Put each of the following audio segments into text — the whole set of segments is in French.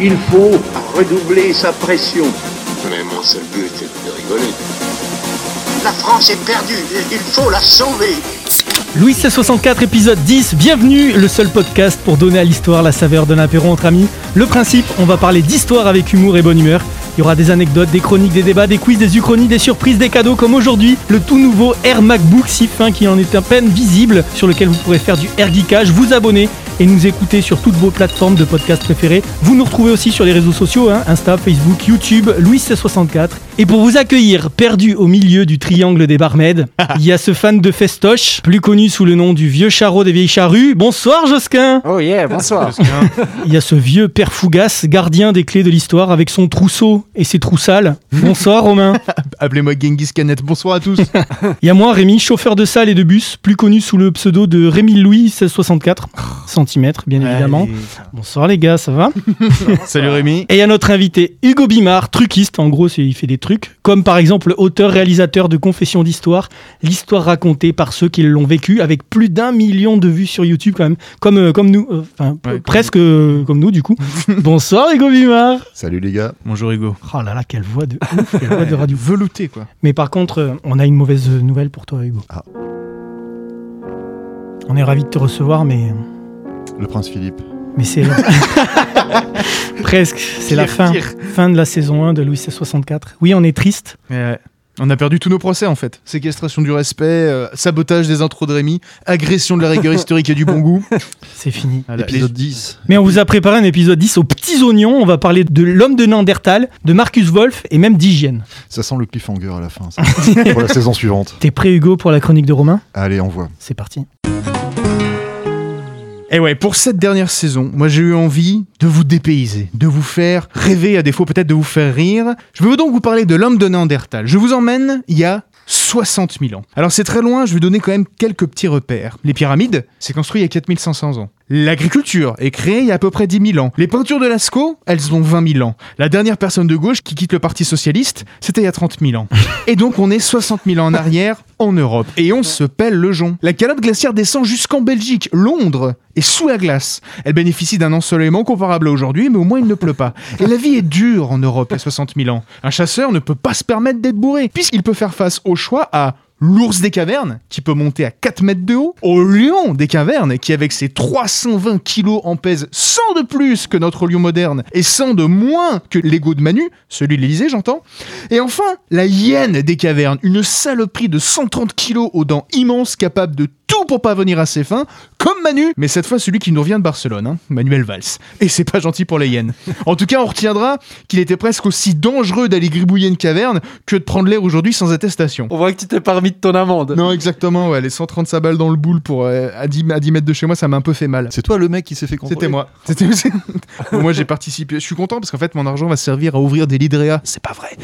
Il faut redoubler sa pression. Mais mon seul but est de rigoler. La France est perdue, il faut la sauver. Louis C64 épisode 10, bienvenue, le seul podcast pour donner à l'histoire la saveur d'un apéro entre amis. Le principe, on va parler d'histoire avec humour et bonne humeur. Il y aura des anecdotes, des chroniques, des débats, des quiz, des uchronies, des surprises, des cadeaux comme aujourd'hui, le tout nouveau Air MacBook si fin qui en est à peine visible, sur lequel vous pourrez faire du air geekage, vous abonner et nous écouter sur toutes vos plateformes de podcast préférées. Vous nous retrouvez aussi sur les réseaux sociaux, hein, Insta, Facebook, YouTube, Louis C64. Et pour vous accueillir, perdu au milieu du triangle des Barmèdes, il y a ce fan de festoche, plus connu sous le nom du vieux charreau des vieilles charrues. Bonsoir Josquin Oh yeah, bonsoir. Il y a ce vieux père Fougas, gardien des clés de l'histoire, avec son trousseau et ses trous sales. Bonsoir Romain. Appelez-moi Genghis Khanet. Bonsoir à tous. Il y a moi Rémi, chauffeur de salle et de bus, plus connu sous le pseudo de Rémi Louis 1664 cm, bien évidemment. Bonsoir les gars, ça va? Salut Rémi. Et il y a notre invité Hugo Bimard, truquiste, en gros il fait des trucs, comme par exemple auteur-réalisateur de Confession d'Histoire, l'histoire racontée par ceux qui l'ont vécu, avec plus d'un million de vues sur YouTube quand même, comme, euh, comme nous, euh, enfin Ouais, presque euh, comme nous du coup. Bonsoir Hugo Bimard Salut les gars. Bonjour Hugo. Oh là là, quelle voix de ouf, quelle voix de radio. Velouté quoi. Mais par contre, euh, on a une mauvaise nouvelle pour toi Hugo. Ah. On est ravis de te recevoir, mais, Le prince Philippe. mais c'est presque, c'est la fin, pire. fin de la saison 1 de Louis C64. Oui, on est triste. Ouais. On a perdu tous nos procès en fait. Séquestration du respect, euh, sabotage des intros de Rémi, agression de la rigueur historique et du bon goût. C'est fini. Épisode 10. Mais on vous a préparé un épisode 10 aux petits oignons. On va parler de l'homme de Néandertal, de Marcus Wolf et même d'hygiène. Ça sent le cliffhanger à la fin. ça. pour la saison suivante. T'es prêt Hugo pour la chronique de Romain? Allez, on voit. C'est parti. Et ouais, pour cette dernière saison, moi j'ai eu envie de vous dépayser, de vous faire rêver, à défaut peut-être de vous faire rire. Je veux donc vous parler de l'homme de Néandertal. Je vous emmène il y a 60 000 ans. Alors c'est très loin, je vais donner quand même quelques petits repères. Les pyramides, c'est construit il y a 4500 ans. L'agriculture est créée il y a à peu près 10 000 ans. Les peintures de Lascaux, elles ont 20 000 ans. La dernière personne de gauche qui quitte le Parti Socialiste, c'était il y a 30 000 ans. Et donc on est 60 000 ans en arrière en Europe. Et on se pèle le jonc. La calotte glaciaire descend jusqu'en Belgique. Londres est sous la glace. Elle bénéficie d'un ensoleillement comparable à aujourd'hui, mais au moins il ne pleut pas. Et la vie est dure en Europe il y a 60 000 ans. Un chasseur ne peut pas se permettre d'être bourré, puisqu'il peut faire face au choix à L'ours des cavernes, qui peut monter à 4 mètres de haut, au lion des cavernes, qui avec ses 320 kilos en pèse 100 de plus que notre lion moderne, et 100 de moins que l'ego de Manu, celui de l'Elysée j'entends, et enfin, la hyène des cavernes, une saloperie de 130 kilos aux dents immenses, capable de tout pour pas venir à ses fins, comme Manu, mais cette fois celui qui nous revient de Barcelone, hein, Manuel Valls. Et c'est pas gentil pour les hyènes. En tout cas, on retiendra qu'il était presque aussi dangereux d'aller gribouiller une caverne que de prendre l'air aujourd'hui sans attestation. On voit que tu t'es pas remis de ton amende. Non, exactement, ouais, les 135 balles dans le boule pour, euh, à, 10, à 10 mètres de chez moi, ça m'a un peu fait mal. C'est toi le mec qui s'est fait contrôler C'était moi. C'était moi j'ai participé. Je suis content parce qu'en fait mon argent va servir à ouvrir des lidréas. C'est pas vrai.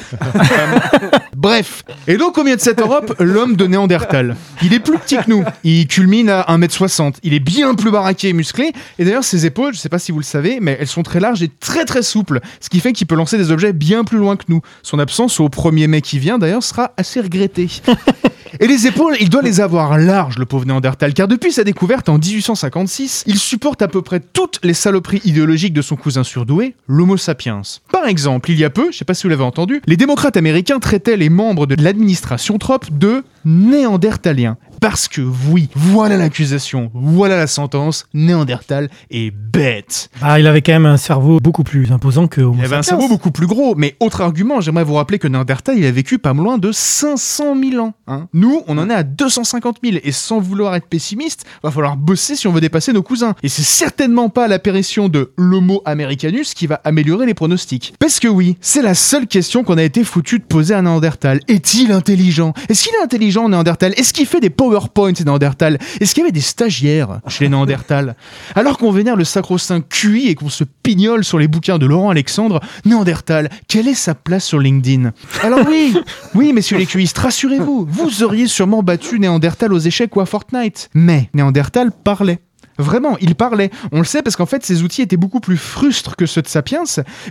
Bref. Et donc au milieu de cette Europe, l'homme de Néandertal. Il est plus petit que nous. Il culmine à 1m60. Il est bien plus baraqué et musclé. Et d'ailleurs ses épaules, je sais pas si vous le savez, mais elles sont très larges et très très souples. Ce qui fait qu'il peut lancer des objets bien plus loin que nous. Son absence au premier mai qui vient d'ailleurs sera assez regrettée. Et les épaules, il doit les avoir larges, le pauvre Néandertal, car depuis sa découverte en 1856, il supporte à peu près toutes les saloperies idéologiques de son cousin surdoué, l'Homo sapiens. Par exemple, il y a peu, je sais pas si vous l'avez entendu, les démocrates américains traitaient les membres de l'administration Trump de néandertaliens. Parce que oui, voilà l'accusation, voilà la sentence, Néandertal est bête. Ah, il avait quand même un cerveau beaucoup plus imposant que Homo Il avait un cerveau beaucoup plus gros, mais autre argument, j'aimerais vous rappeler que Néandertal, il a vécu pas loin de 500 000 ans. hein. Nous, on en est à 250 000, et sans vouloir être pessimiste, va falloir bosser si on veut dépasser nos cousins. Et c'est certainement pas l'apparition de l'Homo americanus qui va améliorer les pronostics. Parce que oui, c'est la seule question qu'on a été foutu de poser à Néandertal. Est-il intelligent? Est-ce qu'il est intelligent, Néandertal? Est-ce qu'il fait des PowerPoint, Néandertal Est-ce qu'il y avait des stagiaires chez les Néandertal Alors qu'on vénère le sacro-saint QI et qu'on se pignole sur les bouquins de Laurent Alexandre, Néandertal, quelle est sa place sur LinkedIn Alors oui, oui, messieurs les QIstes, rassurez-vous, vous auriez sûrement battu Néandertal aux échecs ou à Fortnite. Mais Néandertal parlait. Vraiment, il parlait. On le sait parce qu'en fait, ses outils étaient beaucoup plus frustres que ceux de Sapiens,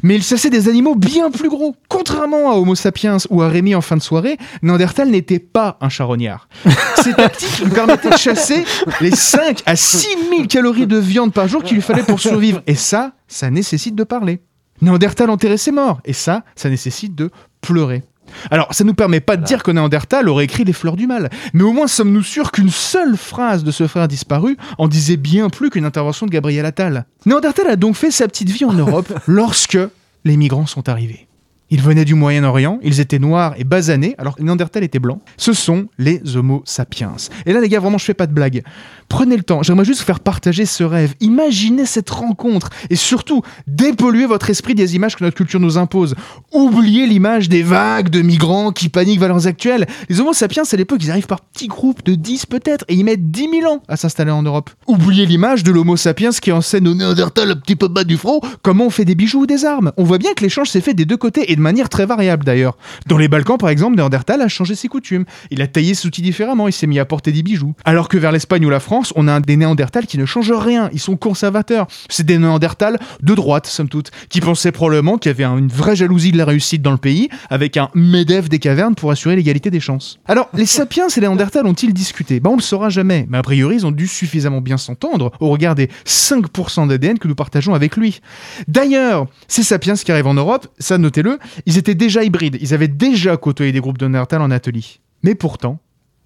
mais il chassait des animaux bien plus gros. Contrairement à Homo sapiens ou à Rémi en fin de soirée, Néandertal n'était pas un charognard. Ses tactiques lui permettaient de chasser les 5 à 6 000 calories de viande par jour qu'il lui fallait pour survivre. Et ça, ça nécessite de parler. Néandertal enterrait ses morts. Et ça, ça nécessite de pleurer. Alors, ça nous permet pas de dire que Néandertal aurait écrit les fleurs du mal, mais au moins sommes-nous sûrs qu'une seule phrase de ce frère disparu en disait bien plus qu'une intervention de Gabriel Attal. Néandertal a donc fait sa petite vie en Europe lorsque les migrants sont arrivés. Ils venaient du Moyen-Orient, ils étaient noirs et basanés, alors que Néandertal était blanc. Ce sont les Homo sapiens. Et là, les gars, vraiment, je fais pas de blague. Prenez le temps, j'aimerais juste vous faire partager ce rêve. Imaginez cette rencontre et surtout, dépolluez votre esprit des images que notre culture nous impose. Oubliez l'image des vagues de migrants qui paniquent vers leurs actuels. Les Homo sapiens, à l'époque, ils arrivent par petits groupes de 10 peut-être et ils mettent 10 000 ans à s'installer en Europe. Oubliez l'image de l'Homo sapiens qui enseigne au Néandertal un petit peu bas du front comment on fait des bijoux ou des armes. On voit bien que l'échange s'est fait des deux côtés de manière très variable d'ailleurs. Dans les Balkans, par exemple, Néandertal a changé ses coutumes. Il a taillé ses outils différemment, il s'est mis à porter des bijoux. Alors que vers l'Espagne ou la France, on a des Néandertals qui ne changent rien, ils sont conservateurs. C'est des Néandertals de droite, somme toute, qui pensaient probablement qu'il y avait un- une vraie jalousie de la réussite dans le pays, avec un MEDEF des cavernes pour assurer l'égalité des chances. Alors, les sapiens et les Néandertals ont-ils discuté? Ben, on le saura jamais, mais a priori, ils ont dû suffisamment bien s'entendre au regard des 5% d'ADN que nous partageons avec lui. D'ailleurs, ces sapiens qui arrivent en Europe, ça notez-le, ils étaient déjà hybrides, ils avaient déjà côtoyé des groupes de Néandertals en atelier. Mais pourtant,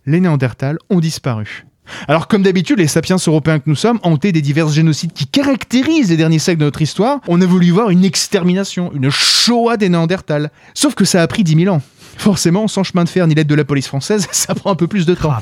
les Néandertals ont disparu. Alors comme d'habitude, les sapiens européens que nous sommes, hantés des divers génocides qui caractérisent les derniers siècles de notre histoire, on a voulu voir une extermination, une Shoah des Néandertals. Sauf que ça a pris 10 000 ans. Forcément, sans chemin de fer ni l'aide de la police française, ça prend un peu plus de temps.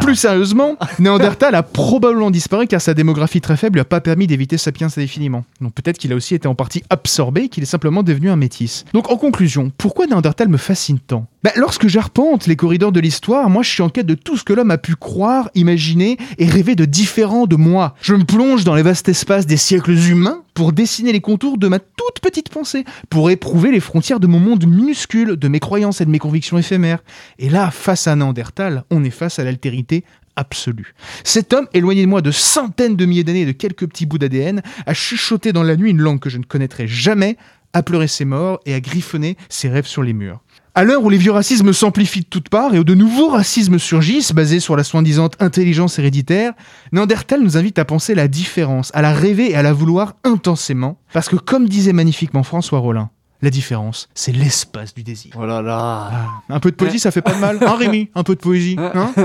Plus sérieusement, Néandertal a probablement disparu car sa démographie très faible lui a pas permis d'éviter Sapiens indéfiniment. Donc peut-être qu'il a aussi été en partie absorbé et qu'il est simplement devenu un métis. Donc en conclusion, pourquoi Néandertal me fascine tant? Ben, Lorsque j'arpente les corridors de l'histoire, moi je suis en quête de tout ce que l'homme a pu croire, imaginer et rêver de différent de moi. Je me plonge dans les vastes espaces des siècles humains pour dessiner les contours de ma toute petite pensée, pour éprouver les frontières de mon monde minuscule, de mes croyances et de mes convictions éphémères. Et là, face à Néandertal, on est face à l'altérité absolue. Cet homme, éloigné de moi de centaines de milliers d'années et de quelques petits bouts d'ADN, a chuchoté dans la nuit une langue que je ne connaîtrai jamais, a pleuré ses morts et a griffonné ses rêves sur les murs. À l'heure où les vieux racismes s'amplifient de toutes parts et où de nouveaux racismes surgissent, basés sur la soi-disant intelligence héréditaire, Néandertal nous invite à penser la différence, à la rêver et à la vouloir intensément, parce que comme disait magnifiquement François Rollin, la différence, c'est l'espace du désir. Oh là là. Un peu de poésie, ça fait pas de mal. Hein, Rémi Un peu de poésie. Hein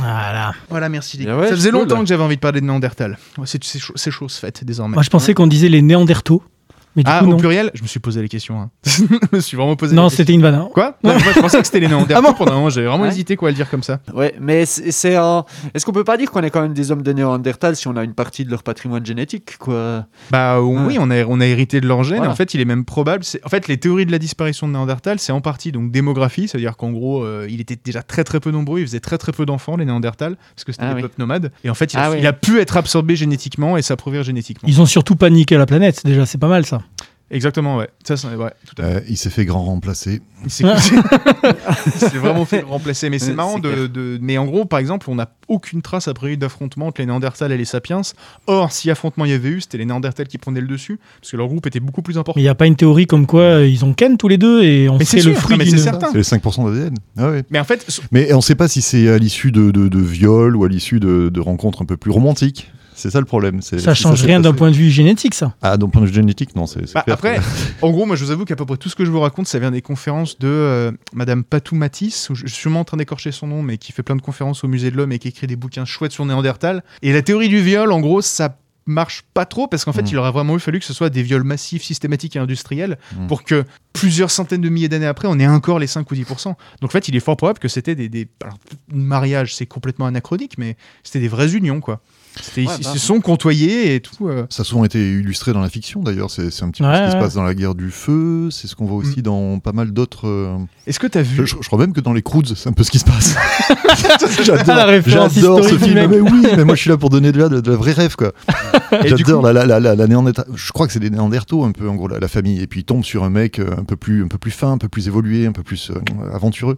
Voilà. voilà, merci. les Ah ouais, ça faisait cool. longtemps que j'avais envie de parler de Néandertal. Ouais, c'est c'est chose faite désormais. Moi, je pensais qu'on disait les Néandertaux. Mais du ah, coup, au non. pluriel Je me suis posé les questions. hein. je me suis vraiment posé Non, c'était une vanne. hein. Quoi? Non, moi, Je pensais que c'était les Néandertals Ah bon pendant un moment. J'avais vraiment Ouais. hésité quoi à le dire comme ça. Ouais, mais c'est un. Est-ce qu'on peut pas dire qu'on est quand même des hommes de Néandertal si on a une partie de leur patrimoine génétique, quoi? Bah oui, on a, on a hérité de leur gène. Voilà. En fait, il est même probable. En fait, les théories de la disparition de Néandertal, c'est en partie donc démographie, c'est-à-dire qu'en gros, euh, il était déjà très très peu nombreux, il faisait très très peu d'enfants les Néandertals parce que c'était Ah des oui. peuples nomades. Et en fait, il a, Ah oui. il a pu être absorbé génétiquement et s'appauvrir génétiquement. Ils ont surtout paniqué la planète, déjà, c'est pas mal ça. Exactement, ouais. Ça, c'est ouais, tout à fait. Euh, il s'est fait grand remplacer. Il s'est vraiment fait remplacer. Mais c'est Ouais, marrant de, de- Mais en gros, par exemple, on n'a aucune trace a priori d'affrontement entre les Néandertals et les Sapiens. Or, si affrontement il y avait eu, c'était les Néandertals qui prenaient le dessus parce que leur groupe était beaucoup plus important. Mais il n'y a pas une théorie comme quoi euh, ils ont ken tous les deux et on Mais fait c'est le sûr, fruit c'est d'une- certain. C'est les 5% d'ADN. Ah ouais. Mais en fait, Mais on ne sait pas si c'est à l'issue de, de, de viols ou à l'issue de, de rencontres un peu plus romantiques. C'est ça le problème. Ça change rien d'un point de vue génétique, ça. Ah, d'un point de vue génétique, non. c'est Bah, après, en gros, moi je vous avoue qu'à peu près tout ce que je vous raconte, ça vient des conférences de euh, Madame Patou Matisse, où je je suis sûrement en train d'écorcher son nom, mais qui fait plein de conférences au musée de l'homme et qui écrit des bouquins chouettes sur Néandertal. Et la théorie du viol, en gros, ça marche pas trop parce qu'en fait, Mm. il aurait vraiment eu fallu que ce soit des viols massifs, systématiques et industriels Mm. pour que plusieurs centaines de milliers d'années après, on ait encore les 5 ou 10%. Donc en fait, il est fort probable que c'était des, des alors, mariage, c'est complètement anachronique, mais c'était des vraies unions, quoi. Ouais, ils bah. se sont côtoyés et tout. euh. Ça a souvent été illustré dans la fiction d'ailleurs, c'est un petit peu Ouais, ce qui se passe dans la guerre du feu, c'est ce qu'on voit Mm. aussi dans pas mal d'autres. euh, Est-ce que t'as vu Je, je crois même que dans les Croods, c'est un peu ce qui se passe. Ah, j'adore ce film. mec. Mais oui, mais moi je suis là pour donner de la, de, de la vraie rêve quoi. J'adore coup- la, la, la, la, Je crois que c'est des Néandertaux un peu en gros la, la famille. Et puis il tombe sur un mec euh, un peu plus un peu plus fin, un peu plus évolué, un peu plus euh, aventureux.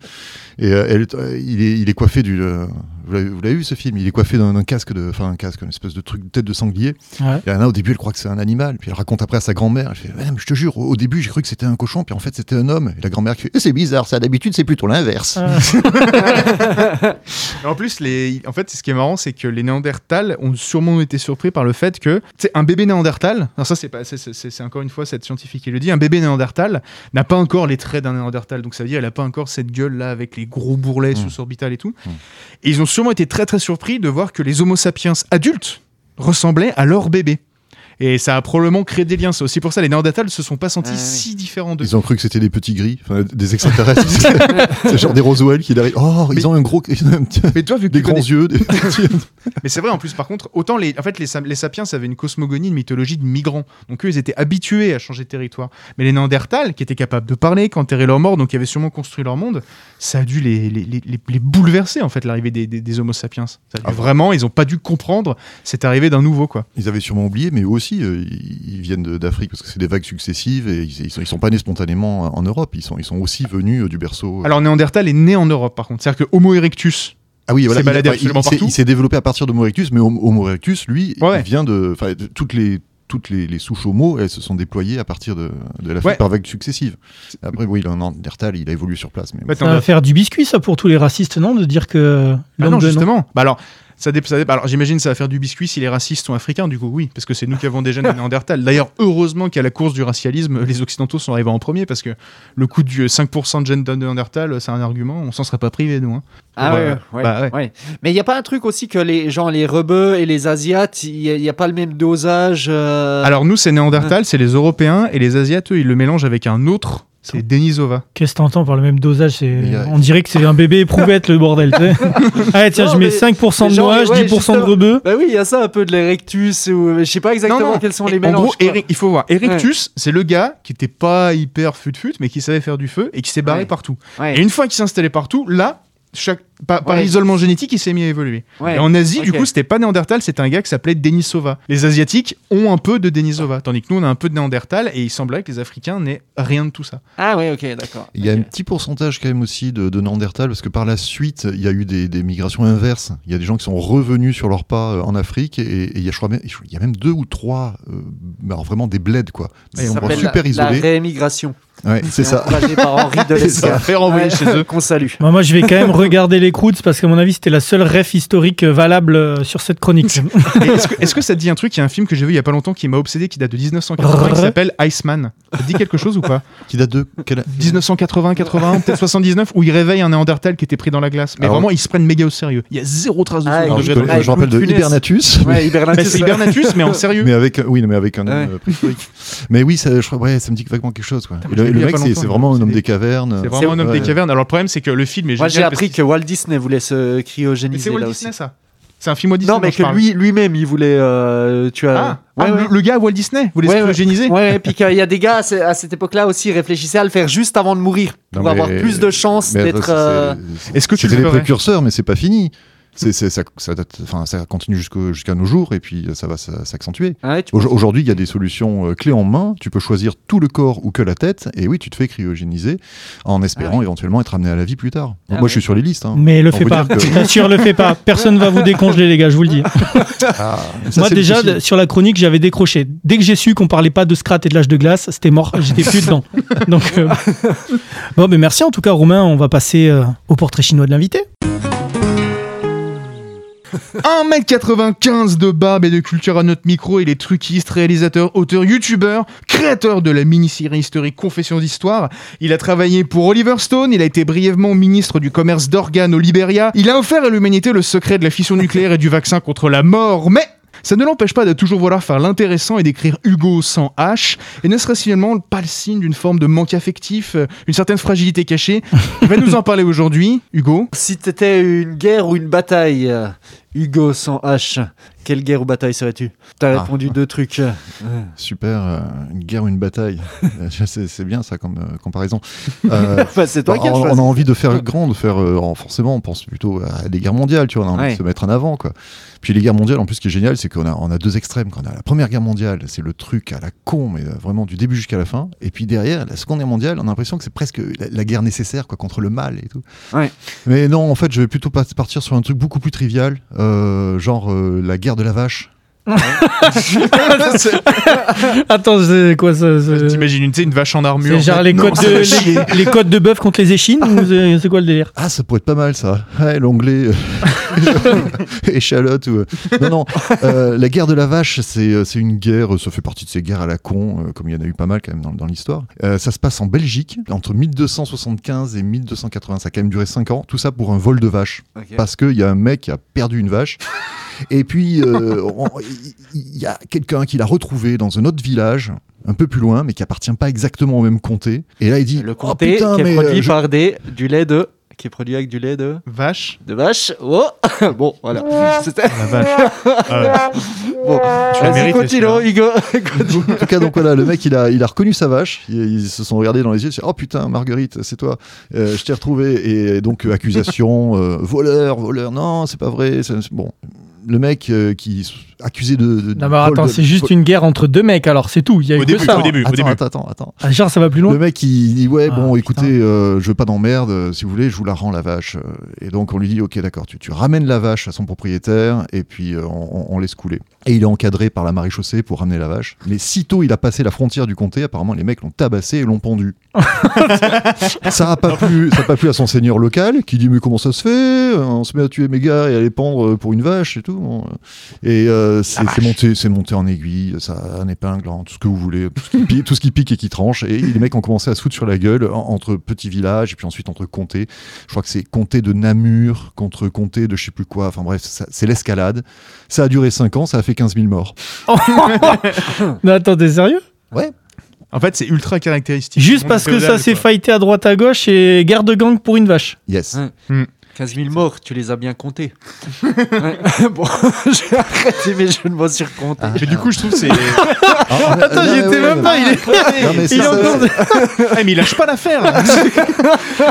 Et euh, elle- il est il est coiffé du. euh, vous l'avez vous l'avez vu ce film? Il est coiffé d'un casque de, enfin casque, une espèce de truc, tête de sanglier. Ouais. Et Anna, au début, elle croit que c'est un animal. Puis elle raconte après à sa grand-mère. Elle fait, Ouais, mais je te jure, au début, j'ai cru que c'était un cochon, puis en fait, c'était un homme. Et la grand-mère qui fait, Eh, c'est bizarre, ça, d'habitude, c'est plutôt l'inverse. Ah. En plus, les... en fait, ce qui est marrant, c'est que les Néandertals ont sûrement été surpris par le fait que, tu sais, un bébé Néandertal, alors ça, c'est pas, c'est- c'est c'est encore une fois cette scientifique qui le dit, un bébé Néandertal n'a pas encore les traits d'un Néandertal. Donc ça veut dire, elle a pas encore cette gueule là avec les gros bourrelets Mm. sous-orbital et tout. Mm. Et ils ont sûrement été très très surpris de voir que les Homo sapiens adultes ressemblaient à leur bébé. Et ça a probablement créé des liens. C'est aussi pour ça les Néandertals se sont pas sentis Ah oui. si différents d'eux. Ils ont cru que c'était des petits gris, des extraterrestres. c'est genre des Roswell qui arrivent. Oh, ils ont un gros, Mais toi, vu que des grands connais- yeux. des- Mais c'est vrai, en plus, par contre, autant les, en fait, les, sapiens avaient une cosmogonie, une mythologie de migrants. Donc eux, ils étaient habitués à changer de territoire. Mais les Néandertals, qui étaient capables de parler, qu'enterrer leurs morts, donc qui avaient sûrement construit leur monde, ça a dû les, les, les- les- les bouleverser, en fait, l'arrivée des, des, des Homo sapiens. Ça a dû- Ah. Vraiment, ils ont pas dû comprendre cette arrivée d'un nouveau, quoi. Ils avaient sûrement oublié, mais eux aussi, euh, ils viennent d'Afrique parce que c'est des vagues successives et ils, ils sont, ils sont pas nés spontanément en Europe. Ils sont, ils sont aussi venus euh, du berceau. Alors, Néandertal est né en Europe, par contre. C'est-à-dire que Homo erectus, ah oui, voilà, il, il- absolument il s'est- développé à partir d'Homo erectus, mais Homo erectus, lui, Ouais. il vient de, toutes les toutes les, les souches homo, elles se sont déployées à partir de, de l'Afrique Ouais. par vagues successives. Après, oui, le Néandertal, il a évolué sur place. Mais fait, Ça va faire du biscuit, ça, pour tous les racistes, non De dire que Ah l'homme non, de justement. Bah alors, ça dé- ça dé- alors j'imagine ça va faire du biscuit si les racistes sont africains, du coup, oui, parce que c'est nous qui avons des gènes de Néandertal. D'ailleurs, heureusement qu'à la course du racialisme, les Occidentaux sont arrivés en premier, parce que le coup du 5% de gènes de Néandertal, c'est un argument, on s'en serait pas privé, nous. hein. Ah ouais, ouais, ouais. bah ouais. Ouais. Mais il n'y a pas un truc aussi que les gens, les rebeux et les asiates, il n'y a, pas le même dosage. euh, Alors nous, c'est Néandertal, c'est les Européens, et les Asiates, eux, ils le mélangent avec un autre, c'est Denisova. Qu'est-ce que t'entends par le même dosage a- On dirait que c'est un bébé éprouvette, le bordel, tu sais. Allez, tiens, Non, je mets mais- 5% de noix, ouais, 10% de rebeu. Bah oui, il y a ça un peu de l'erectus, ou je sais pas exactement Non, non. quels sont Et les en mélanges. gros, quoi. Eri- il faut voir. Erectus, c'est le gars qui était pas hyper fut-fut, mais qui savait faire du feu et qui s'est barré Ouais. partout. Ouais. Et une fois qu'il s'est installé partout, là, chaque, par, par Ouais. isolement génétique, il s'est mis à évoluer. Ouais. Et en Asie, du coup, c'était pas Néandertal, c'était un gars qui s'appelait Denisova. Les Asiatiques ont un peu de Denisova, tandis que nous, on a un peu de Néandertal, et il semblerait que les Africains n'aient rien de tout ça. Ah ouais, ok, d'accord. Il y a un petit pourcentage quand même aussi de, de Néandertal, parce que par la suite, il y a eu des, des migrations inverses. Il y a des gens qui sont revenus sur leur pas euh, en Afrique, et, et il, y a, je crois même, il y a même deux ou trois, euh, bah, alors vraiment des bleds, quoi. Ça Des s'appelle super la, isolés. la réémigration. Ouais, c'est ça. Par Henri de ça. Faire envoyer chez eux. Qu'on salue. Bah, moi, je vais quand même regarder les croûtes parce qu'à mon avis, c'était la seule ref historique euh, valable euh, sur cette chronique. Est-ce que, ça te dit un truc? Il y a un film que j'ai vu il y a pas longtemps qui m'a obsédé, qui date de 1980, qui s'appelle Iceman. Ça te dit quelque chose ou pas? Qui date de quelle 1980, 81, peut-être 79, où il réveille un Néandertal qui était pris dans la glace. Mais Alors- vraiment, ils se prennent méga au sérieux. Il y a zéro trace de Ah, je, je me rappelle de. Hibernatus. Ouais, Hibernatus. c'est Hibernatus, mais en sérieux. Mais avec, oui, mais avec un homme Ouais. euh, préhistorique. mais oui, ça, je ouais, ça me dit vaguement quelque chose. Quoi. Le, je mec, c'est vraiment un homme des cavernes. C'est vraiment un homme Ouais. des cavernes. Alors le problème, c'est que le film est Moi, génial. j'ai appris que- que Walt Disney voulait se cryogéniser c'est Walt là Disney, aussi. ça. C'est un film Walt Disney. Non, mais que lui, lui-même, il voulait. euh, tu as. Ah, Ouais, ah, ouais. Le, le gars Walt Disney voulait Ouais, se cryogéniser. Ouais, et puis qu'il y a des gars à ce- à cette époque-là aussi réfléchissaient à le faire juste avant de mourir pour Non, mais- avoir plus de chances d'être. euh, Est-ce que tu les précurseurs, mais c'est pas fini. C'est, c'est- ça, ça, ça continue jusqu'au- jusqu'à nos jours et puis ça va s'accentuer. ouais, tu Au- penses- Aujourd'hui, il y a des solutions euh, clés en main. Tu peux choisir tout le corps ou que la tête. Et oui, tu te fais cryogéniser en espérant éventuellement être amené à la vie plus tard. Ah Moi, ouais. je suis sur les listes. hein. Mais le On fais pas. que- Bien sûr, le fais pas. Personne va vous décongeler, les gars, je vous le dis. Ah, ça, Moi, déjà, difficile. sur la chronique, j'avais décroché. Dès que j'ai su qu'on parlait pas de Scrat et de l'âge de glace, c'était mort. J'étais plus dedans. Donc, euh, bon, mais merci en tout cas, Romain. On va passer euh, au portrait chinois de l'invité. 1m95 de barbe et de culture à notre micro, il est truquiste, réalisateur, auteur, youtubeur, créateur de la mini-série historique Confessions d'Histoire. Il a travaillé pour Oliver Stone, il a été brièvement ministre du commerce d'organes au Liberia. Il a offert à l'humanité le secret de la fission nucléaire et du vaccin contre la mort, mais ça ne l'empêche pas de toujours vouloir faire l'intéressant et d'écrire Hugo sans H, et ne serait-ce finalement pas le signe d'une forme de manque affectif, une certaine fragilité cachée. Va nous en parler aujourd'hui, Hugo? Si t'étais une guerre ou une bataille, Hugo sans H, quelle guerre ou bataille serais-tu? T'as Ah. répondu deux trucs. Super, euh, une guerre ou une bataille. C'est, bien ça comme euh, comparaison. Euh, Enfin, c'est toi Bah, qui as on, on a envie de faire grand, de faire en- forcément, on pense plutôt à des guerres mondiales, tu vois, on a envie Ouais. de se mettre en avant, quoi. Puis les guerres mondiales, en plus, ce qui est génial, c'est qu'on a, on a deux extrêmes. Quand on a la première guerre mondiale, c'est le truc à la con, mais vraiment du début jusqu'à la fin. Et puis derrière, la seconde guerre mondiale, on a l'impression que c'est presque la, la guerre nécessaire, quoi, contre le mal et tout. Ouais. Mais non, en fait, je vais plutôt partir sur un truc beaucoup plus trivial. Euh, genre euh, la guerre de la vache. Attends, c'est quoi ça T'imagines une, une vache en armure. C'est genre les Non, côtes, de, va chier. les, les côtes de bœuf contre les échines c'est quoi le délire? Ah, ça pourrait être pas mal ça. Ouais, l'onglet euh, échalote. Ou... Non, non. euh, la guerre de la vache, c'est euh, une guerre. Ça fait partie de ces guerres à la con, euh, comme il y en a eu pas mal quand même dans, dans l'histoire. Euh, ça se passe en Belgique entre 1275 et 1280. Ça a quand même duré 5 ans. Tout ça pour un vol de vache. Parce qu'il y a un mec qui a perdu une vache. Et puis, euh, il y a quelqu'un qui l'a retrouvé dans un autre village, un peu plus loin, mais qui appartient pas exactement au même comté. Et là, il dit Le Oh, comté putain, qui est produit euh, je- par des, du lait de. Qui est produit avec du lait de. Vache. De vache. Oh Bon, voilà. C'était. La vache. Ah ouais. Bon, vas-y, mérité, continue, Hugo. En tout cas, donc voilà, le mec, il a, il a reconnu sa vache. Ils, ils se sont regardés dans les yeux. Dit, oh putain, Marguerite, c'est toi. Euh, je t'ai retrouvé. Et donc, euh, accusation, euh, voleur, voleur. Non, c'est pas vrai. Bon, le mec euh, qui accusé de. de- Non, mais attends, c'est juste une guerre entre deux mecs, alors c'est tout. Il y a Au eu début, que ça. au début, au Attends, début. attends, attends, attends. Ah, genre, ça va plus loin Le mec, il dit ouais, Ah, bon, putain. écoutez, euh, je veux pas d'emmerde. euh, si vous voulez, je vous la rends la vache. Euh, Et donc on lui dit ok, d'accord, tu, tu ramènes la vache à son propriétaire et puis euh, on, on laisse couler. Et il est encadré par la maréchaussée pour ramener la vache. Mais sitôt il a passé la frontière du comté, apparemment les mecs l'ont tabassé et l'ont pendu. ça a pas plu, ça a pas plu à son seigneur local qui dit mais comment ça se fait? On se met à tuer mes gars et à les pendre pour une vache et tout. Et euh, c'est c'est monté, c'est monté en aiguille, ça un épingle, hein, tout ce que vous voulez, tout ce qui pique, tout ce qui, pique et qui tranche. Et les mecs ont commencé à se foutre sur la gueule en- entre petits villages et puis ensuite entre comtés. Je crois que c'est comté de Namur contre comté de je sais plus quoi. Enfin bref, ça- c'est l'escalade. Ça a duré 5 ans, ça a fait 15 000 morts. Non, attends, t'es sérieux? Ouais. En fait, c'est ultra caractéristique. Juste parce que ça s'est fighté à droite à gauche et guerre de gang pour une vache. Yes. Ouais. 15 000 morts, tu les as bien comptés. Ouais. bon, j'ai arrêté mes jeux de mots sur compter. Mais du coup, je trouve que c'est. Attends, j'y étais même pas, il est. Non, mais c'est Il est encore- Ah, mais il lâche pas l'affaire.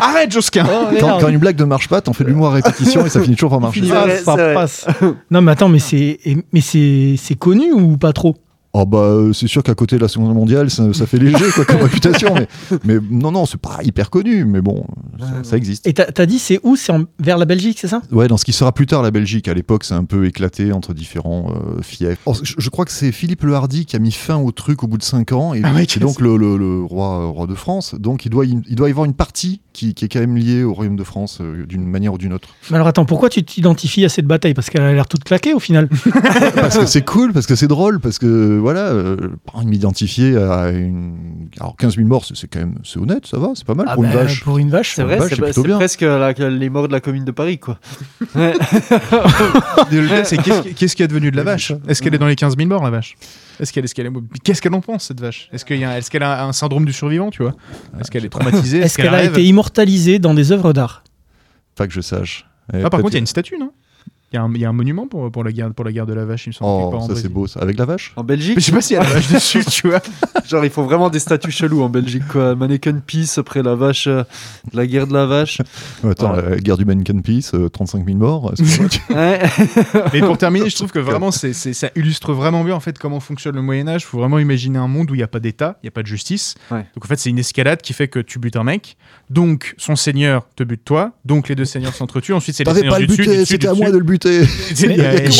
Arrête, Josquin. quand, quand une blague ne marche pas, t'en fais de l'humour à répétition et ça finit toujours par marcher. Ah, ça passe. Non, mais attends, mais c'est mais c'est c'est connu ou pas trop? Oh bah euh, c'est sûr qu'à côté de la Seconde Guerre mondiale, ça, ça fait léger quoi, comme réputation. Mais, mais non, non, c'est pas hyper connu, mais bon, ça, ça existe. Et t'as dit c'est où? C'est en- vers la Belgique, c'est ça? Ouais, dans ce qui sera plus tard la Belgique. À l'époque, c'est un peu éclaté entre différents euh, fiefs. Or, je, je crois que c'est Philippe le Hardy qui a mis fin au truc au bout de 5 ans. Et Ah ouais, c'est donc le, le- le roi, euh, roi de France. Donc il doit, il doit y avoir une partie qui, qui est quand même liée au royaume de France euh, d'une manière ou d'une autre. Mais alors attends, pourquoi tu t'identifies à cette bataille? Parce qu'elle a l'air toute claquée au final. parce que c'est cool, parce que c'est drôle, parce que voilà, euh, m'identifier à une. Alors 15 000 morts, c'est quand même c'est honnête, ça va, c'est pas mal Ah pour une bah, vache. Pour une vache. C'est vrai, vache, c'est c'est pas- plutôt c'est bien. presque la- les morts de la commune de Paris, quoi. Ouais. C'est qu'est-ce qui- qu'est-ce qui est devenu de la vache Est-ce qu'elle est dans les 15 000 morts, la vache? Est-ce qu'elle est, qu'elle est... Qu'est-ce qu'elle en pense, cette vache? Est-ce qu'il y a... est qu'elle a un syndrome du survivant, tu vois? Est-ce qu'elle est traumatisée? Est-ce qu'elle a été immortalisée dans des œuvres d'art? Pas que je sache. Ah, par contre, il y a une statue, non? Il y, a un, il y a un monument pour, pour, la guerre, pour la guerre de la vache, il me semble. Oh, ça c'est beau, ça. Avec la vache En Belgique, Mais je sais pas s'il y a la vache dessus, tu vois. genre, il faut vraiment des statues chelous en Belgique, quoi. Mannequin Peace après la vache, euh, la guerre de la vache. Attends, la guerre du Mannequin Peace, euh, 35 000 morts. Ouais. Mais pour terminer, je trouve que vraiment, c'est, c'est- ça illustre vraiment bien en fait comment fonctionne le Moyen Âge. Il faut vraiment imaginer un monde où il n'y a pas d'État, il n'y a pas de justice. Ouais. Donc en fait, c'est une escalade qui fait que tu butes un mec, donc son seigneur te bute toi, donc les deux seigneurs s'entretuent. Ensuite, c'est les seigneurs pas le du buter, dessus, c'était à moi de le buter.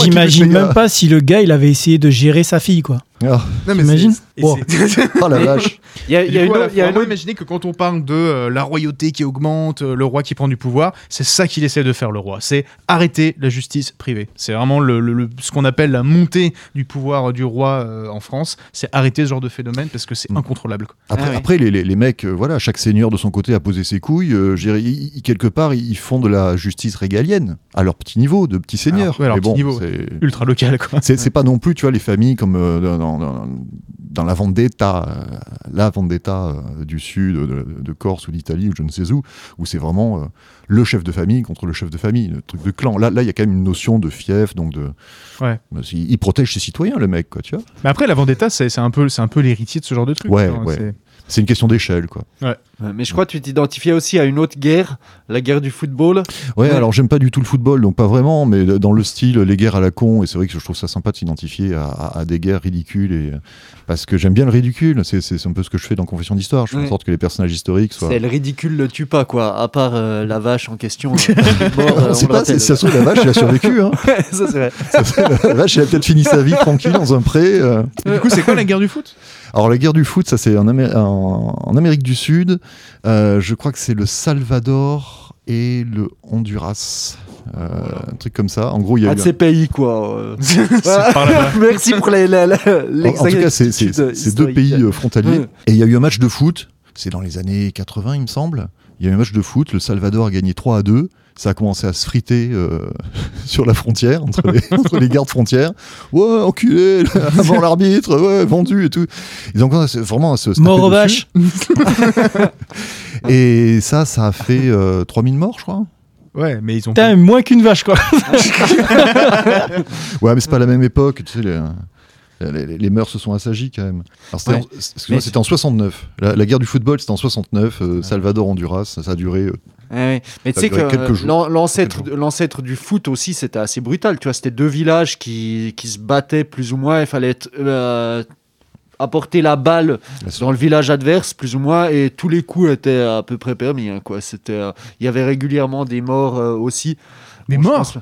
J'imagine même pas si le gars il avait essayé de gérer sa fille quoi. Ah, Non, mais et Wow. c'est- oh la vache. Il y a, y a coup, une voilà, autre- il y a faut une imaginer que quand on parle de euh, la royauté qui augmente, euh, le roi qui prend du pouvoir, c'est ça qu'il essaie de faire le roi. C'est arrêter la justice privée. C'est vraiment le, le- le- ce qu'on appelle la montée du pouvoir euh, du roi euh, en France. C'est arrêter ce genre de phénomène parce que c'est Mm. incontrôlable. quoi. Après, Ah oui. après les, les- les mecs, euh, voilà, chaque seigneur de son côté a posé ses couilles. euh, quelque part, ils font de la justice régalienne à leur petit niveau, de petits seigneurs. Alors, ouais, petit bon, niveau, c'est- Ultra local, c'est pas non plus, tu vois, les familles comme euh, dans, dans- dans- dans la Vendetta, euh, la Vendetta euh, du sud de, de Corse ou d'Italie ou je ne sais où, où c'est vraiment euh, le chef de famille contre le chef de famille, le truc de clan. Là, là, il y a quand même une notion de fief, donc de. Ouais. Il, il protège ses citoyens, le mec, quoi, tu vois. Mais après, la vendetta, c'est c'est un peu, c'est un peu l'héritier de ce genre de truc. Ouais, genre, ouais. C'est- une question d'échelle, quoi. Ouais, Mais je crois que tu t'identifiais aussi à une autre guerre, la guerre du football. Ouais, Ouais. alors j'aime pas du tout le football, donc pas vraiment, mais dans le style les guerres à la con, et c'est vrai que je trouve ça sympa de s'identifier à, à- à des guerres ridicules, et parce que j'aime bien le ridicule, c'est c'est un peu ce que je fais dans Confession d'histoire, je fais Ouais. en sorte que les personnages historiques soient... C'est le ridicule le tue pas, quoi. À part euh, la vache en question. euh, mort, euh, On sait on le pas, rappelle. si ça se trouve, la vache, elle a survécu. Hein. Ça, c'est vrai. Ça la vache, elle a peut-être fini sa vie tranquille dans un pré. euh. Du coup, c'est quoi la guerre du foot? Alors, la guerre du foot, ça, c'est en, Amé- en- en Amérique du Sud. Euh, je crois que c'est le Salvador et le Honduras. Euh, Un truc comme ça. En gros, il y a Un eu. de un- ces pays, quoi. Merci pour les, les, les, En, en tout cas, c'est c'est- l'exactitude c'est deux pays euh, frontaliers. Et il y a eu un match de foot, c'est dans les années 80, il me semble. Il y a eu un match de foot, le Salvador a gagné 3 à 2. Ça a commencé à se friter euh, sur la frontière, entre les, entre les gardes frontières. Ouais, enculé, avant l'arbitre, ouais, vendu et tout. Ils ont commencé vraiment à se. Mort aux vaches. Et ça, ça a fait euh, 3000 morts, je crois. Ouais, mais ils ont. Putain, moins qu'une vache, quoi. Ouais, mais c'est pas la même époque, tu sais, les, les, les- les mœurs se sont assagies quand même. C'était Ouais. en, excuse-moi, Mais c'était en 69. La, la guerre du football, c'était en 69. euh, Salvador, Honduras, ça, ça a duré. Ouais. Mais tu sais que euh, l'ancêtre du foot aussi, c'était assez brutal. Tu vois, c'était deux villages qui, qui se battaient plus ou moins. Il fallait être, euh, apporter la balle dans le village adverse, plus ou moins, et tous les coups étaient à peu près permis. hein, quoi. C'était, euh, il y avait régulièrement des morts euh, aussi. Des Bon, morts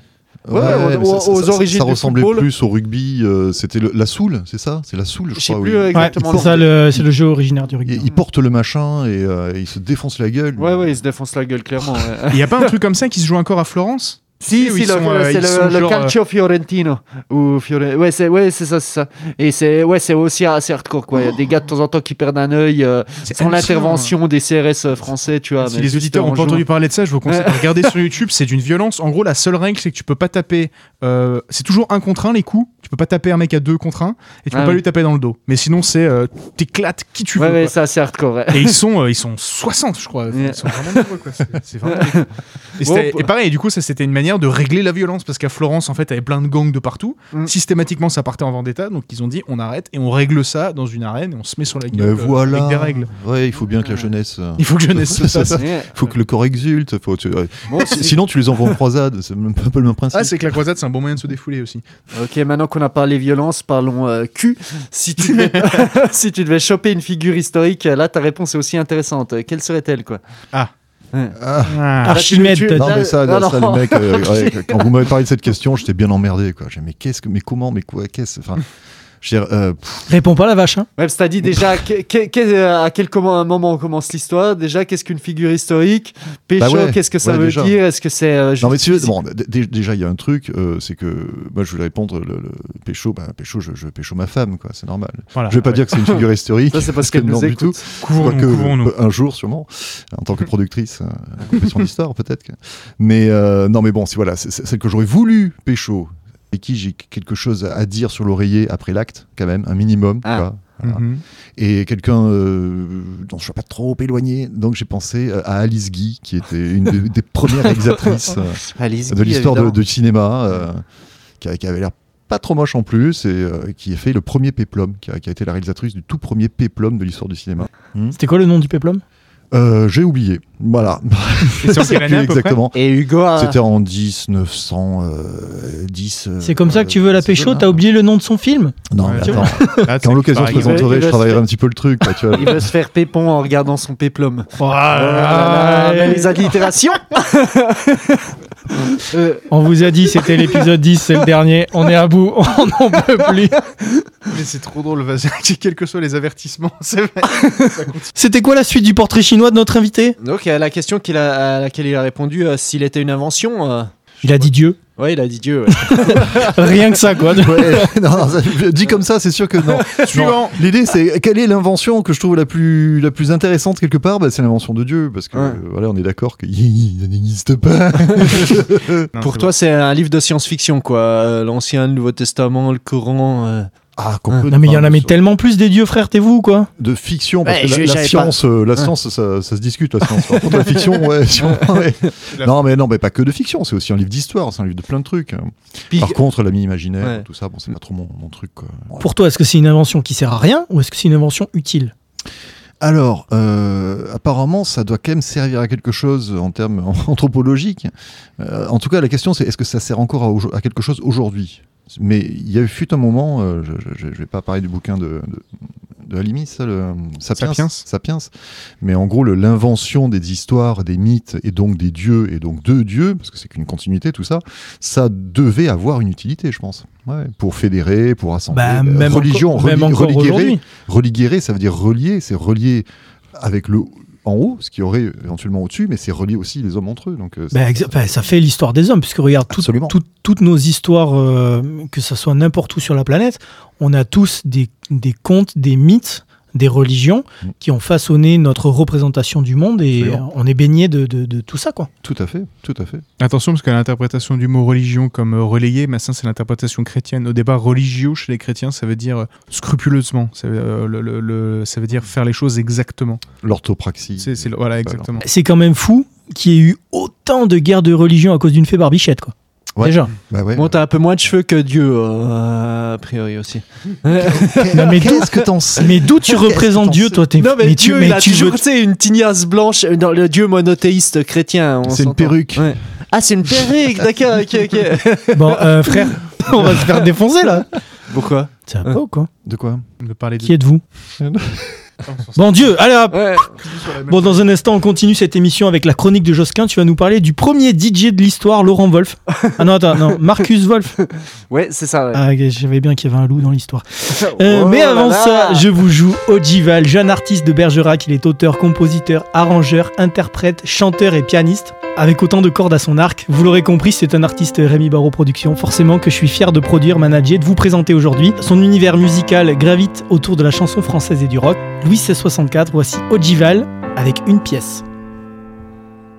pense- Ouais, aux- mais ça- ça- aux ça- origines Ça du ressemblait football. plus au rugby. euh, c'était le- la soule, c'est ça? C'est la soule, je crois. plus oui. Ouais, c'est le ça, nom. le, c'est le jeu originaire du rugby. Et il porte le machin et euh, il se défonce la gueule. Ouais, ouais, ils se défoncent la gueule, clairement. ouais. Il y a pas un truc comme ça qui se joue encore à Florence? Si, où si, le- sont, euh, c'est le, le genre, Calcio Fiorentino. Ou Fiore... Ouais, c'est ouais, c'est ça, c'est ça. Et c'est ouais, c'est aussi assez hardcore, quoi. Il y a des gars de temps en temps qui perdent un œil euh, sans l'intervention des CRS français, tu vois. Si les auditeurs en ont pas entendu parler de ça, je vous conseille de regarder sur YouTube. C'est d'une violence. En gros, la seule règle, c'est que tu peux pas taper. euh, c'est toujours un contre un les coups. Tu peux pas taper un mec à deux contre un et tu peux Ah pas oui. lui taper dans le dos. Mais sinon, c'est euh, t'éclates qui tu veux. Ouais, c'est hardcore. ouais. Et ils sont, euh, ils sont 60, je crois. Ils sont vraiment nombreux, quoi. C'est- vraiment. Et pareil, du coup, ça c'était une manière de régler la violence parce qu'à Florence, en fait, il y avait plein de gangs de partout. Mm. Systématiquement, ça partait en vendetta. Donc, ils ont dit, on arrête et on règle ça dans une arène et on se met sur la gueule euh, voilà. avec des règles. Ouais, il faut bien que la jeunesse. euh, Il faut que jeunesse se. Il faut que le corps exulte. Faut, tu- ouais. Bon, Si- c'est- Sinon, tu les envoies en croisade. C'est même pas un peu le même principe. Ah, c'est que la croisade, c'est un bon moyen de se défouler aussi. Ok, maintenant qu'on a parlé violence, parlons euh, cul. Si tu, devais... si tu devais choper une figure historique, là, ta réponse est aussi intéressante. Quelle serait-elle, quoi? Ah. Ah. Archimède, tu- Non mais ça, Non, ça, non. le mec, euh, ouais, quand vous m'avez parlé de cette question, j'étais bien emmerdé quoi. J'ai mais qu'est-ce que, mais comment, mais quoi, qu'est-ce, enfin, je veux dire, euh, Réponds pas la vache. Hein. Ouais, que t'as dit déjà que- que- que- à quel comment- moment on commence l'histoire. Déjà, qu'est-ce qu'une figure historique? Pécho, Bah ouais, qu'est-ce que ça ouais, veut déjà. dire? Est-ce que c'est. euh, non mais tu veux, bon, déjà il y a un truc, euh, c'est que moi je voulais répondre le, le pécho, bah pécho, je, je pécho ma femme quoi, c'est normal. Voilà. je vais pas dire que c'est une figure historique, Ça, c'est parce qu'elle que nous non du tout. écoute. Couvrons-nous, Quoique, couvrons-nous. euh, un jour sûrement, en tant que productrice, euh, confession d'histoire peut-être. que- Mais euh, non mais bon, si voilà, celle que j'aurais voulu pécho et qui j'ai quelque chose à dire sur l'oreiller après l'acte quand même, un minimum. Ah. quoi. Voilà. Mhm. et quelqu'un euh, dont je ne suis pas trop éloigné. Donc j'ai pensé euh, à Alice Guy, qui était une des, des premières réalisatrices euh, Alice de l'histoire de, cinéma, euh, qui, avait l'air pas trop moche en plus, et euh, qui a fait le premier péplum, qui a, qui a été la réalisatrice du tout premier péplum de l'histoire du cinéma. C'était quoi le nom du péplum? Euh, j'ai oublié. Voilà. Et c'est en quelle année, à peu près Exactement. Et Hugo a. C'était en 1910. euh, C'est comme ça que tu veux la euh, pécho T'as oublié le nom de son film Non, Ouais, mais attends. Là, Quand l'occasion se présenterait, je travaillerai un petit peu le truc. quoi, tu vois. Il veut se faire pépon en regardant son péplum. Oh Voilà. les allitérations Euh, On vous a dit, c'était l'épisode 10, c'est le dernier. On est à bout, on n'en peut plus. Mais c'est trop drôle, vas-y, quels que soient les avertissements, c'est vrai. Ça continue. C'était quoi la suite du portrait chinois de notre invité? Donc, la question qu'il a, à laquelle il a répondu, euh, s'il était une invention. euh, Il a dit Dieu. Ouais, il a dit Dieu. ouais. Rien que ça, quoi. Ouais, non, non, ça- dit comme ça, c'est sûr que non. Suivant. L'idée, c'est quelle est l'invention que je trouve la plus, la plus intéressante quelque part? Bah, C'est l'invention de Dieu, parce que Ouais. euh, voilà, on est d'accord qu'il n'existe pas. Non, Pour toi, c'est un livre de science-fiction, quoi. Euh, L'Ancien, le Nouveau Testament, le Coran. euh. Ah, qu'on peut Non, mais il y en a mais tellement plus des dieux, frère, t'es vous, quoi. de fiction, parce Ouais, que je- la, science, euh, la science, ça, ça se discute, la science. Par contre, la fiction, ouais. si on- ouais. La- Non, mais non, mais pas que de fiction, c'est aussi un livre d'histoire, c'est un livre de plein de trucs. Puis- Par contre, l'ami imaginaire, Ouais. tout ça, bon, c'est pas trop mon, mon truc. Quoi. Pour toi, est-ce que c'est une invention qui sert à rien ou est-ce que c'est une invention utile? Alors, euh, apparemment, ça doit quand même servir à quelque chose en termes anthropologiques. Euh, en tout cas, la question, c'est est-ce que ça sert encore à quelque chose aujourd'hui? Mais il y a eu fut un moment, euh, je ne vais pas parler du bouquin de, de, de Halimi, ça, le, Sapiens, Sapiens. Sapiens. mais en gros, l'invention des histoires, des mythes, et donc des dieux, et donc de dieux, parce que c'est qu'une continuité, tout ça, ça devait avoir une utilité, je pense. Ouais, pour fédérer, pour rassembler. Bah, Euh, même religion, même reli- ça veut dire relier, c'est relier avec le en haut, ce qui aurait éventuellement au-dessus, mais c'est relier aussi les hommes entre eux. Donc, euh, c'est- Bah, bah, ça fait l'histoire des hommes, puisque regarde, tout- tout- toutes nos histoires, euh, que ce soit n'importe où sur la planète, on a tous des, des contes, des mythes, des religions Mm. qui ont façonné notre représentation du monde et Absolument. on est baigné de, de- de tout ça. quoi. tout à fait, tout à fait. Attention, parce que l'interprétation du mot religion comme euh, relayé, maintenant c'est l'interprétation chrétienne. Au départ, religio chez les chrétiens, ça veut dire euh, scrupuleusement. Ça veut, euh, le- le- le- ça veut dire faire les choses exactement. L'orthopraxie. C'est, voilà, exactement. C'est quand même fou qu'il y ait eu autant de guerres de religion à cause d'une fée barbichette. Quoi. Ouais. Déjà. Bah ouais. Bon, t'as un peu moins de cheveux que Dieu, euh, a priori aussi. Non, mais d'où- Qu'est-ce que t'en sais Mais d'où tu représentes Dieu, toi t'es- Non, mais, tu, Dieu, mais il a tu toujours, veux- tu sais, une tignasse blanche dans le Dieu monothéiste chrétien. on C'est une perruque. Ouais. Ah, c'est une perruque, d'accord, ok, ok. Bon, euh, frère, on va se faire défoncer là. Pourquoi? Va pas ou quoi De quoi? On veut parler de... Qui êtes-vous? Bon Dieu, allez hop Ouais. Bon, dans un instant, on continue cette émission avec la chronique de Josquin. Tu vas nous parler du premier DJ de l'histoire, Laurent Wolf. Ah non, attends, non, Marcus Wolf. Ouais, c'est ça, ouais. Ah, savais bien qu'il y avait un loup dans l'histoire. Euh, Oh mais avant là. ça, je vous joue Ojival, jeune artiste de Bergerac. Il est auteur, compositeur, arrangeur, interprète, chanteur et pianiste. Avec autant de cordes à son arc, vous l'aurez compris, c'est un artiste Rémi Barreau Productions. Forcément que je suis fier de produire, manager, de vous présenter aujourd'hui. Son univers musical gravite autour de la chanson française et du rock. Louis 1664, voici Ojival avec une pièce.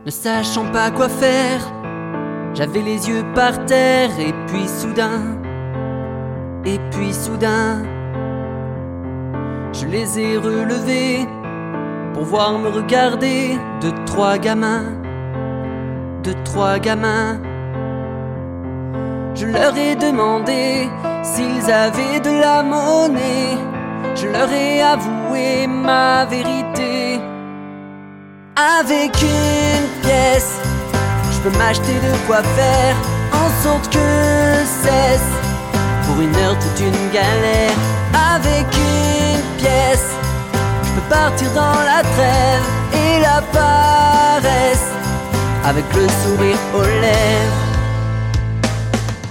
Ne sachant pas quoi faire, j'avais les yeux par terre et puis soudain, et puis soudain, je les ai relevés pour voir me regarder de trois gamins, de trois gamins. Je leur ai demandé s'ils avaient de la monnaie, je leur ai avoué ma vérité. Avec une pièce, je peux m'acheter de quoi faire en sorte que cesse pour une heure toute une galère. Avec une pièce, je peux partir dans la trêve et la paresse avec le sourire aux lèvres.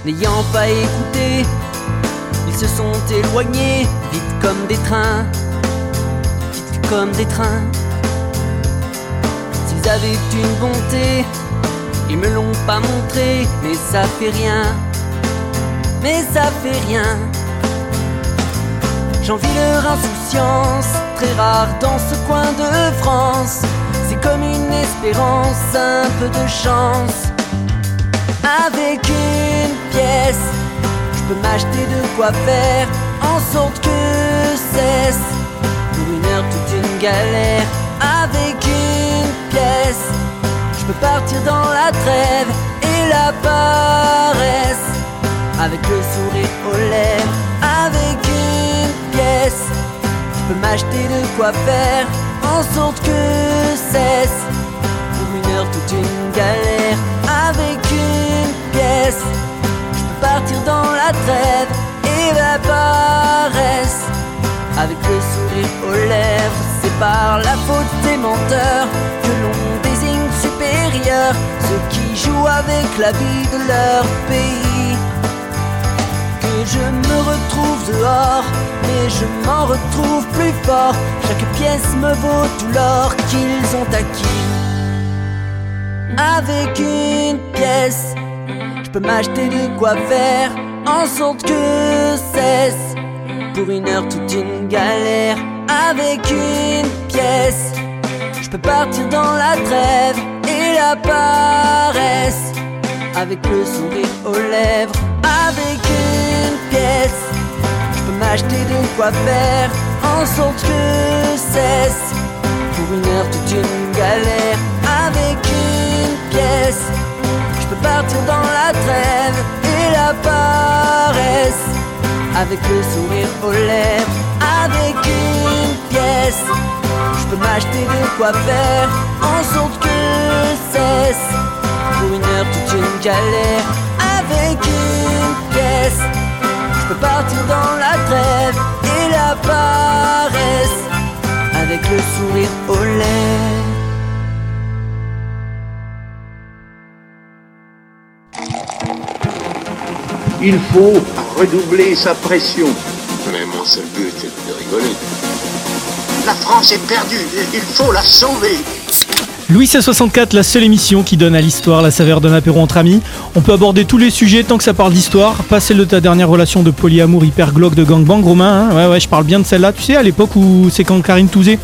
N'ayant pas écouté, ils se sont éloignés vite comme des trains, vite comme des trains. S'ils avaient une bonté, ils me l'ont pas montré, mais ça fait rien, mais ça fait rien. J'envie leur insouciance, très rare dans ce coin de France. C'est comme une espérance, un peu de chance. Avec une pièce, peux m'acheter de quoi faire en sorte que cesse pour une heure toute une galère. Avec une pièce, je peux partir dans la trêve et la paresse avec le sourire aux lèvres. Avec une pièce, je peux m'acheter de quoi faire en sorte que cesse pour une heure toute une galère. Avec une pièce, je partir dans la trêve paresse avec le sourire aux lèvres. C'est par la faute des menteurs que l'on désigne supérieurs ceux qui jouent avec la vie de leur pays. Que je me retrouve dehors, mais je m'en retrouve plus fort. Chaque pièce me vaut tout l'or qu'ils ont acquis. Avec une pièce, je peux m'acheter de quoi faire en sorte que cesse pour une heure toute une galère. Avec une pièce, je peux partir dans la trêve et la paresse avec le sourire aux lèvres. Avec une pièce, je peux m'acheter de quoi faire en sorte que cesse pour une heure toute une galère. Avec une pièce, partir dans la trêve et la paresse avec le sourire aux lèvres. Avec une pièce, je peux m'acheter de quoi faire en sorte que cesse pour une heure toute une galère avec une pièce. Je peux partir dans la trêve et la paresse avec le sourire aux lèvres. Il faut redoubler sa pression. Mais mon seul but est de rigoler. La France est perdue. Il faut la sauver. Louis C64, la seule émission qui donne à l'histoire la saveur d'un apéro entre amis. On peut aborder tous les sujets tant que ça parle d'histoire. Pas celle de ta dernière relation de polyamour hyper glauque de gangbang, Romain. hein. ouais, ouais, je parle bien de celle-là. Tu sais, à l'époque où c'est quand Karine Touzé.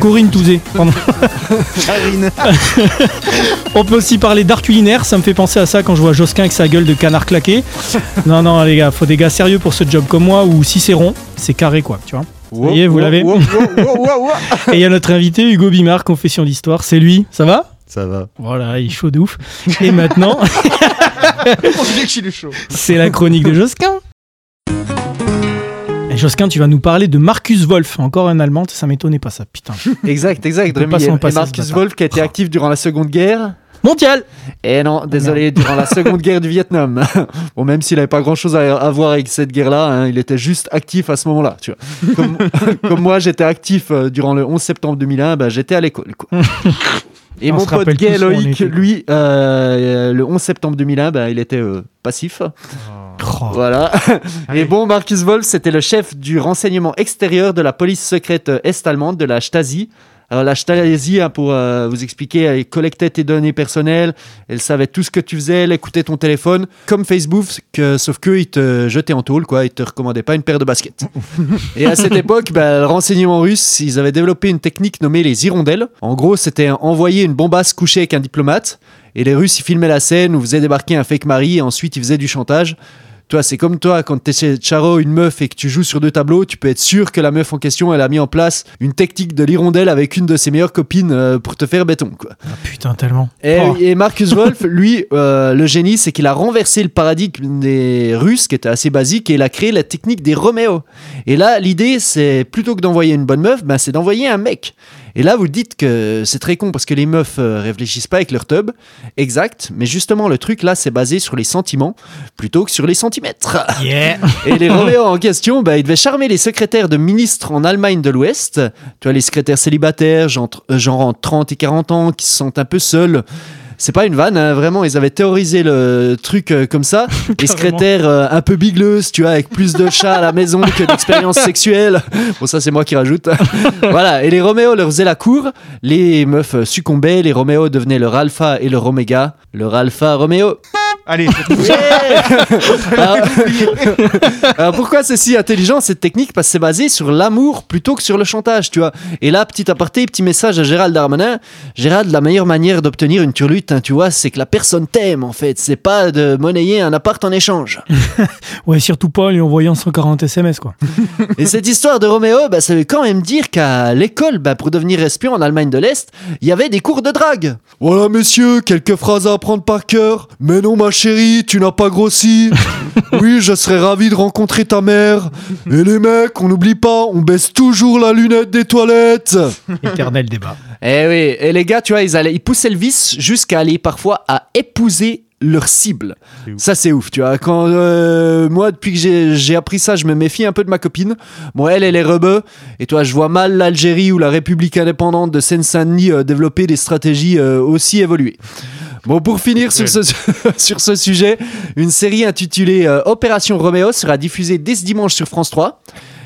Corinne Touzé, pardon. Karine. On peut aussi parler d'art culinaire, ça me fait penser à ça quand je vois Josquin avec sa gueule de canard claqué. Non, non, les gars, faut des gars sérieux pour ce job comme moi, ou si c'est rond, c'est carré quoi, tu vois. Ça y est, vous l'avez. Et il y a notre invité, Hugo Bimard, Confession d'Histoire, c'est lui, ça va? Ça va. Voilà, il est chaud de ouf. Et maintenant, On dirait qu'il est chaud. c'est la chronique de Josquin. Josquin, tu vas nous parler de Marcus Wolf, encore un Allemand, ça m'étonnait pas ça, putain. Exact, exact. pas Rémi. Et Marcus. Wolf qui a été actif durant la Seconde Guerre. Mondial Et non, désolé, durant la Seconde Guerre du Vietnam. bon, même s'il n'avait pas grand-chose à, à voir avec cette guerre-là, hein, il était juste actif à ce moment-là. Tu vois. Comme, comme moi, j'étais actif euh, durant le 11 septembre 2001, bah, j'étais à l'école. Et On mon pote gay Loïc, lui, euh, le 11 septembre 2001, bah, il était euh, passif. Oh. Voilà. Et bon, Marcus Wolf, c'était le chef du renseignement extérieur de la police secrète euh, est-allemande, de la Stasi. Alors la Stasi, hein, pour euh, vous expliquer, elle collectait tes données personnelles, elle savait tout ce que tu faisais, elle écoutait ton téléphone, comme Facebook, que, sauf que il te jetait en tôle, quoi, il te recommandait pas une paire de baskets. Et à cette époque, bah, le renseignement russe, ils avaient développé une technique nommée les hirondelles. En gros, c'était envoyer une bombasse coucher avec un diplomate, et les Russes, ils filmaient la scène où faisaient débarquer un fake mari, et ensuite ils faisaient du chantage. Toi, c'est comme toi, quand tu chez Charo une meuf et que tu joues sur deux tableaux, tu peux être sûr que la meuf en question, elle a mis en place une technique de l'hirondelle avec une de ses meilleures copines euh, pour te faire béton, quoi. Ah, putain, tellement. Et, Oh. et Marcus Wolf, lui, euh, le génie, c'est qu'il a renversé le paradigme des Russes, qui était assez basique, et il a créé la technique des Roméo. Et là, l'idée, c'est plutôt que d'envoyer une bonne meuf, ben, c'est d'envoyer un mec. Et là, vous dites que c'est très con parce que les meufs euh, réfléchissent pas avec leur tub. Exact. Mais justement, le truc là, c'est basé sur les sentiments plutôt que sur les centimètres. Yeah Et les Roméo en question, bah, ils devaient charmer les secrétaires de ministres en Allemagne de l'Ouest. Tu vois, les secrétaires célibataires, genre, euh, genre entre 30 et 40 ans, qui se sentent un peu seuls. C'est pas une vanne, hein, vraiment, ils avaient théorisé le truc euh, comme ça. Les secrétaires euh, un peu bigleuses, tu vois, avec plus de chats à la maison que d'expériences sexuelles. Bon, ça, c'est moi qui rajoute. voilà, et les Roméo leur faisaient la cour. Les meufs succombaient, les Roméo devenaient leur alpha et leur oméga. Leur alpha Roméo. Allez, Alors, alors pourquoi c'est si intelligent cette technique? Parce que c'est basé sur l'amour plutôt que sur le chantage, tu vois. Et là, petit aparté, petit message à Gérald Darmanin. Gérald, la meilleure manière d'obtenir une turlute, hein, tu vois, c'est que la personne t'aime en fait. C'est pas de monnayer un appart en échange. Ouais, surtout pas en lui envoyant 140 SMS, quoi. Et cette histoire de Roméo, bah, ça veut quand même dire qu'à l'école, bah, pour devenir espion en Allemagne de l'Est, il y avait des cours de drague. Voilà, messieurs, quelques phrases à apprendre par cœur. Mais non, ma chérie, tu n'as pas grossi. Oui, je serais ravi de rencontrer ta mère. Et les mecs, on n'oublie pas, on baisse toujours la lunette des toilettes. Éternel débat. Eh oui, et les gars, tu vois, ils, allaient, ils poussaient le vice jusqu'à aller parfois à épouser leur cible. Ça, c'est ouf, tu vois. Quand euh, moi, depuis que j'ai- appris ça, je me méfie un peu de ma copine. Bon, elle, elle est rebeu. Et toi, je vois mal l'Algérie ou la République indépendante de Seine-Saint-Denis euh, développer des stratégies euh, aussi évoluées. Bon, pour finir sur ce, sur ce sujet, une série intitulée euh, Opération Roméo sera diffusée dès ce dimanche sur France 3.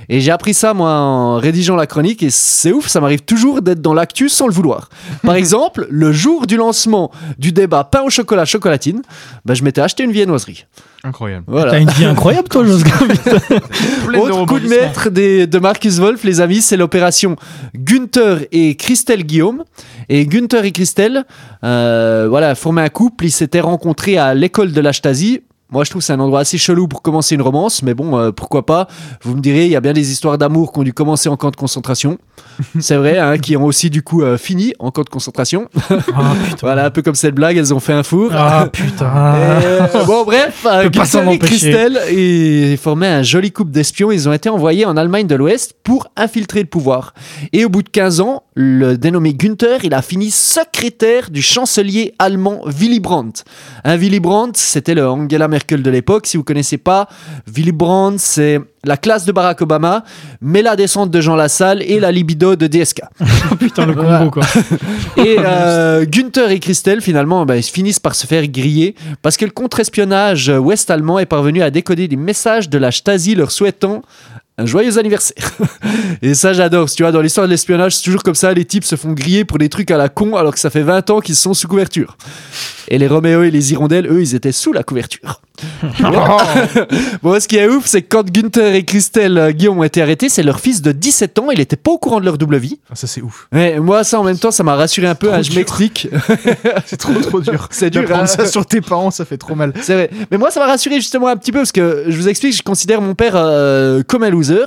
Et j'ai appris ça, moi, en rédigeant la chronique, et c'est ouf, ça m'arrive toujours d'être dans l'actu sans le vouloir. Par exemple, le jour du lancement du débat pain au chocolat chocolatine, bah, je m'étais acheté une viennoiserie. incroyable. Voilà. T'as une vie incroyable, toi, Josquin. Autre coup de maître des- de Marcus Wolf, les amis, c'est l'opération Gunther et Christelle Guillaume. Et Gunther et Christelle, euh, voilà, formaient un couple. Ils s'étaient rencontrés à l'école de la Stasi. Moi, je trouve que c'est un endroit assez chelou pour commencer une romance, mais bon, euh, pourquoi pas? Vous me direz, il y a bien des histoires d'amour qui ont dû commencer en camp de concentration. c'est vrai, hein, qui ont aussi du coup euh, fini en camp de concentration. Ah voilà, un peu comme cette blague, elles ont fait un four. Ah putain. Euh, bon, bref, Gunther et. Christelle ils formaient un joli couple d'espions. Ils ont été envoyés en Allemagne de l'Ouest pour infiltrer le pouvoir. Et au bout de 15 ans, le dénommé Günther, il a fini secrétaire du chancelier allemand Willy Brandt. Un Willy Brandt, c'était le Angela Merkel de l'époque. Si vous connaissez pas, Willy Brandt, c'est la classe de Barack Obama, mais la descente de Jean Lassalle et la libido de DSK. Oh, putain, le combo, quoi. Et euh, Günther et Christelle, finalement, bah, ils finissent par se faire griller parce que le contre-espionnage ouest-allemand est parvenu à décoder des messages de la Stasi leur souhaitant un joyeux anniversaire. et ça, j'adore. Tu vois, dans l'histoire de l'espionnage, c'est toujours comme ça. Les types se font griller pour des trucs à la con alors que ça fait 20 ans qu'ils sont sous couverture. Et les Roméo et les Hirondelles, eux, ils étaient sous la couverture. bon, ce qui est ouf, c'est que quand Günther et Christelle euh, Guillaume ont été arrêtés, c'est leur fils de 17 ans. Il était pas au courant de leur double vie. Ah, ça, c'est ouf. Ouais, moi, ça, en même temps, ça m'a rassuré un peu. Hein, je m'explique. C'est trop, trop dur. C'est dur, D'apprendre hein. ça sur tes parents, ça fait trop mal. C'est vrai. Mais moi, ça m'a rassuré justement un petit peu parce que je vous explique, je considère mon père euh, comme un loser.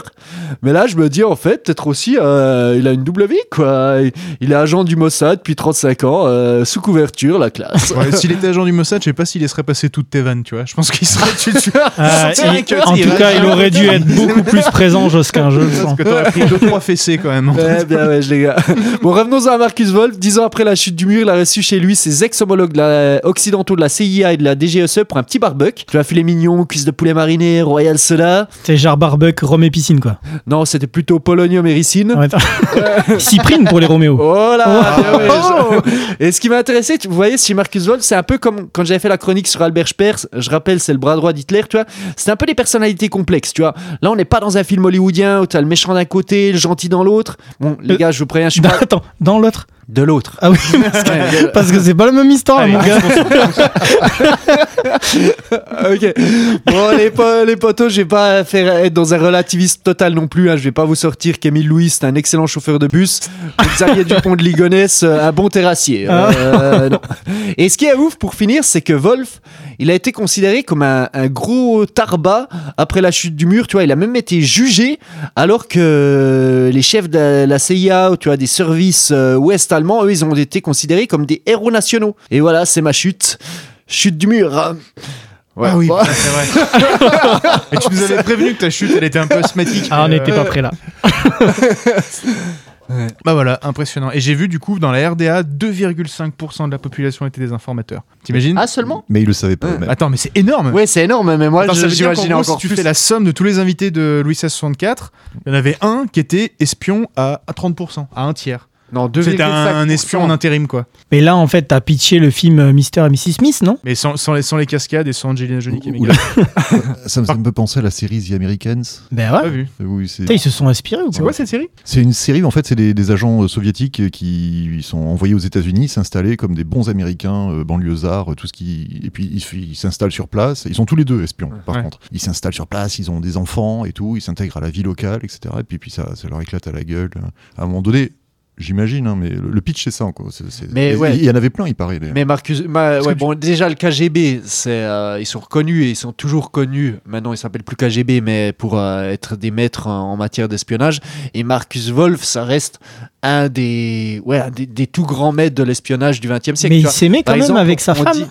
Mais là, je me dis, en fait, peut-être aussi, euh, il a une double vie, quoi. Il, il est agent du Mossad depuis 35 ans, euh, sous couverture, la classe. Ouais, s'il était agent du Mossad, je sais pas s'il laisserait passer toutes tes vannes, tu vois. Je pense qu'il serait tu, tu un il- cut, en tout cas, il aurait dû être beaucoup plus présent, Josquin, je le sens. Parce que t'aurais pris deux trois fessées quand même. Ouais, bien ouais, les gars. Bon, revenons à Marcus Wolf. Dix ans après la chute du mur, il a reçu chez lui ses ex-homologues occidentaux de la CIA et de la DGSE pour un petit barbecue. Tu as filet mignon, cuisse de poulet mariné, royal soda. C'est genre barbecue, rhum et piscine, quoi. Non, c'était plutôt polonium et ricine. Ouais. Cyprine pour les Roméo. Oh là bien ouais, je- Et ce qui m'a intéressé, tu- vous voyez, chez Marcus Wolf, c'est un peu comme quand j'avais fait la chronique sur Albert Speer, je rappelle, c'est le bras droit d'Hitler, tu vois. C'est un peu des personnalités complexes, tu vois. Là, on n'est pas dans un film hollywoodien où t'as le méchant d'un côté, le gentil dans l'autre. Bon, les Euh, gars, je vous préviens, je suis pas Attends, dans l'autre de l'autre. Ah oui, parce que, parce que c'est pas la même histoire, Allez, mon gars. ok. Bon, les, po- les potos, je vais pas faire être dans un relativisme total non plus. Hein. Je vais pas vous sortir qu'Émile Louis, c'est un excellent chauffeur de bus. Xavier Dupont de Ligonnès, euh, un bon terrassier. Euh, non. Et ce qui est ouf pour finir, c'est que Wolf, il a été considéré comme un, un gros tarbat après la chute du mur. Tu vois, il a même été jugé alors que les chefs de la CIA, ou tu vois, des services euh, ouest allemands, eux, ils ont été considérés comme des héros nationaux. Et voilà, c'est ma chute. Chute du mur. hein. Ouais, ah oui, putain, c'est vrai. Et tu nous avais prévenu que ta chute, elle était un peu asthmatique. Ah, on n'était euh, pas prêt là. Bah voilà, impressionnant. Et j'ai vu du coup dans la RDA, 2,5% de la population étaient des informateurs. T'imagines? Ah, seulement? Mais ils le savaient pas. Ouais. Attends, mais c'est énorme. Ouais, c'est énorme, mais moi, Attends, je- gros, encore si tu plus. fais la somme de tous les invités de Louis XVI 64, il y en avait un qui était espion à, à 30%, à un tiers. Non, C'était un, 2,5%. un espion en intérim, quoi. Mais là, en fait, t'as pitché le film euh, Mr. et Mrs. Smith, non? Mais sans, sans les, sans les cascades et sans Angelina Jolie qui est méga. Ça me fait un peu penser à la série The Americans. Ben Pas ouais. vu. Oui, c'est Putain, ils se sont inspirés ou C'est quoi quoi cette série? C'est une série, en fait, c'est des, des agents euh, soviétiques euh, qui sont envoyés aux États-Unis, s'installer comme des bons Américains, euh, banlieusards, tout ce qui. Et puis ils s'installent sur place. Ils sont tous les deux espions, par Ouais. contre. Ils s'installent sur place, ils ont des enfants et tout, ils s'intègrent à la vie locale, etc. Et puis, puis ça, ça leur éclate à la gueule. À un moment donné, j'imagine, hein, mais le, pitch, c'est ça, quoi. Mais ouais. Il y en avait plein, il paraît. Mais Marcus, ma- que ouais, tu- bon, déjà le KGB, c'est, euh, ils sont reconnus et ils sont toujours connus. Maintenant, ils s'appellent plus KGB, mais pour euh, être des maîtres en, en matière d'espionnage. Et Marcus Wolf, ça reste un des, ouais, un des, des tout grands maîtres de l'espionnage du XXe siècle. Mais il s'aimait quand Par même exemple, avec sa femme. dit-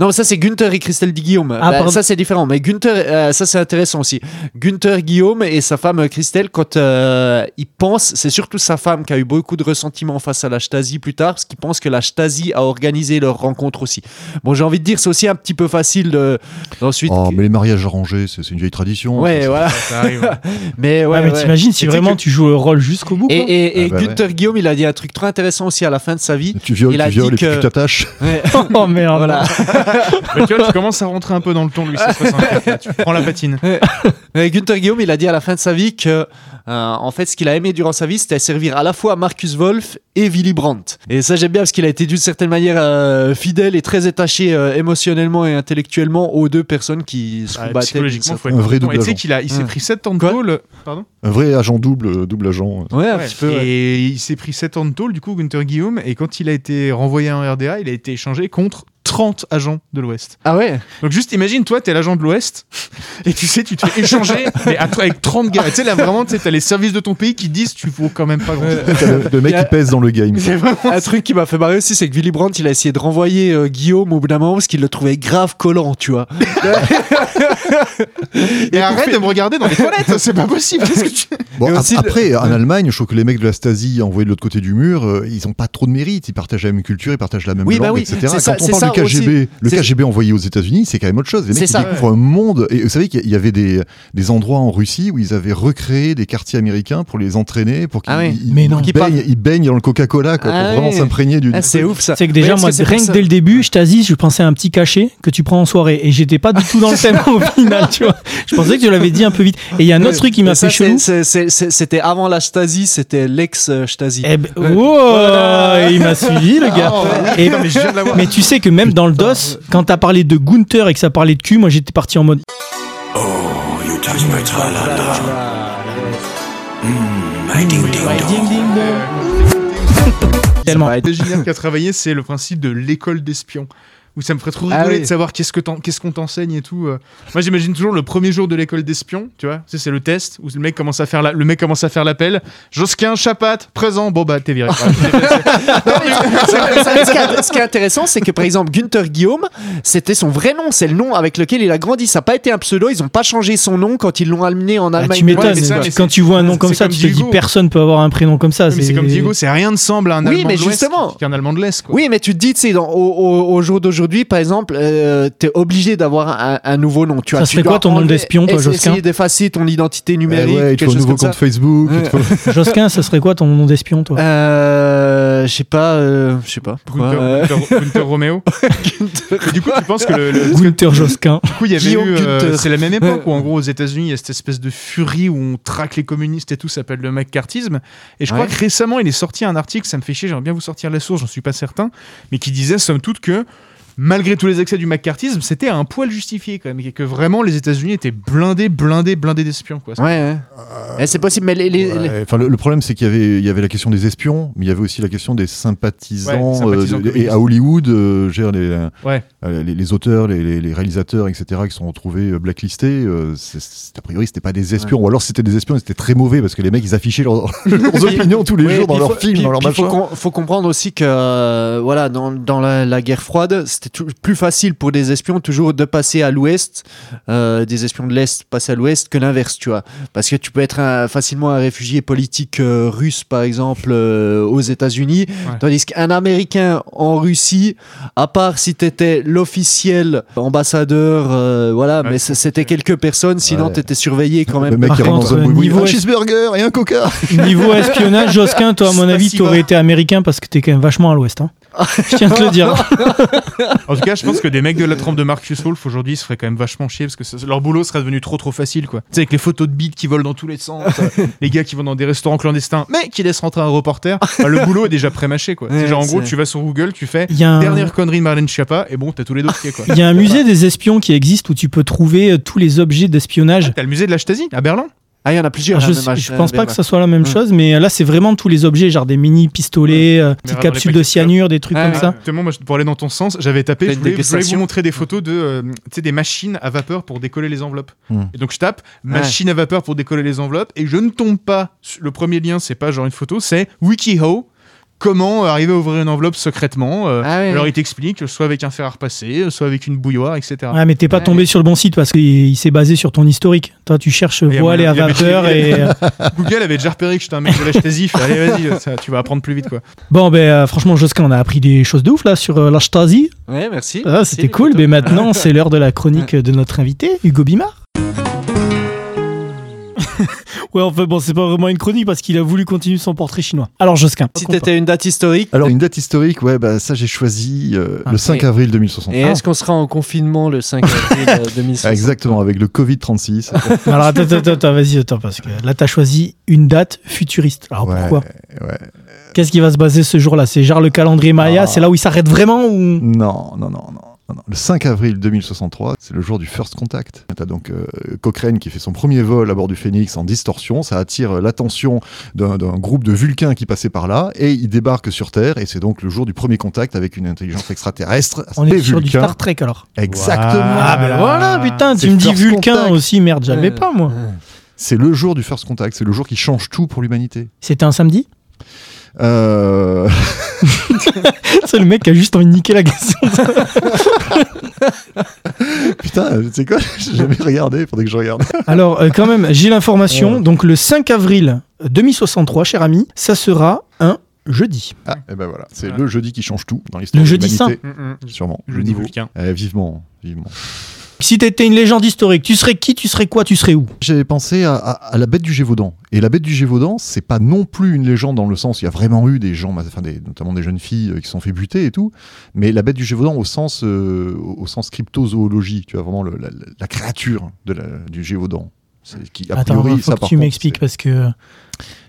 Non, ça c'est Günther et Christelle Di Guillaume. Ah, Bah, pardon. ça c'est différent. Mais Günther, euh, ça c'est intéressant aussi. Günther Guillaume et sa femme euh, Christelle, quand euh, ils pensent, c'est surtout sa femme qui a eu beaucoup de ressentiment face à la Stasi plus tard, parce qu'ils pensent que la Stasi a organisé leur rencontre aussi. Bon, j'ai envie de dire, c'est aussi un petit peu facile de d'ensuite. Oh, mais les mariages arrangés, c'est une vieille tradition. Ouais, Ça, voilà. Ça arrive. ouais. Mais ouais, Ouais, mais ouais. t'imagines si vraiment que- tu joues le rôle jusqu'au bout. Et, et, et Ah bah ouais. Günther Guillaume, il a dit un truc très intéressant aussi à la fin de sa vie. Tu violes, Il a tu violes dit et puis tu t'attaches. Ouais. Oh merde. Voilà. Mais tu vois, tu commences à rentrer un peu dans le ton, Louis XVI 64. là. Tu prends la patine. Mais Günther Guillaume, il a dit à la fin de sa vie que euh, en fait, ce qu'il a aimé durant sa vie, c'était servir à la fois Marcus Wolf et Willy Brandt. Et ça, j'aime bien parce qu'il a été d'une certaine manière euh, fidèle et très attaché euh, émotionnellement et intellectuellement aux deux personnes qui se Ah, combattaient. psychologiquement, faut Un être vrai bon. Et double tu sais agent. qu'il a, il s'est Ouais. pris 7 ans de tôle. Pardon Un vrai agent double, double agent. Ouais, un Ouais. petit peu. ouais. Et il s'est pris 7 ans de tôle, du coup, Gunther Guillaume. Et quand il a été renvoyé en RDA, il a été échangé contre 30 agents de l'Ouest. Ah ouais Donc juste imagine, toi, t'es l'agent de l'Ouest, et tu sais, tu te fais échanger mais avec 30 gars. Et tu sais, là, vraiment, tu sais, t'as les services de ton pays qui disent tu vaux quand même pas grand chose. Le, mec qui pèse dans le game. Un truc qui m'a fait marrer aussi, c'est que Willy Brandt, il a essayé de renvoyer euh, Guillaume au bout d'un moment parce qu'il le trouvait grave collant, tu vois. Et arrête de me regarder dans les toilettes, c'est pas possible. Qu'est-ce que tu... Bon, le- après, en Allemagne, je trouve que les mecs de la Stasi envoyés de l'autre côté du mur, euh, ils ont pas trop de mérite. Ils partagent la même culture, ils partagent la même Oui, langue, bah oui, etc. c'est ça- on parle ça du KGB, aussi. le KGB envoyé aux États-Unis, c'est quand même autre chose. Les C'est mecs ça. découvrent un monde. Et vous savez qu'il y avait des, des endroits en Russie où ils avaient recréé des quartiers américains pour les entraîner, pour qu'ils Ah oui. ils- baignent, ils baignent dans le Coca-Cola, quoi, Ah pour vraiment s'imprégner du. Ah, c'est ouf ça. C'est que déjà, Ouais, moi, que rien pour que dès le début, je t'ai je pensais à un petit cachet que tu prends en soirée. Et j'étais pas du tout dans le thème au final, tu vois. Je pensais que tu l'avais dit un peu vite. Et il y a un autre Ouais. truc qui m'a fait chelou. C'était avant la Stasi, c'était l'ex-Stasi. Eh ben, il m'a suivi, le gars. Je de l'avoir. mais tu sais que même dans le DOS, quand t'as parlé de Gunther et que ça parlait de cul, moi j'étais parti en mode. Tellement. Ça va être- L'ingénieur qui a travaillé, c'est le principe de l'école d'espion. Où ça me ferait trop Ah rigoler oui. de savoir qu'est-ce que qu'est-ce qu'on t'enseigne et tout. euh. Moi, j'imagine toujours le premier jour de l'école d'espion, tu vois. Tu sais, c'est le test où le mec commence à faire la- le mec commence à faire l'appel. Josquin Chapat présent. Bon bah t'es viré. Ce, qui est, intéressant, c'est que par exemple, Günther Guillaume, c'était son vrai nom, c'est le nom avec lequel il a grandi. Ça n'a pas été un pseudo, ils n'ont pas changé son nom quand ils l'ont amené en Ah, Allemagne. tu m'étonnes. Ouais, quand tu vois un nom comme ça, comme tu te dis personne peut avoir un prénom comme ça. Mais c'est comme Diego, c'est rien ne semble à un Oui, Allemand mais de justement. de l'Est. Oui, mais tu te dis, tu sais, au jour d'aujourd'hui, par exemple, euh, t'es obligé d'avoir un, un nouveau nom. Tu Ça tu serait quoi ton nom d'espion, toi, essayer Josquin d'effacer ton identité Eh numérique. ouais, il faut un chose nouveau comme compte ça. Facebook. Ouais. faut- Josquin, ça serait quoi ton nom d'espion, toi? Euh, je sais pas, euh, je sais pas. Pourquoi, Gunther, euh, Gunther- Gunther Romeo. Du coup, tu penses que le, le- Gunther Josquin. Du coup, il y avait Guillaume eu, euh, c'est la même époque où en gros aux États-Unis, il y a cette espèce de furie où on traque les communistes et tout, ça s'appelle le McCarthyisme. Et je crois Ouais. que récemment, il est sorti un article, ça me fait chier, j'aimerais bien vous sortir la source, j'en suis pas certain, mais qui disait somme toute que malgré tous les excès du McCarthyisme, c'était un poil justifié quand même, et que vraiment les États-Unis étaient blindés, blindés, blindés d'espions. Quoi. Ouais, ouais. Eh, c'est possible, mais les. les- les- Ouais, Enfin, le, le problème, c'est qu'il y avait, il y avait la question des espions, mais il y avait aussi la question des sympathisants. Ouais, sympathisants euh, de- et à Hollywood, euh, les, euh, les, les auteurs, les, les- les réalisateurs, etc., qui sont retrouvés euh, blacklistés, euh, c'est- c'est- a priori, c'était pas des espions. Ou alors, c'était des espions, et c'était très mauvais parce que les mecs, ils affichaient leurs, leurs opinions tous les Oui, jours dans leurs films, dans leurs puis faut, machins. com- faut comprendre aussi que voilà, dans, dans la, la guerre froide, c'était plus facile pour des espions toujours de passer à l'ouest, euh, des espions de l'est passer à l'ouest que l'inverse, tu vois. Parce que tu peux être un- facilement un réfugié politique euh, russe, par exemple, euh, aux États-Unis, tandis qu'un Américain en Russie, à part si tu étais l'officiel ambassadeur, euh, voilà, Ouais, mais c'était quelques personnes, sinon Ouais. tu étais surveillé quand même. Le mec, Par contre, niveau un es- cheeseburger et un coca. Niveau espionnage, Josquin, toi, à mon avis, t'aurais bas. été américain parce que t'es quand même vachement à l'ouest. Hein. Je tiens à te le dire. En tout cas, je pense que des mecs de la trempe de Marcus Wolf aujourd'hui se feraient quand même vachement chier parce que ça- leur boulot serait devenu trop trop facile quoi. Tu sais, avec les photos de bites qui volent dans tous les sens, euh, les gars qui vont dans des restaurants clandestins, mais qui laissent rentrer un reporter. Enfin, le boulot est déjà pré-mâché quoi. Ouais, c'est genre en gros, tu vas sur Google, tu fais Il y a un- dernière connerie de Marlène Schiappa et bon, t'as tous les dossiers quoi. Il y a un musée des espions qui existe où tu peux trouver euh, tous les objets d'espionnage. T'as le musée de la Stasi à Berlin Ah, il y en a plusieurs. Alors, hein, je, pense pas que ça soit la même Ouais. chose, mais là c'est vraiment tous les objets, genre des mini pistolets, euh, Mais petites capsules de cyanure, des trucs Ah, comme ouais. ça. Justement, moi, je- pour aller dans ton sens, j'avais tapé, je voulais, je voulais vous montrer des photos de, euh, tu sais, des machines à vapeur pour décoller les enveloppes. Hmm. Et donc je tape machine à vapeur pour décoller les enveloppes et je ne tombe pas. sur- Le premier lien, c'est pas genre une photo, c'est WikiHow. Comment arriver à ouvrir une enveloppe secrètement euh, Ah ouais. Alors il t'explique, soit avec un fer à repasser, soit avec une bouilloire, etc. Ouais, mais t'es pas Ouais. tombé sur le bon site parce qu'il il s'est basé sur ton historique. Toi, tu cherches voile et à vapeur et. euh, Google avait déjà repéré que j'étais un mec de fait, Allez, vas-y, ça, tu vas apprendre plus vite quoi. Bon, ben euh, franchement, Josquin, on a appris des choses de ouf là sur euh. Ouais, merci. Ah, C'était cool, mais maintenant c'est l'heure de la chronique de notre invité, Hugo Bimard. Ouais, enfin bon, c'est pas vraiment une chronique parce qu'il a voulu continuer son portrait chinois. Alors, Josquin. Si t'étais une date historique, Alors, une date historique, ouais, bah, ça j'ai choisi euh, Ah, le 5 et- avril 2063. et est-ce qu'on sera en confinement le 5 avril euh, 2060 Ah, exactement, avec le Covid-36. Alors, attends, attends, attends, vas-y, attends, parce que là, t'as choisi une date futuriste. Alors, Ouais, pourquoi? ouais. Qu'est-ce qui va se baser ce jour-là? C'est genre le calendrier Maya Ah. C'est là où il s'arrête vraiment ou? Non, non, non, non. Non, non. Le 5 avril 2063, c'est le jour du First Contact. T'as donc euh, Cochrane qui fait son premier vol à bord du Phoenix en distorsion. Ça attire euh, l'attention d'un groupe de Vulcains qui passait par là et ils débarquent sur Terre. Et c'est donc le jour du premier contact avec une intelligence extraterrestre. On est sur du. Star Trek alors. Exactement. Ah ben voilà, putain, tu me dis Vulcain Contact. aussi, merde, j'avais Euh, pas moi. C'est le jour du First Contact. C'est le jour qui change tout pour l'humanité. C'était un samedi? Euh... C'est le mec qui a juste envie de niquer la question. Putain, tu sais quoi? J'ai jamais regardé. Faudrait que je regarde. Alors, euh, quand même, j'ai l'information. Donc, le 5 avril 2063, cher ami, ça sera un jeudi. Ah, et ben voilà. C'est le jeudi qui change tout dans l'histoire Le de jeudi l'humanité. Mm, mm. Sûrement. Je Le dis niveau. Vulcain. Eh, vivement, vivement. Si t'étais une légende historique, tu serais qui Tu serais quoi Tu serais où? J'ai pensé à, à- à la bête du Gévaudan. Et la bête du Gévaudan, c'est pas non plus une légende dans le sens il y a vraiment eu des gens, enfin des- notamment des jeunes filles euh, qui se sont fait buter et tout. Mais la bête du Gévaudan au sens, euh, au sens cryptozoologie, tu vois vraiment le- la, créature de la- du Gévaudan. C'est qui a Attends, priori, faut ça, que tu m'expliques c'est- parce que.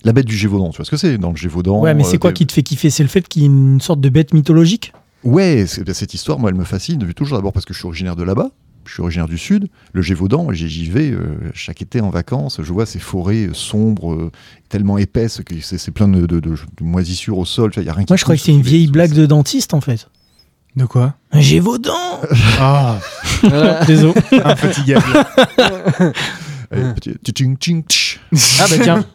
La bête du Gévaudan, tu vois ce que c'est dans le Gévaudan Ouais, mais c'est euh, quoi des- qui te fait kiffer? C'est le fait qu'il y ait une sorte de bête mythologique? Ouais, c'est- ben, cette histoire, moi, elle me fascine depuis toujours. D'abord parce que je suis originaire de là-bas. Je suis originaire du sud. Le Gévaudan, j'y j'y vais euh, chaque été en vacances. Je vois ces forêts euh, sombres, euh, tellement épaisses que c'est c'est plein de, de- de- de moisissures au sol. Vois, y a rien qui Moi, je croyais que c'était une vieille blague de dentiste en fait. De quoi? Un Gévaudan Ah, Désolé. infatigable. Allez, petit- tching, tching, tch. Ah bah tiens.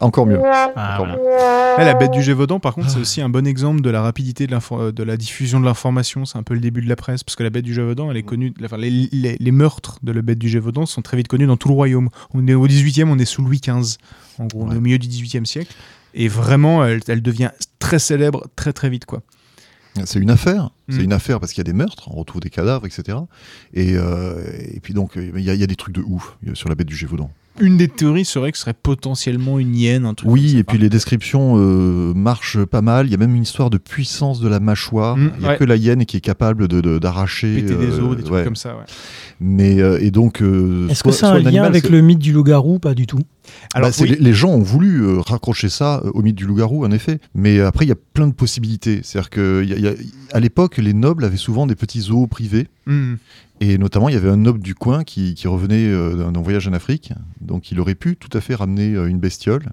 Encore mieux. Ah, Encore voilà. mieux. Eh, la bête du Gévaudan, par contre, c'est aussi un bon exemple de la rapidité de, euh, de la diffusion de l'information. C'est un peu le début de la presse, parce que la bête du Gévaudan, elle est connue. Enfin, les, les- les meurtres de la bête du Gévaudan sont très vite connus dans tout le royaume. On est au 18e, on est sous Louis XV. En gros, on est au milieu du 18e siècle. Et vraiment, elle, elle devient très célèbre très très vite, quoi. C'est une affaire. Mm. C'est une affaire parce qu'il y a des meurtres, on retrouve des cadavres, etc. Et, euh, et puis donc, il y, a- il y a des trucs de ouf sur la bête du Gévaudan. Une des théories serait que ce serait potentiellement une hyène, un truc comme Oui, ça. et puis les descriptions euh, marchent pas mal. Il y a même une histoire de puissance de la mâchoire. Mm, Il n'y a ouais. que la hyène qui est capable de- de- d'arracher. péter des euh, os, des trucs ouais. comme ça, ouais. Mais euh, et donc. euh, Est-ce soit- que c'est soit un lien animal, avec que- le mythe du loup-garou? Pas du tout. Alors, bah, oui. les, les gens ont voulu euh, raccrocher ça euh, au mythe du loup-garou, en effet. Mais euh, après, il y a plein de possibilités. C'est-à-dire qu'à l'époque, les nobles avaient souvent des petits zoos privés. Hmm. Et notamment, il y avait un noble du coin qui, qui revenait euh, d'un voyage en Afrique. Donc, il aurait pu tout à fait ramener une bestiole,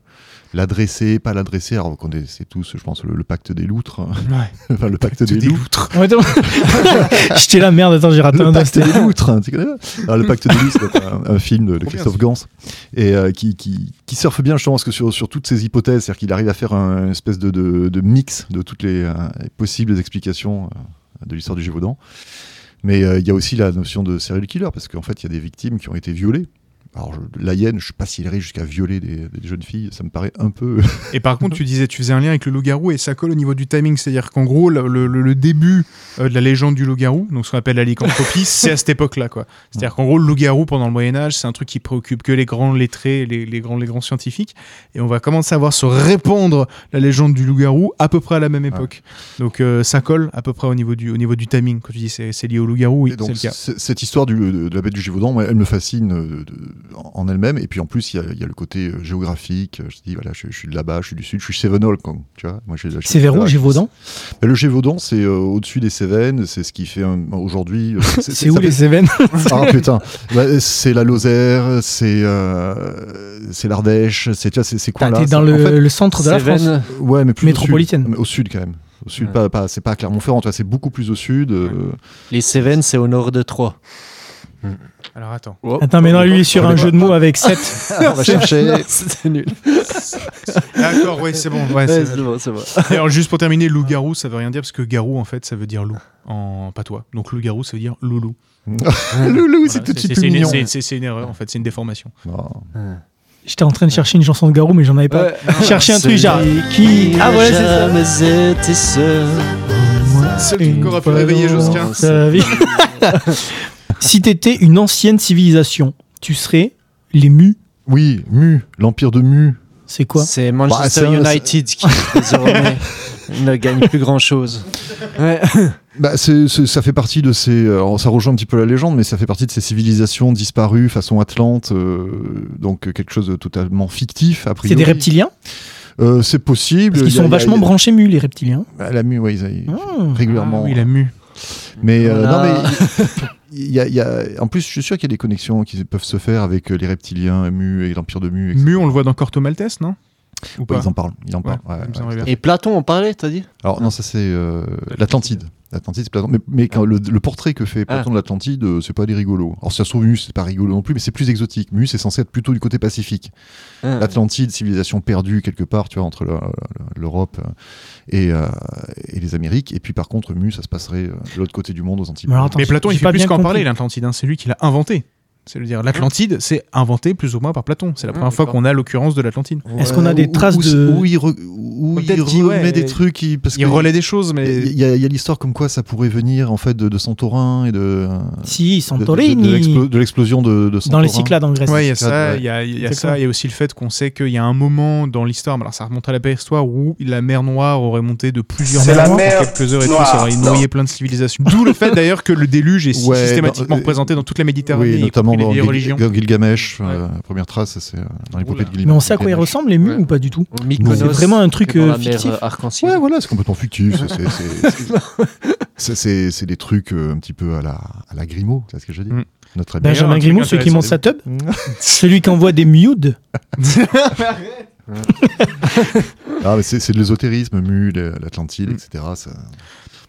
l'adresser, pas l'adresser. Alors, vous connaissez tous, je pense, le, le pacte des loutres. hein. Ouais. enfin, le pacte des, Des loutres. J'étais là, merde, attends, j'ai raté un Le pacte des loutres, hein, tu connais pas Alors, Le pacte des loutres, c'est un, un film de, de Christophe Gans et euh, qui, qui, qui surfe bien justement parce que sur, sur toutes ces hypothèses, c'est-à-dire qu'il arrive à faire un une espèce de, de, de mix de toutes les, euh, les possibles explications euh, de l'histoire du Gévaudan. Mais euh, il y a aussi la notion de serial killer parce qu'en fait, il y a des victimes qui ont été violées. Alors, je- la hyène, je sais pas s'il arrive jusqu'à violer des, des jeunes filles, ça me paraît un peu. Et par contre, tu disais, tu faisais un lien avec le loup-garou et ça colle au niveau du timing. C'est-à-dire qu'en gros, le, le- le début euh, de la légende du loup-garou, donc ce qu'on appelle la lycanthropie, c'est à cette époque-là. quoi. C'est-à-dire qu'en gros, le loup-garou pendant le Moyen-Âge, c'est un truc qui préoccupe que les grands lettrés, les, les grands, les grands scientifiques. Et on va commencer à voir se répandre la légende du loup-garou à peu près à la même époque. Donc euh, ça colle à peu près au niveau du, au niveau du timing. Quand tu dis c'est c'est lié au loup-garou, oui, c'est le cas. cette histoire du- de, la bête du Gévaudan, elle me fascine euh, de- en elle-même. Et puis en plus, il y a, il y a le côté euh, géographique. Je dis, voilà, je, je suis de là-bas, je suis du sud, je suis Cévenol, tu vois. Moi, je, je- C'est vers où, Gévaudan Mais Le Gévaudan, c'est euh, au-dessus des Cévennes. C'est ce qui fait euh, aujourd'hui. euh, C'est où les Cévennes Ah putain, Bah, c'est la Lozère, c'est euh, c'est l'Ardèche, c'est tu vois, c'est c'est quoi T'es là dans En le, fait, le centre de la France. Ouais, mais plus métropolitaine. Au sud, Mais au sud quand même. Au sud, Ouais. pas, pas, c'est pas à Clermont-Ferrand, c'est beaucoup plus au sud. euh, Les Cévennes, c'est au nord de Troyes. Alors attends. Attends, mais non, lui il est sur un jeu de mots avec 7. on va chercher. C'était nul. D'accord, ouais, c'est bon. Ouais, Ouais, c'est- bon, c'est bon. Et alors, juste pour terminer, loup-garou, ça veut rien dire parce que garou, en fait, ça veut dire loup en patois. Donc loup-garou, ça veut dire loulou. Loulou, c'est tout de suite c'est plus une, mignon. c'est- une erreur, en fait, c'est une déformation. Non. J'étais en train de chercher une chanson de Garou, mais j'en avais pas. Chercher un truc genre. Qui Ah, voilà, c'est ça. jamais été seul. Seul truc qu'aura pu réveiller Josquin. Si t'étais une ancienne civilisation, tu serais Les Mu, Oui, Mu, l'empire de Mu. c'est quoi C'est Manchester Bah, c'est un- United qui désormais ne gagne plus grand chose. Ouais. Bah, c'est- c'est- ça fait partie de ces. alors, ça rejoint un petit peu la légende, mais ça fait partie de ces civilisations disparues façon Atlante, euh, donc euh, quelque chose de totalement fictif. A C'est priori. des reptiliens Euh, C'est possible. Parce qu'ils Il y a- sont a- vachement a- branchés Mu, les reptiliens. Bah, la Mu, ouais, ils, ils- Ah. régulièrement. Ah oui, la mu. Mais euh, Voilà. non, mais il y a, il y a- en plus, je suis sûr qu'il y a des connexions qui peuvent se faire avec euh, les reptiliens, Mu et l'empire de Mu. etc. Mu, on le voit dans Corto Maltese, non? Ou pas? ils en parlent. Ils en parlent. ouais, ouais. Et Platon, on parlait, t'as dit? Alors non, ça c'est euh, l'Atlantide. L'Atlantide, c'est Platon. Mais, mais quand le, le portrait que fait Platon de l'Atlantide, euh, c'est pas des rigolos. Alors si ça se trouve, Mu, c'est pas rigolo non plus, mais c'est plus exotique. Mu, c'est censé être plutôt du côté pacifique. Ah. L'Atlantide, civilisation perdue quelque part, tu vois, entre l'Europe euh, et, euh, et les Amériques. Et puis par contre, Mu, ça se passerait de l'autre côté du monde, aux Antilles. Mais alors, attends, Mais Platon, il fait pas plus qu'en parler, l'Atlantide. hein. C'est lui qui l'a inventé. C'est-à-dire, l'Atlantide, c'est inventé plus ou moins par Platon. C'est la Ah, première fois qu'on a l'occurrence de l'Atlantide. Est-ce qu'on a des traces où, de- Où il, re- où il remet ouais, des trucs. qui- parce Il relaie des choses, mais. Il y a, il l'histoire comme quoi ça pourrait venir en fait de, de Santorin et de Si, de- de- de Santorini. de l'explosion de, de Santorin. dans les Cyclades en Grèce. Ouais, il y a ça, ouais. il y a, il y a Exactement. ça, il y a aussi le fait qu'on sait qu'il y a un moment dans l'histoire, alors ça remonte à la préhistoire, où la mer Noire aurait monté de plusieurs mers la mer en quelques heures et tout, ça aurait noyé plein de civilisations. D'où le fait d'ailleurs que le déluge est systématiquement dans- représenté dans toute la Méditerranée, Dans Gil- Gilgamesh, Ouais. euh, la première trace, c'est euh, dans l'épopée de Gilgamesh. Mais on sait à quoi ils Gilgamesh. ressemblent les Mu Ouais. ou pas du tout C'est vraiment un truc, euh, fictif. arc-en-ciel. Ouais, voilà, c'est complètement fictif. c'est- des trucs euh, un petit peu à la, à la Grimaud, c'est ce que je dis. Mm. Notre ami. Benjamin Grimaud, celui qui monte sa tub Celui qui envoie des mudes Ah, mais c'est c'est de l'ésotérisme, Mu, le- l'Atlantide, etc. ça-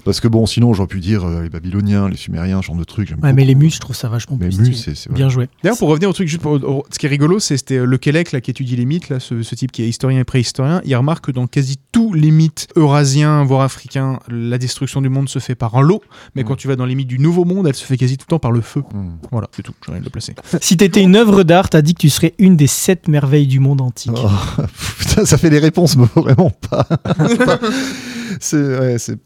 Parce que bon, sinon, j'aurais pu dire euh, les Babyloniens, les Sumériens, ce genre de trucs. Ouais, mais les Mus, je trouve ça vachement Mais plus Mu, stylé. c'est. Bien joué. D'ailleurs, pour revenir au truc, juste pour- au- ce qui est rigolo, c'est c'était euh, le Quélec là, qui étudie les mythes, là, ce, ce type qui est historien et préhistorien. Il remarque que dans quasi tous les mythes eurasiens, voire africains, la destruction du monde se fait par un lot. Mais Mm. quand tu vas dans les mythes du Nouveau Monde, elle se fait quasi tout le temps par le feu. Hmm. Voilà, c'est tout. J'ai rien de le placer. Si t'étais une œuvre d'art, t'as dit que tu serais une des sept merveilles du monde antique. Oh, putain, ça fait des réponses, mais vraiment pas. c'est ouais, c'est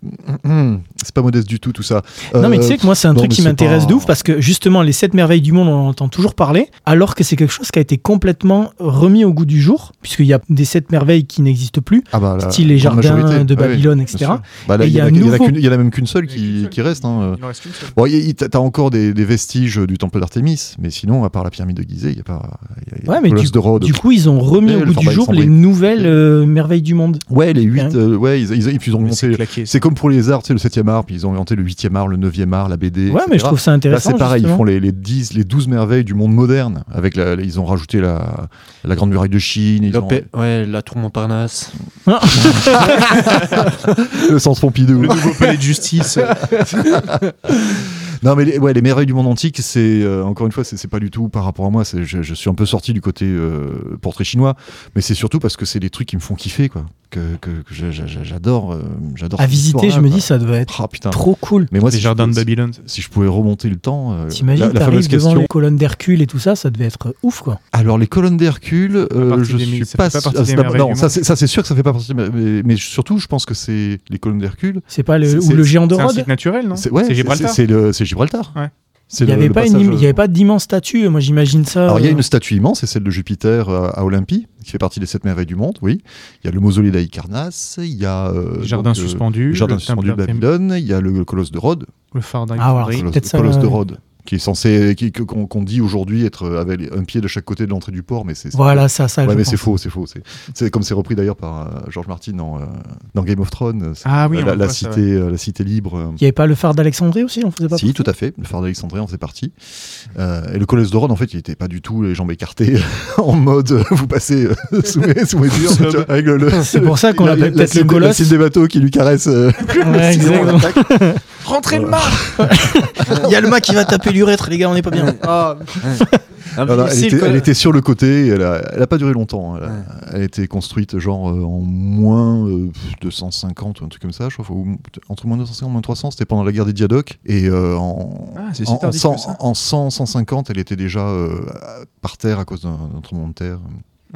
c'est pas modeste du tout tout ça. Non, mais Euh, tu sais que moi, c'est un non, truc qui m'intéresse pas- de ouf parce que justement, les sept merveilles du monde, on en entend toujours parler, alors que c'est quelque chose qui a été complètement remis au goût du jour, puisqu'il y a des sept merveilles qui n'existent plus, Ah bah, la style les jardins majorité. de Ouais, Babylone, etc. Bah, là, Et il y, en a- y a nouveau- y en a même qu'une seule qui, qui reste. hein. Il en reste qu'une seule. Bon, il y a- t'as encore des, des vestiges du temple d'Artémis, mais sinon, à part la pyramide de Gizeh, il n'y a pas. y a- il y a Ouais, mais colosse de Rhodes. Du coup, ils ont remis au goût du jour les nouvelles euh, merveilles du monde. Ouais, les 8, Hein. ouais, ils, ils, ont c'est monté. claqué. C'est comme pour les arts, tu sais, le 7e art, puis ils ont inventé le 8e art, le 9e art, la BD. Ouais, mais je trouve ça Là, intéressant. c'est pareil, ils font les, les, 10, les 12 merveilles du monde moderne. Avec la, ils ont rajouté la, la Grande Muraille de Chine, ils ont, Ouais, la tour Montparnasse. le Centre Pompidou. Le nouveau palais de justice. Non, mais les, ouais, les merveilles du monde antique, c'est euh, encore une fois, c'est pas du tout par rapport à moi. je suis un peu sorti du côté euh, portrait chinois, mais c'est surtout parce que c'est des trucs qui me font kiffer, quoi. Que, que, que j'a- j'a- j'adore, euh, j'adore. À visiter, je me dis, ça devait être Ah trop cool. Mais moi, Les si jardins de Babylone. Si, je pouvais remonter le temps, euh, T'imagines, la, la devant les colonnes d'Hercule et tout ça, ça devait être ouf, quoi. Alors les colonnes d'Hercule, euh, je suis pas, fait pas ah, c'est non, ça c'est c'est sûr que ça fait pas partie. Mais, mais- mais surtout, je pense que c'est les colonnes d'Hercule. C'est pas le, C'est- ou c'est- le géant de C'est Rhodes site naturel, non? C'est C'est c'est- Gibraltar. c'est c'est Gibraltar. Ouais. Il n'y le- avait, le euh, avait pas d'immense statue, moi j'imagine ça. Alors il y a euh, une statue immense, c'est celle de Jupiter à Olympie, qui fait partie des sept merveilles du monde. Oui. Il y a le mausolée d'Aïkarnas, il y a euh, donc, euh, suspendus. le jardin le suspendu de Babylone, il y a le, le colosse de Rhodes, Le phare Ah, voilà. d'Alexandrie. colosse, peut-être ça, colosse de ouais. Rhodes, qui est censé, qu'on dit aujourd'hui être avec un pied de chaque côté de l'entrée du port, mais c'est c'est- Voilà, ça, ça. Ouais, mais c'est faux, c'est faux. C'est- C'est comme c'est repris d'ailleurs par euh, George Martin dans, euh, dans Game of Thrones. c'est- Ah oui, on la, la voit ça, cité, euh, la cité libre. Il n'y avait pas le phare d'Alexandrie aussi, on faisait pas si, tout à fait. Le phare d'Alexandrie en fait partie. Euh, et le colosse de Rhodes, en fait, il était pas du tout les jambes écartées en mode euh, vous passez euh, sous mes, sous mes vois, avec le, le- C'est pour ça qu'on la- l'appelle la peut-être le colosse. cime des bateaux qui lui caresse. euh, Ouais, on exactement. Rentrez le mât Il y a le mât qui va taper l'urètre, les gars, on n'est pas bien. Ah, elle, était, elle sur le côté, elle a, elle a pas duré longtemps. Elle a, elle a été construite genre euh, en moins euh, 250 ou un truc comme ça, je crois, ou entre moins 250 et moins 300, c'était pendant la guerre des Diadoques. Et euh, en, Ah, en, en tardif 100, que ça. en 100, 150, elle était déjà euh, par terre à cause d'un d'un tremblement de terre.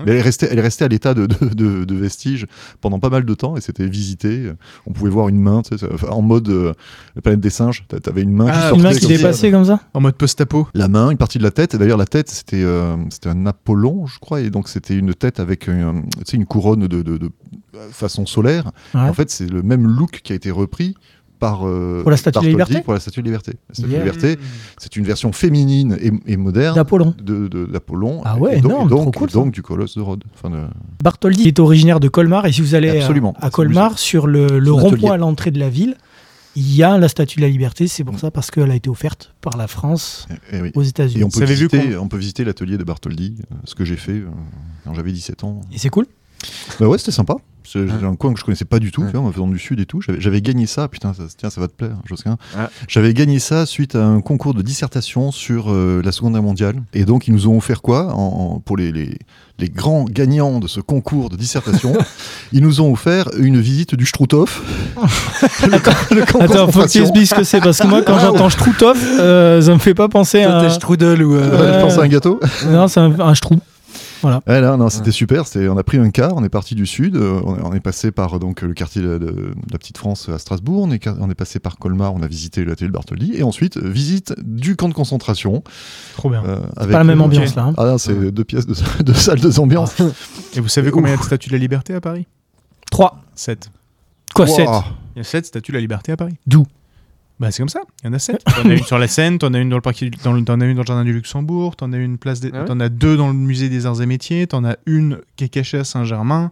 Mais elle est restée, elle est restée à l'état de, de, de- de vestige pendant pas mal de temps et c'était visité. On pouvait voir une main, tu sais, en mode euh, la planète des singes. T'a- T'avais une main Ah, qui une sortait Une main qui dépassait comme ça En mode post-apo. La main, une partie de la tête. Et d'ailleurs, la tête, c'était euh, c'était un Apollon, je crois. Et donc, c'était une tête avec euh, une couronne de, de- de façon solaire. Ouais. En fait, c'est le même look qui a été repris par. euh, Pour la Statue de la Bartholdi Liberté Pour la Statue de la Liberté. La Statue Yeah. de la Liberté, c'est une version féminine et, et moderne D'Apollon. de- de- d'Apollon. Ah ouais, et donc, énorme, et donc, trop cool, et donc du colosse de Rhodes. Enfin, de- Bartholdi est originaire de Colmar et si vous allez à- Absolument. à, Colmar, sur le, rond-point à l'entrée de la ville, il y a la Statue de la Liberté. C'est pour ça parce qu'elle a été offerte par la France et- et oui. aux Et États-Unis. on peut, Vous avez vu visiter, on peut visiter l'atelier de Bartholdi, euh, ce que j'ai fait euh, quand j'avais 17 ans. Et c'est cool. Bah ouais, c'était sympa. C'est Ouais. un coin que je connaissais pas du tout, Ouais. tu vois, en venant du sud et tout. J'avais- gagné ça, putain, ça, tiens, ça va te plaire, Josquin. Ouais. J'avais gagné ça suite à un concours de dissertation sur euh, la Seconde Guerre mondiale. Et donc, ils nous ont offert quoi en, en- Pour les, les, les grands gagnants de ce concours de dissertation, ils nous ont offert une visite du Struthof. le, le Attends, faut que tu expliques ce que c'est parce que moi, quand j'entends Struthof, euh, ça me fait pas penser Toi, à. t'es Strudel ou. euh, Ouais. Je pense à un gâteau. Non, c'est un, un Strou. Ouais, là, non, c'était super. C'était, on a pris un car, on est parti du sud, euh, on, est, on est passé par donc le quartier de, de- de la Petite France à Strasbourg, on est, on est passé par Colmar, on a visité l'atelier de Bartholdi, et ensuite euh, visite du camp de concentration. Trop bien. euh, C'est avec, pas la même euh, ambiance là. hein. Ah non, c'est deux pièces de, de salles, deux ambiances. Et vous savez combien il y a de statues de la liberté à Paris? 3. 7. Quoi, Wow. 7 Il y a 7 statues de la liberté à Paris. D'où? Bah c'est comme ça, il y en a 7. T'en as une sur la Seine, t'en as une dans le parc, dans le- t'en as une dans le jardin du Luxembourg, t'en as une place, des- Ah ouais t'en as deux dans le musée des arts et métiers, t'en as une qui est cachée à Saint-Germain.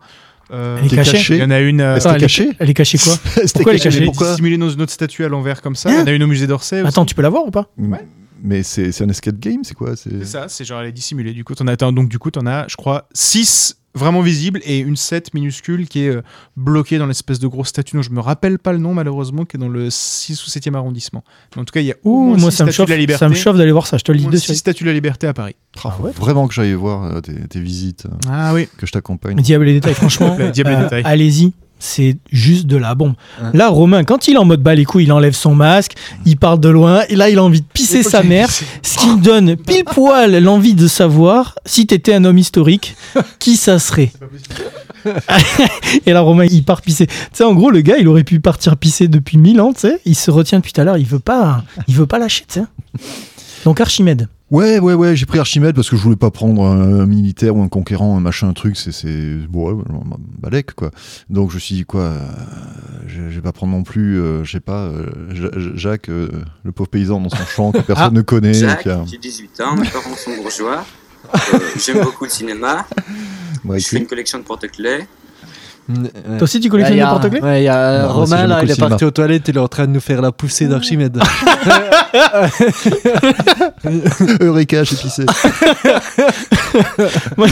Euh, Elle est cachée caché Il y en a une euh, Attends, elle, est, caché elle est cachée quoi C'était Pourquoi elle est caché, cachée pourquoi dissimulée dans une autre statue à l'envers comme ça. Hein Il y en a une au musée d'Orsay. aussi. Attends, tu peux la voir ou pas Mais c'est, c'est un escape game, c'est quoi? C'est... C'est ça, c'est genre elle est dissimulée. Du coup, t'en as, donc du coup, t'en as, je crois, 6 vraiment visibles et une 7 minuscule qui est euh, bloquée dans l'espèce de grosse statue dont je me rappelle pas le nom malheureusement, qui est dans le 6 ou 7e arrondissement. Mais en tout cas, il y a Ouh, moins moi ça me chauffe. de la liberté. Ça me chauffe d'aller voir ça. Je te le dis de suite. statues de la liberté à Paris. Ah, faut Vraiment que j'aille voir euh, tes, tes visites, euh, Ah oui. que je t'accompagne. Diable les détails, franchement. Le diable et les euh, détails. Allez-y. C'est juste de la bombe. Ouais. Là, Romain, quand il est en mode bas les couilles, il enlève son masque, il parle de loin, et là, il a envie de pisser sa mère. Ce qui me donne pile poil l'envie de savoir si t'étais un homme historique, qui ça serait. et là, Romain, il part pisser. Tu sais, en gros, le gars, il aurait pu partir pisser depuis mille ans, tu sais. Il se retient depuis tout à l'heure, il veut pas, il veut pas lâcher, tu sais. Donc Archimède. Ouais, ouais, ouais, j'ai pris Archimède parce que je voulais pas prendre un, un militaire ou un conquérant, un machin, un truc, c'est, c'est, bon, ouais, balèque, quoi. Donc je me suis dit, quoi, euh, je, je vais pas prendre non plus, euh, je sais pas, euh, Ja- Ja- Jacques, euh, le pauvre paysan dans son champ que personne ne connaît. Jacques, qui a- j'ai 18 ans, mes parents sont bourgeois. J'aime beaucoup le cinéma. Ouais, Je fais une collection de porte-clés. Toi aussi, tu collectionnes a- porte-clés Ouais, il y a Non, Romain c'est là, il est parti aux toilettes, il est en train de nous faire la poussée d'Archimède. Eureka, j'ai pissé. Ouais.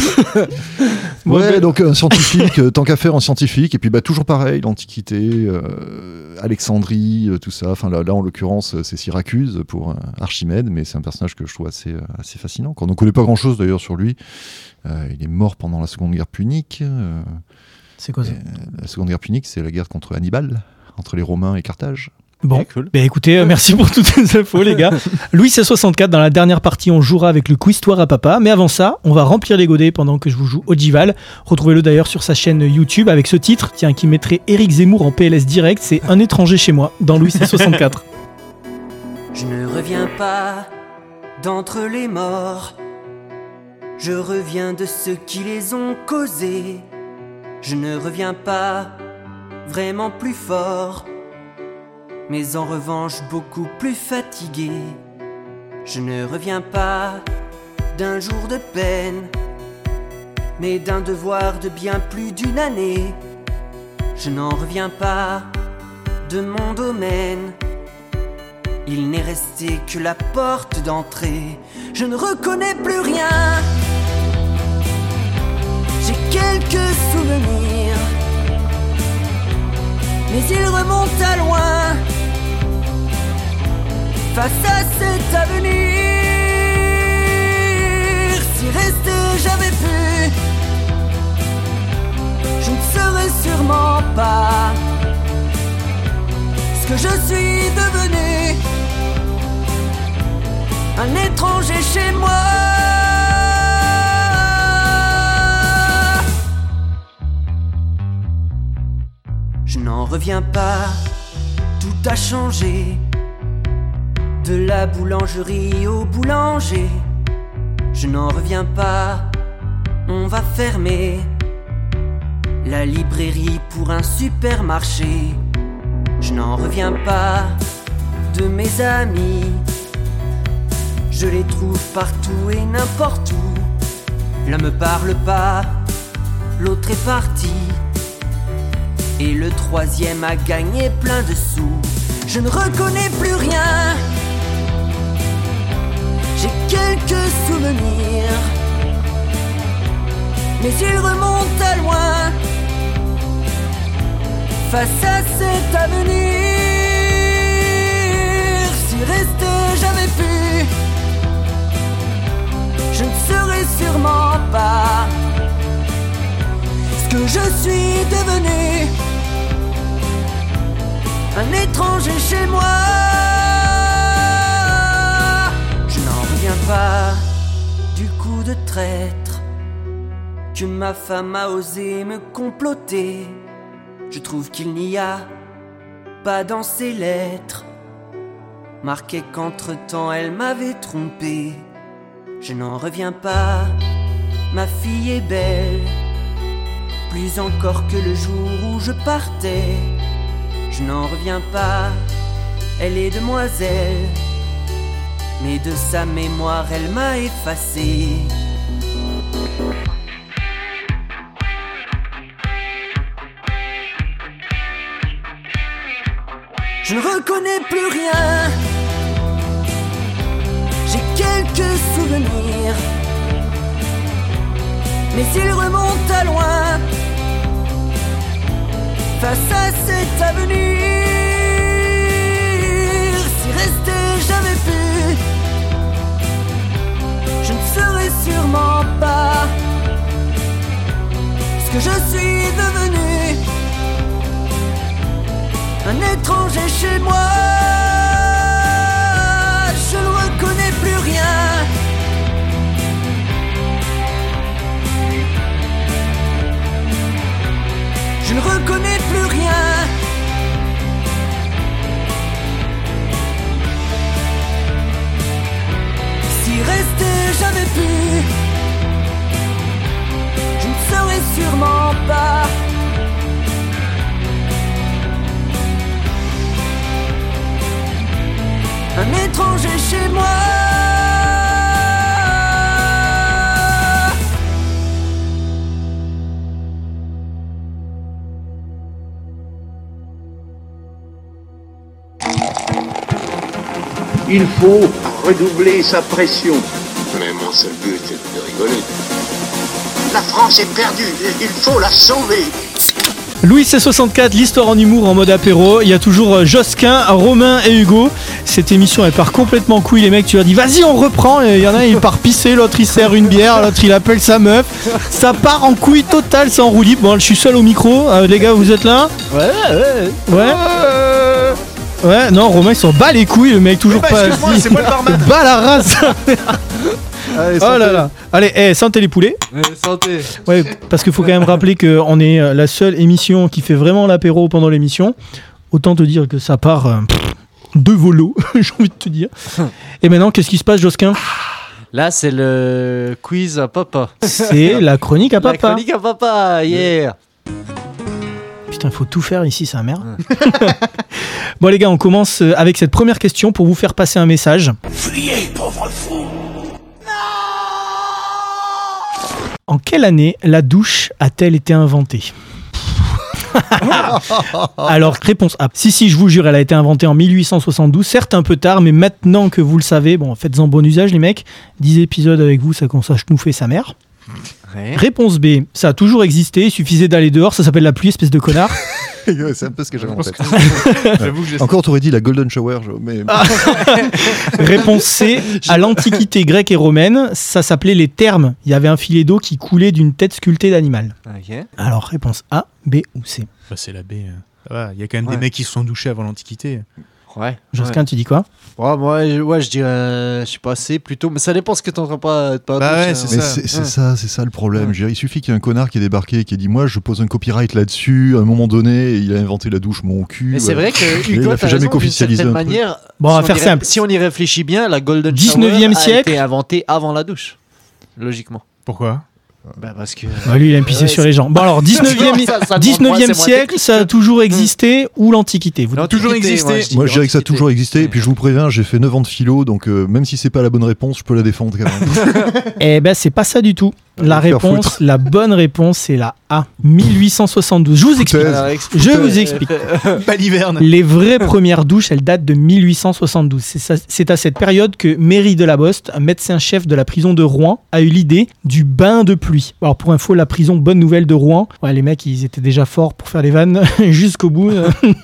ouais, donc un scientifique, euh, tant qu'à faire un scientifique, et puis bah toujours pareil, l'Antiquité, euh, Alexandrie, euh, tout ça. Enfin là, là en l'occurrence, euh, c'est Syracuse pour euh, Archimède, mais c'est un personnage que je trouve assez, euh, assez fascinant. quoi. On ne connaît pas grand-chose d'ailleurs sur lui. Euh, il est mort pendant la Seconde Guerre punique. euh, C'est quoi ça la Seconde Guerre punique, c'est la guerre contre Hannibal, entre les Romains et Carthage. Bon, Ouais, cool. bah écoutez, euh, merci pour toutes ces infos, les gars. Louis C64, dans la dernière partie, on jouera avec le quiz Histoire à Papa. Mais avant ça, on va remplir les godets pendant que je vous joue Ogival. Retrouvez-le d'ailleurs sur sa chaîne YouTube avec ce titre, tiens, qui mettrait Eric Zemmour en PLS direct. C'est Un étranger chez moi, dans Louis C64. Je ne reviens pas d'entre les morts. Je reviens de ceux qui les ont causés. Je ne reviens pas vraiment plus fort, mais en revanche beaucoup plus fatigué. Je ne reviens pas d'un jour de peine, mais d'un devoir de bien plus d'une année. Je n'en reviens pas de mon domaine. Il n'est resté que la porte d'entrée. Je ne reconnais plus rien. Quelques souvenirs, mais ils remontent à loin. Face à cet avenir, si rester j'avais pu, je ne serais sûrement pas ce que je suis devenu un étranger chez moi. Je n'en reviens pas, tout a changé. De la boulangerie au boulanger, je n'en reviens pas, on va fermer. La librairie pour un supermarché, je n'en reviens pas de mes amis. Je les trouve partout et n'importe où. L'un me parle pas, l'autre est parti. Et le troisième a gagné plein de sous. Je ne reconnais plus rien. J'ai quelques souvenirs. Mais ils remontent à loin. Face à cet avenir. Si rester j'avais pu, je ne serais sûrement pas je suis devenu. Un étranger chez moi. Je n'en reviens pas du coup de traître que ma femme a osé me comploter. Je trouve qu'il n'y a pas dans ses lettres marqué qu'entre-temps elle m'avait trompé. Je n'en reviens pas, ma fille est belle, plus encore que le jour où je partais. Je n'en reviens pas, elle est demoiselle, mais de sa mémoire elle m'a effacé. Je ne reconnais plus rien. J'ai quelques souvenirs, mais ils remontent à loin. Face à cet avenir, si rester j'avais pu, je ne serais sûrement pas ce que je suis devenu un étranger chez moi. Je ne reconnais plus rien. Si rester j'avais pu, je ne serais sûrement pas. un étranger chez moi. Il faut redoubler sa pression. Mais mon seul but est de rigoler. La France est perdue. Il faut la sauver. Louis C64, l'histoire en humour en mode apéro. Il y a toujours euh, Josquin, Romain et Hugo. Cette émission elle part complètement couille les mecs. Tu leur dis vas-y on reprend. Et Il y en a un il part pisser, l'autre il sert une bière, l'autre il appelle sa meuf. Ça part en couille totale, c'est en roue libre. Bon je suis seul au micro. Euh, les gars vous êtes là? Ouais, ouais. Ouais? Ouais, non, Romain il s'en bat les couilles, le mec toujours bah, pas excuse-moi, assis. c'est moi le barman. Bat la race. Allez, oh là là. Allez, eh, santé les poulets. santé. Ouais, parce qu'il faut quand même rappeler qu'on est euh, la seule émission qui fait vraiment l'apéro pendant l'émission. Autant te dire que ça part euh, de volo, j'ai envie de te dire. Et maintenant, qu'est-ce qui se passe, Josquin? Là, c'est le quiz à papa. C'est la chronique à La papa. chronique à papa, yeah. Putain, faut tout faire ici, c'est un merde. bon, les gars, on commence euh, avec cette première question pour vous faire passer un message. Fuyez, pauvre fou. En quelle année la douche a-t-elle été inventée? Alors, réponse A. Si, si, je vous jure, elle a été inventée en 1872, certes un peu tard, mais maintenant que vous le savez, bon, faites-en bon usage, les mecs. 10 épisodes avec vous, ça commence à chenouffer sa mère. Ouais. Réponse B. Ça a toujours existé, il suffisait d'aller dehors, ça s'appelle la pluie, espèce de connard. C'est un peu ce que j'avais en tête. Que Encore, t'aurais dit la Golden Shower, mais Réponse C. À l'Antiquité grecque et romaine, ça s'appelait les thermes. Il y avait un filet d'eau qui coulait d'une tête sculptée d'animal. Alors, réponse A, B ou C Bah, c'est la B. euh. Il y a quand même Ouais. des mecs qui se sont douchés avant l'Antiquité. Ouais. Josquin, tu dis quoi? Ouais, moi, je, ouais, je dirais, euh, je sais pas, c'est plutôt, mais ça dépend ce que en train pas, pas Bah ouais, hein. c'est ça. c'est Ouais. ça, c'est ça le problème. Ouais. Dire, Il suffit qu'il y ait un connard qui ait débarqué et qui ait dit Moi, je pose un copyright là-dessus. À un moment donné, il a inventé la douche, mon cul. Mais c'est Ouais. vrai que il Hugo, a t'as fait jamais qu'officialiser manière. Bon, on va si faire y ré- simple. Si on y réfléchit bien, la Golden 19e Shower siècle. a été inventée avant la douche, logiquement. Pourquoi? Bah parce que. Bah, Lui, il aime pisser Ouais, sur les gens. Bon, alors, 19e, Ça- ça demande 19e moins, c'est moins siècle, ça a toujours existé ou l'Antiquité? Vous- Toujours existé. moi, je dirais que ça a toujours existé. Et puis, je vous préviens, j'ai fait 9 ans de philo. Donc, euh, même si c'est pas la bonne réponse, je peux la défendre quand même. Eh ben, c'est pas ça du tout. La réponse, foutre. la bonne réponse, c'est la A. 1872. Je vous explique. Je vous explique. Baliverne. Les vraies premières douches, elles datent de 1872. C'est à cette période que Méry de la Boste, un médecin-chef de la prison de Rouen, a eu l'idée du bain de pluie. Alors pour info, la prison Bonne Nouvelle de Rouen, ouais, les mecs, ils étaient déjà forts pour faire les vannes jusqu'au bout.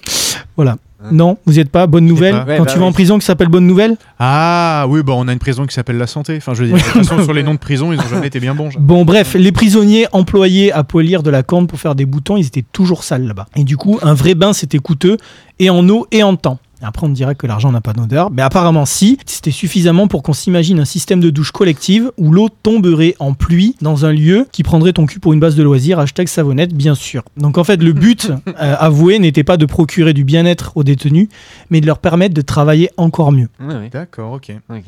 voilà. Non, vous n'y êtes pas. Bonne nouvelle. pas. Ouais, Quand bah tu vas oui. en prison qui s'appelle Bonne Nouvelle. Ah oui, bah on a une prison qui s'appelle la santé. Enfin, je veux dire, de toute façon, sur les noms de prison, ils ont jamais été bien bons. genre. Bon, bref, les prisonniers employés à polir de la corne pour faire des boutons, ils étaient toujours sales là-bas. Et du coup, un vrai bain, c'était coûteux, et en eau et en temps. Et Après, on me dirait que l'argent n'a pas d'odeur. Mais apparemment, si. C'était suffisamment pour qu'on s'imagine un système de douche collective où l'eau tomberait en pluie dans un lieu qui prendrait ton cul pour une base de loisirs. Hashtag savonnette, bien sûr. Donc en fait, le but euh, avoué n'était pas de procurer du bien-être aux détenus, mais de leur permettre de travailler encore mieux. D'accord, ok. Ok.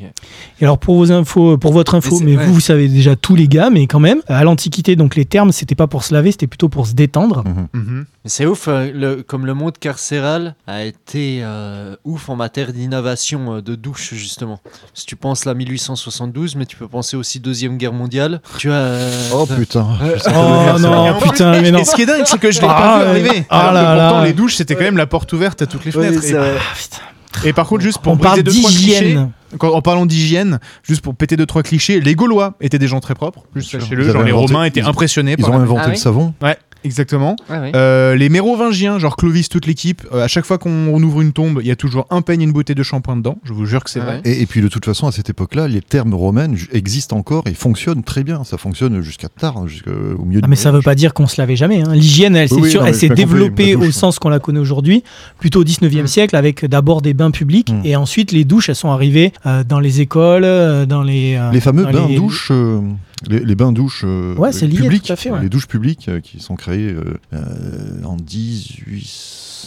Et alors pour vos infos, pour votre info, Mais c'est- mais, ouais. vous vous savez déjà tous les gars, mais quand même, à l'Antiquité, donc les termes, c'était pas pour se laver, c'était plutôt pour se détendre. Mhm. C'est ouf, euh, le- comme le monde carcéral a été euh, ouf en matière d'innovation euh, de douche, justement. Si tu penses la 1872, mais tu peux penser aussi Deuxième Guerre mondiale. Tu as. euh, Oh putain. Oh non, putain, mais non. Et ce qui est dingue, c'est que je l'ai Ah, pas vu ouais. arriver. Ah Alors là que pourtant, là. les douches, c'était quand même la porte ouverte à toutes les Ouais, fenêtres. Et-. Ah, putain. Et par contre, juste pour On parle briser deux, trois clichés, quand, en parlant d'hygiène, juste pour péter deux trois clichés, les Gaulois étaient des gens très propres. Juste sachez-le, genre les Romains étaient ils- impressionnés Ils par ont la- inventé Ah le oui savon. Ouais, exactement. Euh, les mérovingiens, genre Clovis, toute l'équipe, euh, à chaque fois qu'on ouvre une tombe, il y a toujours un peigne et une bouteille de shampoing dedans. Je vous jure que c'est vrai. Et, et puis de toute façon, à cette époque-là, les termes romains existent encore et fonctionnent très bien. Ça fonctionne jusqu'à tard, jusqu'au milieu Ah, du mais ça veut pas dire qu'on se lavait jamais. hein. L'hygiène, elle, Oui, oui, s'est développée douche, au sens qu'on la connaît aujourd'hui, plutôt au 19e Mm. siècle, avec d'abord des bains publics, Mm. et ensuite les douches, elles sont arrivées euh, dans les écoles, euh, dans les... euh, Les fameux dans bains les- douches, euh, les, les bains douches euh, Ouais, c'est lié, publics, tout à fait, ouais. les douches publiques euh, qui sont créées euh, euh,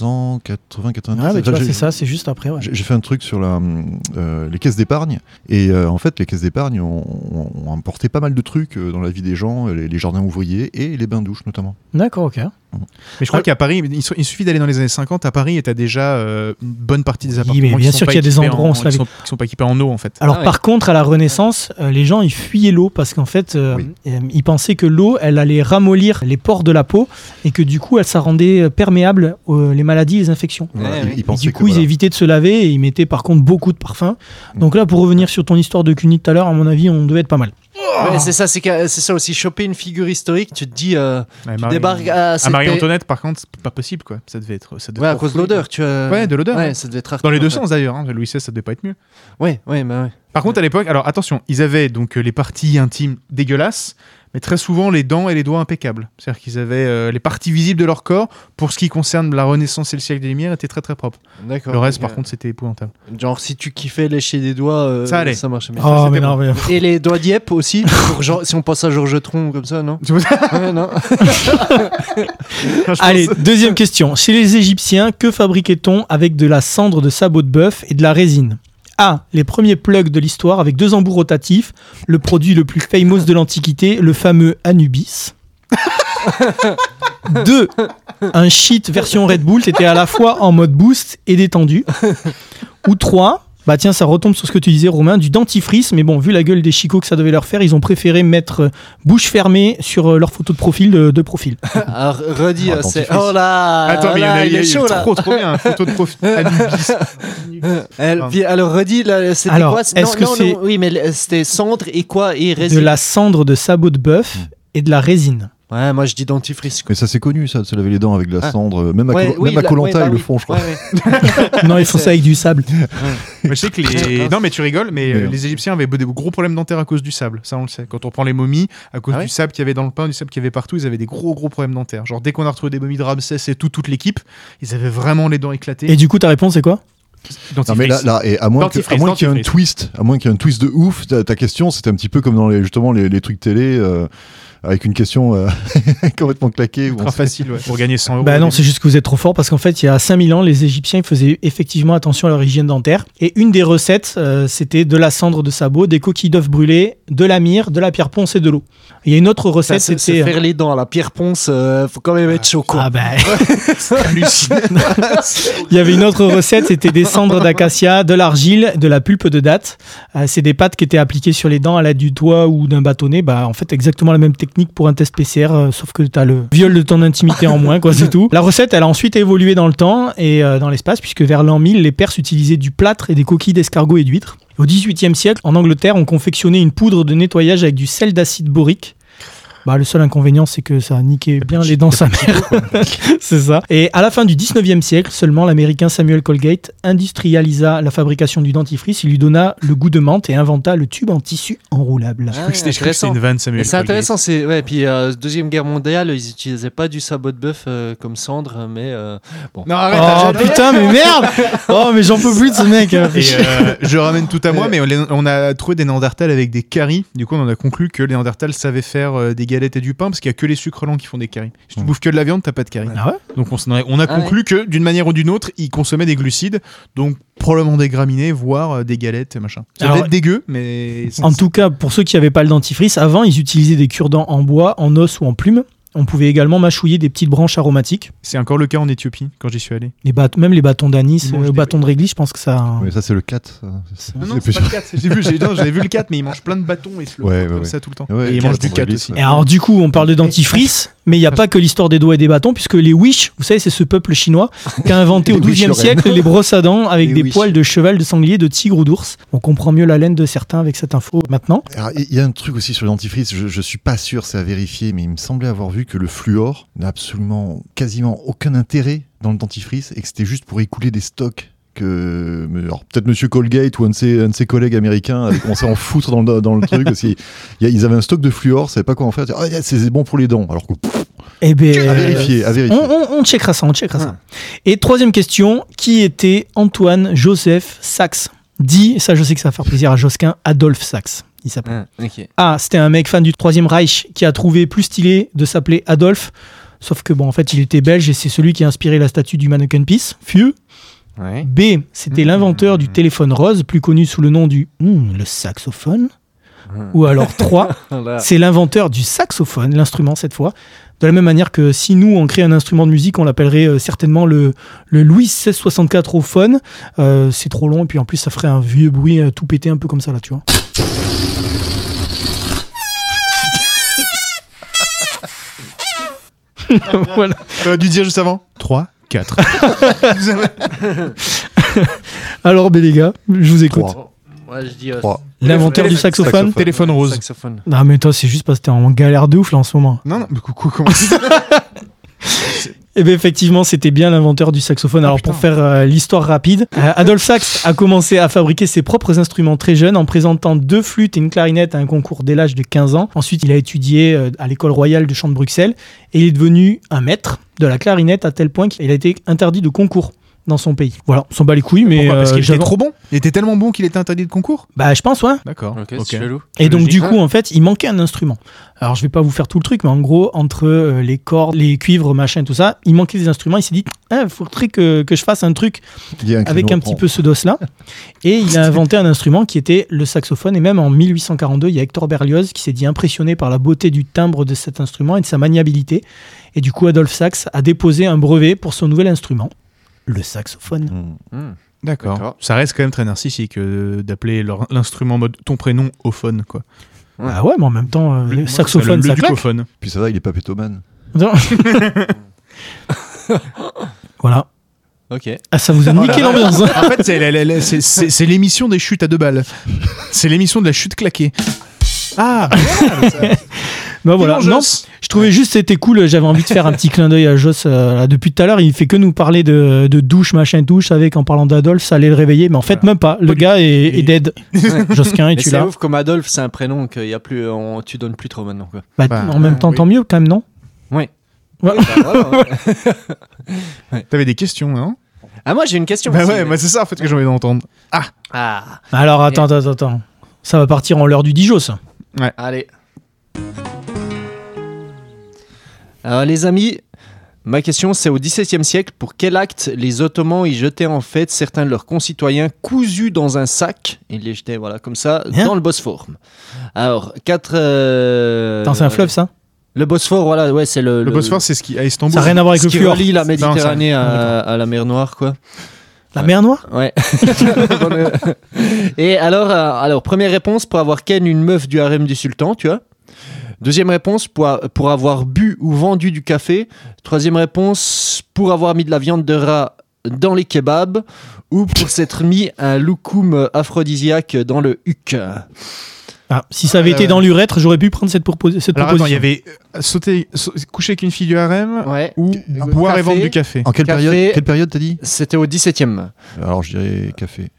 en 1880-90. Ah, tu c'est ça, c'est juste après. ouais. J'ai fait un truc sur la, euh, les caisses d'épargne et euh, en fait les caisses d'épargne ont, ont- apporté pas mal de trucs euh, dans la vie des gens, les, les jardins ouvriers et les bains douches notamment. D'accord, ok. Mais je crois qu'à Paris, il su- il suffit d'aller dans les années 50 à Paris et t'as déjà euh, une bonne partie des Oui, appartements. mais qui bien sont sûr pas qu'il y a des équipés endroits où on en- se qui sont, qui sont pas équipés en eau en fait. Alors Ah ouais. par contre, à la Renaissance, euh, les gens ils fuyaient l'eau parce qu'en fait, euh, Oui. euh, ils pensaient que l'eau, elle allait ramollir les pores de la peau et que du coup, elle ça rendait perméable aux les maladies et les infections. Voilà, Ouais, ouais. du coup, ils voilà. évitaient de se laver et ils mettaient par contre beaucoup de parfum. Mm. Donc là, pour revenir sur ton histoire de cuni tout à l'heure, à mon avis, on devait être pas mal. Ouais, c'est ça, c'est que- c'est ça aussi. Choper une figure historique, tu te dis, euh, Ouais, tu Marie- débarques à à cette paix- Marie-Antoinette, par contre, c'est pas possible quoi. Ça devait être. Ça devait Ouais, à être cause de l'odeur, tu vois. Ouais, de l'odeur, Ouais, ouais. ça devait être Dans les deux sens d'ailleurs. hein. Louis XVI, ça devait pas être mieux. Ouais, ouais, bah ouais. Par contre, à l'époque, alors attention, ils avaient donc euh, les parties intimes dégueulasses, mais très souvent les dents et les doigts impeccables. C'est-à-dire qu'ils avaient euh, les parties visibles de leur corps, pour ce qui concerne la Renaissance et le siècle des Lumières, étaient très très propres. D'accord. Le reste, par contre, c'était épouvantable. Genre, si tu kiffais lécher des doigts, euh, Ça allait. Ça marchait bien. Oh, mais non, mais- Et les doigts d'Yep aussi, pour Jean- si on pense à Georges Tron comme ça, Ouais, non. Allez, deuxième question. Chez les Égyptiens, que fabriquait-on avec de la cendre de sabot de bœuf et de la résine? A. Les premiers plugs de l'histoire avec deux embouts rotatifs, le produit le plus famous de l'Antiquité, le fameux Anubis. 2. Un shit version Red Bull, c'était à la fois en mode boost et détendu. Ou 3. Bah tiens, ça retombe sur ce que tu disais, Romain, du dentifrice. Mais bon, vu la gueule des chicots que ça devait leur faire, ils ont préféré mettre euh, bouche fermée sur euh, leur photo de profil de, de profil. Alors, redis, Ah, euh, c'est. dentifrice. Oh là Attends, mais il y en a, il est il a chaud là. trop trop bien. Photo de profil. Puis, alors, redis, là, c'était Alors, quoi? est-ce non, que non, c'est- non, Oui, mais c'était cendre et quoi? Et de résine. la cendre de sabot de bœuf et de la résine. Ouais, moi je dis dentifrice. quoi. Mais ça c'est connu ça, de se laver les dents avec de la Ah. cendre, euh, même à Ouais, oui, même à la- Koh-Lanta, ouais, bah ils le oui. font je crois. Ouais, ouais. Non, ils font ça avec du sable. Mais je sais que les. Non, mais tu rigoles, mais, euh, Mais, les Égyptiens avaient des gros problèmes dentaires à cause du sable. Ça, on le sait. Quand on prend les momies, à cause Ah ouais du sable qu'il y avait dans le pain, du sable qu'il y avait partout, ils avaient des gros gros problèmes dentaires. Genre, dès qu'on a retrouvé des momies de Ramsès et tout, toute l'équipe, ils avaient vraiment les dents éclatées. Et du coup, ta réponse, c'est quoi? Non mais là, là et à moins que- à Dentifrice, moins qu'il y ait un dentifrice. twist, à moins qu'il y ait un twist de ouf, ta, ta question c'était un petit peu comme dans les justement les, les trucs télé euh, avec une question euh, complètement claquée. où on Ultra sait- facile, ouais, pour gagner 100 euros. Bah non, c'est juste que vous êtes trop fort parce qu'en fait, il y a 5000 ans, les Égyptiens ils faisaient effectivement attention à leur hygiène dentaire. Et une des recettes, euh, c'était de la cendre de sabot, des coquilles d'œufs brûlées, de la myrrhe, de la pierre ponce et de l'eau. Il y a une autre recette, se, se c'était. faire les dents à la pierre ponce, euh, faut quand même être chaud, quoi. Ah hallucinant. il y avait une autre recette, c'était des cendres d'acacia, de l'argile, de la pulpe de date. Euh, c'est des pâtes qui étaient appliquées sur les dents à l'aide du doigt ou d'un bâtonnet. Bah, en fait, exactement la même technique pour un test PCR, euh, sauf que tu as le viol de ton intimité en moins, quoi, c'est tout. La recette, elle a ensuite évolué dans le temps et euh, dans l'espace, puisque vers l'an 1000, les Perses utilisaient du plâtre et des coquilles d'escargot et d'huîtres. Au XVIIIe siècle, en Angleterre, on confectionnait une poudre de nettoyage avec du sel d'acide borique. Bah, le seul inconvénient, c'est que ça niquait bien les dents sa mère. c'est ça. Et à la fin du 19e siècle, seulement l'américain Samuel Colgate industrialisa la fabrication du dentifrice. Il lui donna le goût de menthe et inventa le tube en tissu enroulable. Ah, C'était je crois que c'était intéressant. une vanne, Samuel. c'est intéressant, c'est ouais. Puis euh, deuxième guerre mondiale, ils utilisaient pas du sabot de bœuf euh, comme cendre, mais euh, bon. Non, arrête, Oh putain, mais merde Oh, mais j'en peux plus de ce mec Et euh, je ramène tout à moi, mais on, a trouvé des Néandertals avec des caries. Du coup, on en a conclu que les Néandertals savaient faire euh, des galettes et du pain parce qu'il y a que les sucres lents qui font des caries. Si tu bouffes que de la viande, t'as pas de caries. Ah ouais Donc on, a, on a Ah conclu que d'une manière ou d'une autre, ils consommaient des glucides, donc probablement des graminées, voire euh, des galettes et machin. Ça Alors- doit être dégueu, mais En tout cas, pour ceux qui n'avaient pas le dentifrice, avant, ils utilisaient des cure-dents en bois, en os ou en plume. On pouvait également mâchouiller des petites branches aromatiques. c'est encore le cas en Éthiopie quand j'y suis allé. Les même les bâtons d'anis, le des- bâton de réglisse, je pense que ça. Mais ça c'est le 4. ça. C'est- Non, non, c'est pas le 4. J'ai vu, j'ai- vu le 4, mais ils mangent plein de bâtons et se le Ouais, font ouais, comme ouais. ça tout le temps. Ouais, et ils quatre, mangent du on 4 réglisse, aussi. Et alors, du coup, on parle de dentifrice, mais il n'y a pas que l'histoire des doigts et des bâtons, puisque les Wish, vous savez, c'est ce peuple chinois qui a inventé au XIIe siècle les brosses à dents avec Les des Wish. poils de cheval, de sanglier, de tigre ou d'ours. On comprend mieux la laine de certains avec cette info maintenant. Il y a un truc aussi sur le dentifrice, je, je suis pas sûr, c'est à vérifier, mais il me semblait avoir vu que le fluor n'a absolument, quasiment aucun intérêt dans le dentifrice et que c'était juste pour écouler des stocks. Que, peut-être Monsieur Colgate ou un de ses, un de ses collègues américains avait commencé à en foutre dans le, dans le truc parce qu'ils ils avaient un stock de fluor, ils savaient pas quoi en faire. Ah, c'est bon pour les dents. Alors que pff, Eh ben, à vérifier, à on, vérifier. on, on checkera ça, on checkera ça. Et troisième question, qui était Antoine Joseph Sachs Dit, ça je sais que ça va faire plaisir à Josquin, Adolphe Sachs. Il s'appelle. Ah. Ah, c'était un mec fan du Troisième Reich qui a trouvé plus stylé de s'appeler Adolphe. Sauf que bon, en fait, il était belge et c'est celui qui a inspiré la statue du mannequin Peace. Fieu. Ouais. B, c'était l'inventeur du téléphone rose, plus connu sous le nom du hmm, le saxophone. Ou alors 3, Voilà. c'est l'inventeur du saxophone, l'instrument cette fois. De la même manière que si nous on crée un instrument de musique, on l'appellerait euh, certainement le, le Louis 1664 au phone. Euh, c'est trop long et puis en plus ça ferait un vieux bruit euh, tout pété un peu comme ça là, tu vois. voilà. T'aurais dû dire juste avant 3, 4. Alors ben les gars, je vous écoute. Trois. Moi, je dis. euh, Trois. L'inventeur du saxophone. Téléphone rose. Saxophone. Non mais toi c'est juste parce que t'es en galère de ouf là en ce moment. Non, non, mais coucou, comment ça Eh bien, effectivement, c'était bien l'inventeur du saxophone. Alors, pour faire euh, l'histoire rapide, euh, Adolphe Sax a commencé à fabriquer ses propres instruments très jeune en présentant deux flûtes et une clarinette à un concours dès l'âge de 15 ans. Ensuite, il a étudié euh, à l'école royale de chant de Bruxelles et il est devenu un maître de la clarinette à tel point qu'il a été interdit de concours dans son pays. Voilà, on s'en bat les couilles, mais Pourquoi Parce euh, qu'il était trop bon Il était tellement bon qu'il était interdit de concours Bah, je pense, ouais. D'accord. Ok, ok. c'est chelou. Et donc du coup en fait il manquait un instrument. Alors je vais pas vous faire tout le truc mais en gros entre euh, les cordes, les cuivres, machin tout ça, il manquait des instruments. Il s'est dit il faudrait que, que je fasse un truc un avec un petit peu ce dos là. Et il a inventé un instrument qui était le saxophone et même en 1842 il y a Hector Berlioz qui s'est dit impressionné par la beauté du timbre de cet instrument et de sa maniabilité. Et du coup Adolphe Sax a déposé un brevet pour son nouvel instrument, le saxophone. Hmm. Hmm. D'accord. Ça reste quand même très narcissique euh, d'appeler l'instrument en mode ton prénom au phone, quoi. Ah ouais mais en même temps euh, Le- saxophone le, ça le claque. ducophone. Puis ça va, il est pas pétomane. Non. voilà. Ok. Ah, ça vous a niqué l'ambiance. hein. En fait, c'est l'émission des chutes à deux balles. C'est l'émission de la chute claquée. Ah, Bah voilà. Non, je trouvais juste c'était cool. J'avais envie de faire un petit clin d'œil à Joss. euh, depuis tout à l'heure, il fait que nous parler de, de douche, machin, douche. Avec en parlant d'Adolphe, ça allait le réveiller. Mais en fait, même pas. Le gars est, est dead. Josquin, Mais es-tu c'est là ouf comme Adolphe, c'est un prénom que y a plus, on, tu donnes plus trop maintenant. Quoi. bah, Bah, En même temps, oui. tant mieux quand même, non? Oui. Ouais. Bah, voilà, ouais. T'avais des questions, non? Ah, moi j'ai une question. Bah aussi, ouais, mais- moi c'est ça en fait que j'ai envie d'entendre. Ah, Alors attends, attends, attends. Ça va partir en l'heure du Dijon, ça. allez. Alors les amis, ma question c'est au XVIIe siècle, pour quel acte les Ottomans y jetaient en fait certains de leurs concitoyens cousus dans un sac, ils les jetaient voilà comme ça Hein? dans le Bosphore. Alors quatre. euh, Attends, c'est un fleuve, ça? Le Bosphore, voilà, ouais, c'est le. Le Bosphore, c'est ce qui à Istanbul. Ça n'a rien à voir avec ce le qui relie la Méditerranée ça- à, à la mer Noire, quoi. La mer Noire? Ouais. Et alors, euh, alors, première réponse pour avoir ken une meuf du harem du sultan, tu vois. Deuxième réponse pour, pour avoir bu ou vendu du café. Troisième réponse pour avoir mis de la viande de rat dans les kebabs ou pour s'être mis un loukoum aphrodisiaque dans le huc. Ah, Si ça avait Euh, été dans l'urètre, j'aurais pu prendre cette, Alors proposition. il y avait euh, sauter, sau- coucher avec une fille du harem Ouais. ou Euh, boire et vendre du café. En quelle Café. période Quelle période t'as dit? C'était au 17e. Alors je dirais café.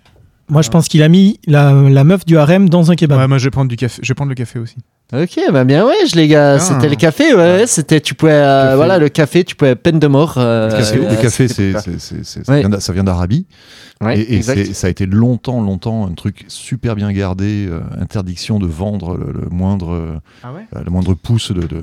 Moi, je pense qu'il a mis la, la meuf du harem dans un kebab. Ouais, moi je vais prendre du café. Je vais prendre le café aussi. Ok, bah bien ouais, les gars, Ah. c'était le café, ouais, c'était, tu pouvais, euh, Café. voilà, le café, tu pouvais peine de mort. euh, Le café, euh, le c'est, ça Ouais. vient d'a- ça vient d'Arabie. Ouais, et ça a été longtemps, longtemps un truc super bien gardé. euh, interdiction de vendre le, le moindre, euh, Ah ouais? le moindre pouce de. de-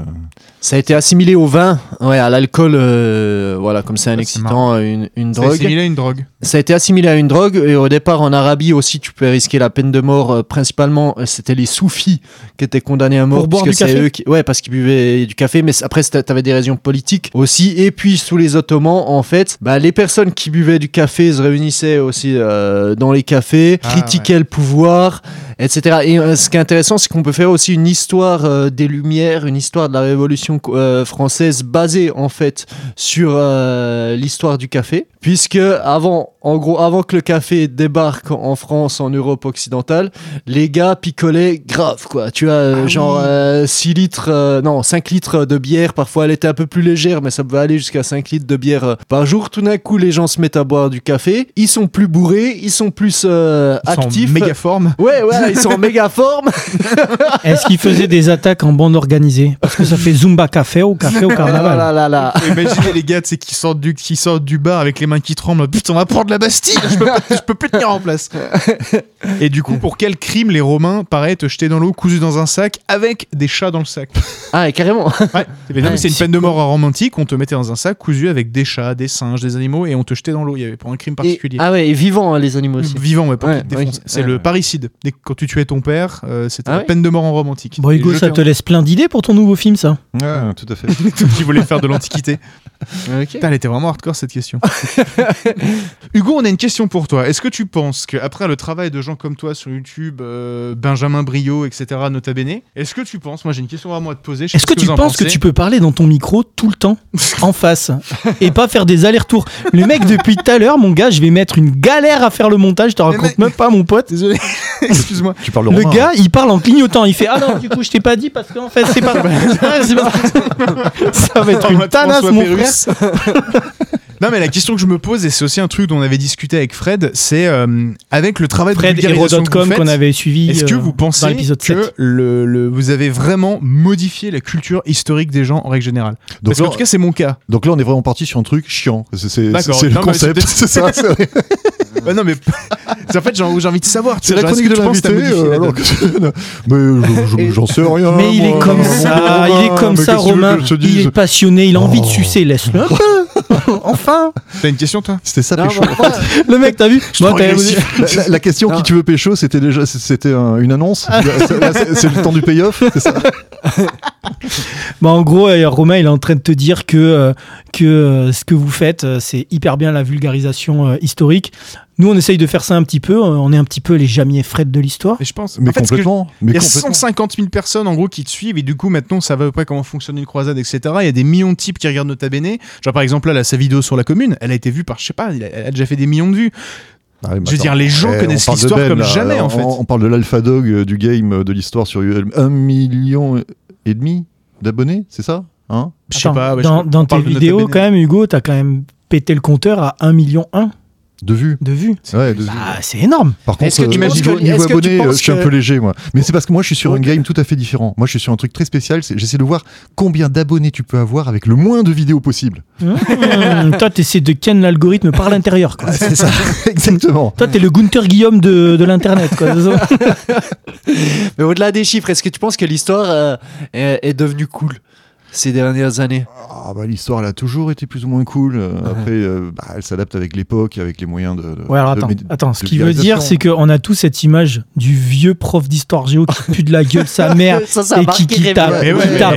Ça a été assimilé au vin, ouais, à l'alcool, euh, voilà, comme c'est un c'est excitant, une, une drogue. assimilé à une drogue. Ça a été assimilé à une drogue et au départ en Arabie aussi tu pouvais risquer la peine de mort. euh, principalement euh, c'était les soufis qui étaient condamnés mort Pour boire du café eux qui, ouais parce qu'ils buvaient du café mais après t'avais des raisons politiques aussi et puis sous les Ottomans en fait bah, les personnes qui buvaient du café se réunissaient aussi euh, dans les cafés, Ah, critiquaient le pouvoir etc. Et euh, ce qui est intéressant, c'est qu'on peut faire aussi une histoire euh, des Lumières, une histoire de la Révolution française basée en fait sur l'histoire du café, puisque avant, en gros, avant que le café débarque en France, en Europe occidentale, les gars picolaient grave, quoi. Tu vois, euh, Ah genre oui. euh, 6 litres, euh, non, 5 litres de bière, parfois elle était un peu plus légère, mais ça pouvait aller jusqu'à 5 litres de bière euh, par jour. Tout d'un coup, les gens se mettent à boire du café, ils sont plus bourrés, ils sont plus euh, Ils sont en actifs. méga forme. Ouais, ouais, ils sont en méga forme. Est-ce qu'il faisait des attaques en bande organisée? Parce que ça fait Zumba Café au café au carnaval. là là là. Imaginez les gars, sais, qui sortent du, qui sortent du bar avec les mains qui tremblent. Putain, on va prendre la Bastille. Je peux, pas- je peux plus tenir en place. Et du coup, pour quel crime les Romains paraissent te jeter dans l'eau, cousus dans un sac, avec des chats dans le sac Ah, et carrément. Ouais. C'est une peine de mort à Rome antique. On te mettait dans un sac cousu avec des chats, des singes, des animaux, et on te jetait dans l'eau. Il y avait pas un crime Et- particulier. ah ouais, et vivants, hein, les animaux aussi. Vivant, mais pas Ouais, ouais, C'est ouais, le parricide. Dès que- Quand tu tuais ton père, euh, c'était Ah la ouais peine de mort en Rome antique. Bon, Hugo, ça te laisse plein d'idées pour ton nouveau film, ça Ouais, tout à fait. en- qui voulait faire de l'antiquité. Ok. Putain, elle était vraiment hardcore cette question. Hugo, on a une question pour toi. Est-ce que tu penses qu'après le travail de gens comme toi sur YouTube, euh, Benjamin Brio, etc., nota bene, est-ce que tu penses, moi j'ai une question à te poser, je sais Est-ce que tu penses que tu peux parler dans ton micro tout le temps en face et pas faire des allers-retours? Le mec, depuis tout à l'heure, mon gars, je vais mettre une galère à faire le montage. Je te raconte même pas, mon pote. Désolé, excuse-moi. Tu parles Le romain, gars, il parle en clignotant. Il fait Ah non, du coup, je t'ai pas dit parce qu'en fait, c'est pas. Ça va être une tanasse, mon frère. Non, mais la question que je me pose, et c'est aussi un truc dont on avait discuté avec Fred, c'est euh, avec le travail Fred de vulgarisation qu'on avait suivi. Est-ce que euh, vous dans pensez l'épisode que 7 le, le- vous avez vraiment modifié la culture historique des gens en règle générale? Donc Parce là, tout cas, c'est mon cas. donc là, on est vraiment parti sur un truc chiant. C'est, c'est, D'accord. c'est le Non, mais concept. c'est- ça. Non, mais c'est en fait, j'ai envie de savoir. c'est la chronique que de l'invité. euh, alors que- mais je- je- j'en sais rien. Mais il est comme ça, il est comme ça, Romain. Il est passionné, il a envie de Oh. sucer, laisse-le un enfin, T'as une question, toi C'était ça, Non, pécho. bah, le mec, t'as vu. La, la- la question Non. qui tu veux pécho, c'était déjà c'était un- une annonce. Là, c'est- le temps du payoff, c'est ça. Bah, en gros, euh, Romain, il est en train de te dire que, euh, que euh, ce que vous faites, c'est hyper bien la vulgarisation euh, historique. Nous, on essaye de faire ça un petit peu. euh, On est un petit peu les Jamier Fred de l'histoire. Mais je pense. Mais en fait, complètement. Il y a complètement. 150 000 personnes en gros qui te suivent et du coup maintenant ça va à peu près comment fonctionne une croisade etc. Il y a des millions de types qui regardent Nota Bene. Genre par exemple là, là, sa vidéo sur la commune, elle a été vue par je sais pas, elle a déjà fait des millions de vues. Ah Je veux dire, les gens Eh, connaissent l'histoire Ben, comme là. jamais, en On- fait. On parle de l'alpha dog euh, du game, euh, de l'histoire sur UL. Un million et demi d'abonnés, c'est ça hein? Je sais pas. ouais, dans sais pas. dans On tes vidéos, quand même, Hugo, t'as quand même pété le compteur à 1 million 1. De vue. de. Ouais, vue. Bah, c'est énorme. Par contre, que tu euh, penses niveau, que- niveau est-ce que tu abonné, euh, je suis un peu léger, moi. Mais c'est parce que moi, je suis sur un game tout à fait différent. Moi, je suis sur un truc très spécial. c'est- J'essaie de voir combien d'abonnés tu peux avoir avec le moins de vidéos possible. Mmh, toi, t'essaies de ken l'algorithme par l'intérieur. quoi. c'est ça, exactement. Toi, t'es le Gunther Guillaume de, de l'internet. quoi. Mais au-delà des chiffres, est-ce que tu penses que l'histoire euh, est, est devenue cool? Ces dernières années Ah bah, l'histoire, elle a toujours été plus ou moins cool. Euh, Après, euh, bah, elle s'adapte avec l'époque, avec les moyens de. de- Ouais, alors de attends, attends. Ce qui veut dire, c'est qu'on a tous cette image du vieux prof d'histoire géo qui pue de la gueule sa mère Ça, ça a et qui, qui t'a ouais,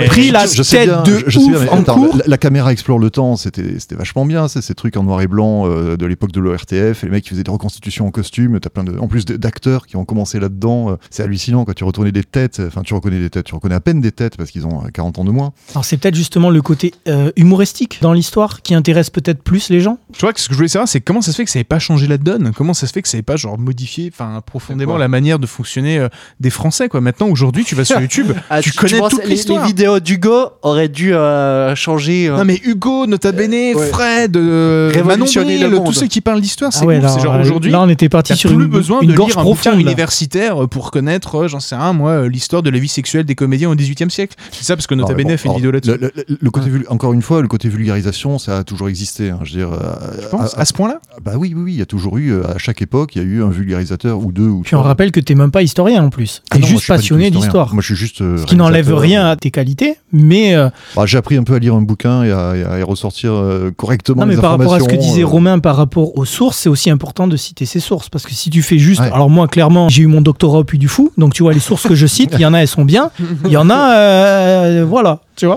pris la Je tête bien, de je, je sais bien, ouf mais en attends, cours. la, la caméra explore le temps, c'était c'était vachement bien, c'est ces trucs en noir et blanc euh, de l'époque de l'ORTF, et les mecs qui faisaient des reconstitutions en costume, t'as plein de, en plus d'acteurs qui ont commencé là-dedans, euh, c'est hallucinant quand tu retournais des têtes, enfin tu reconnais des têtes, tu reconnais à peine des têtes parce qu'ils ont euh, 40 ans de moins. Alors c'est peut-être justement le côté euh, humoristique dans l'histoire qui intéresse peut-être plus les gens. Je crois que ce que je voulais savoir, c'est comment ça se fait que ça n'ait pas changé la donne? Comment ça se fait que ça n'ait pas genre modifié enfin, profondément la manière de fonctionner euh, des Français quoi? Maintenant, aujourd'hui, tu vas sur YouTube, Ah, tu connais toute les, les l'histoire. vidéos d'Hugo auraient dû euh, changer. euh, Non mais Hugo, Nota Bene, Ouais. Fred, euh, Manon Révolutionner le Bril, monde. tous ceux qui parlent d'histoire, c'est Ah ouais, genre aujourd'hui. là, on était parti sur plus une, besoin une de gorge lire un bouquin universitaire pour connaître, j'en sais rien, moi, l'histoire de la vie sexuelle des comédiens au XVIIIe siècle. C'est ça parce que Nota Bene fait une vidéo là-dessus. le, le- le côté encore une fois, le côté vulgarisation, ça a toujours existé. hein, je veux dire, euh, Je pense, à- à ce point-là? Bah oui, oui, oui, il y a toujours eu, euh, à chaque époque, il y a eu un vulgarisateur ou deux ou Puis on trois. rappelle que t'es même pas historien en plus. Ah non, moi, je juste passionné d'histoire. Moi, je suis juste. euh, Ce qui n'enlève rien à tes qualités, mais Bah, j'ai appris un peu à lire un bouquin et à, et à y ressortir correctement non, mais les par rapport à ce que disait Romain par rapport aux sources, c'est aussi important de citer ses sources parce que si tu fais juste, Ouais. alors moi clairement j'ai eu mon doctorat au Puy du Fou, donc tu vois les sources que je cite, il y en a elles sont bien, il y en a, euh, voilà, tu vois.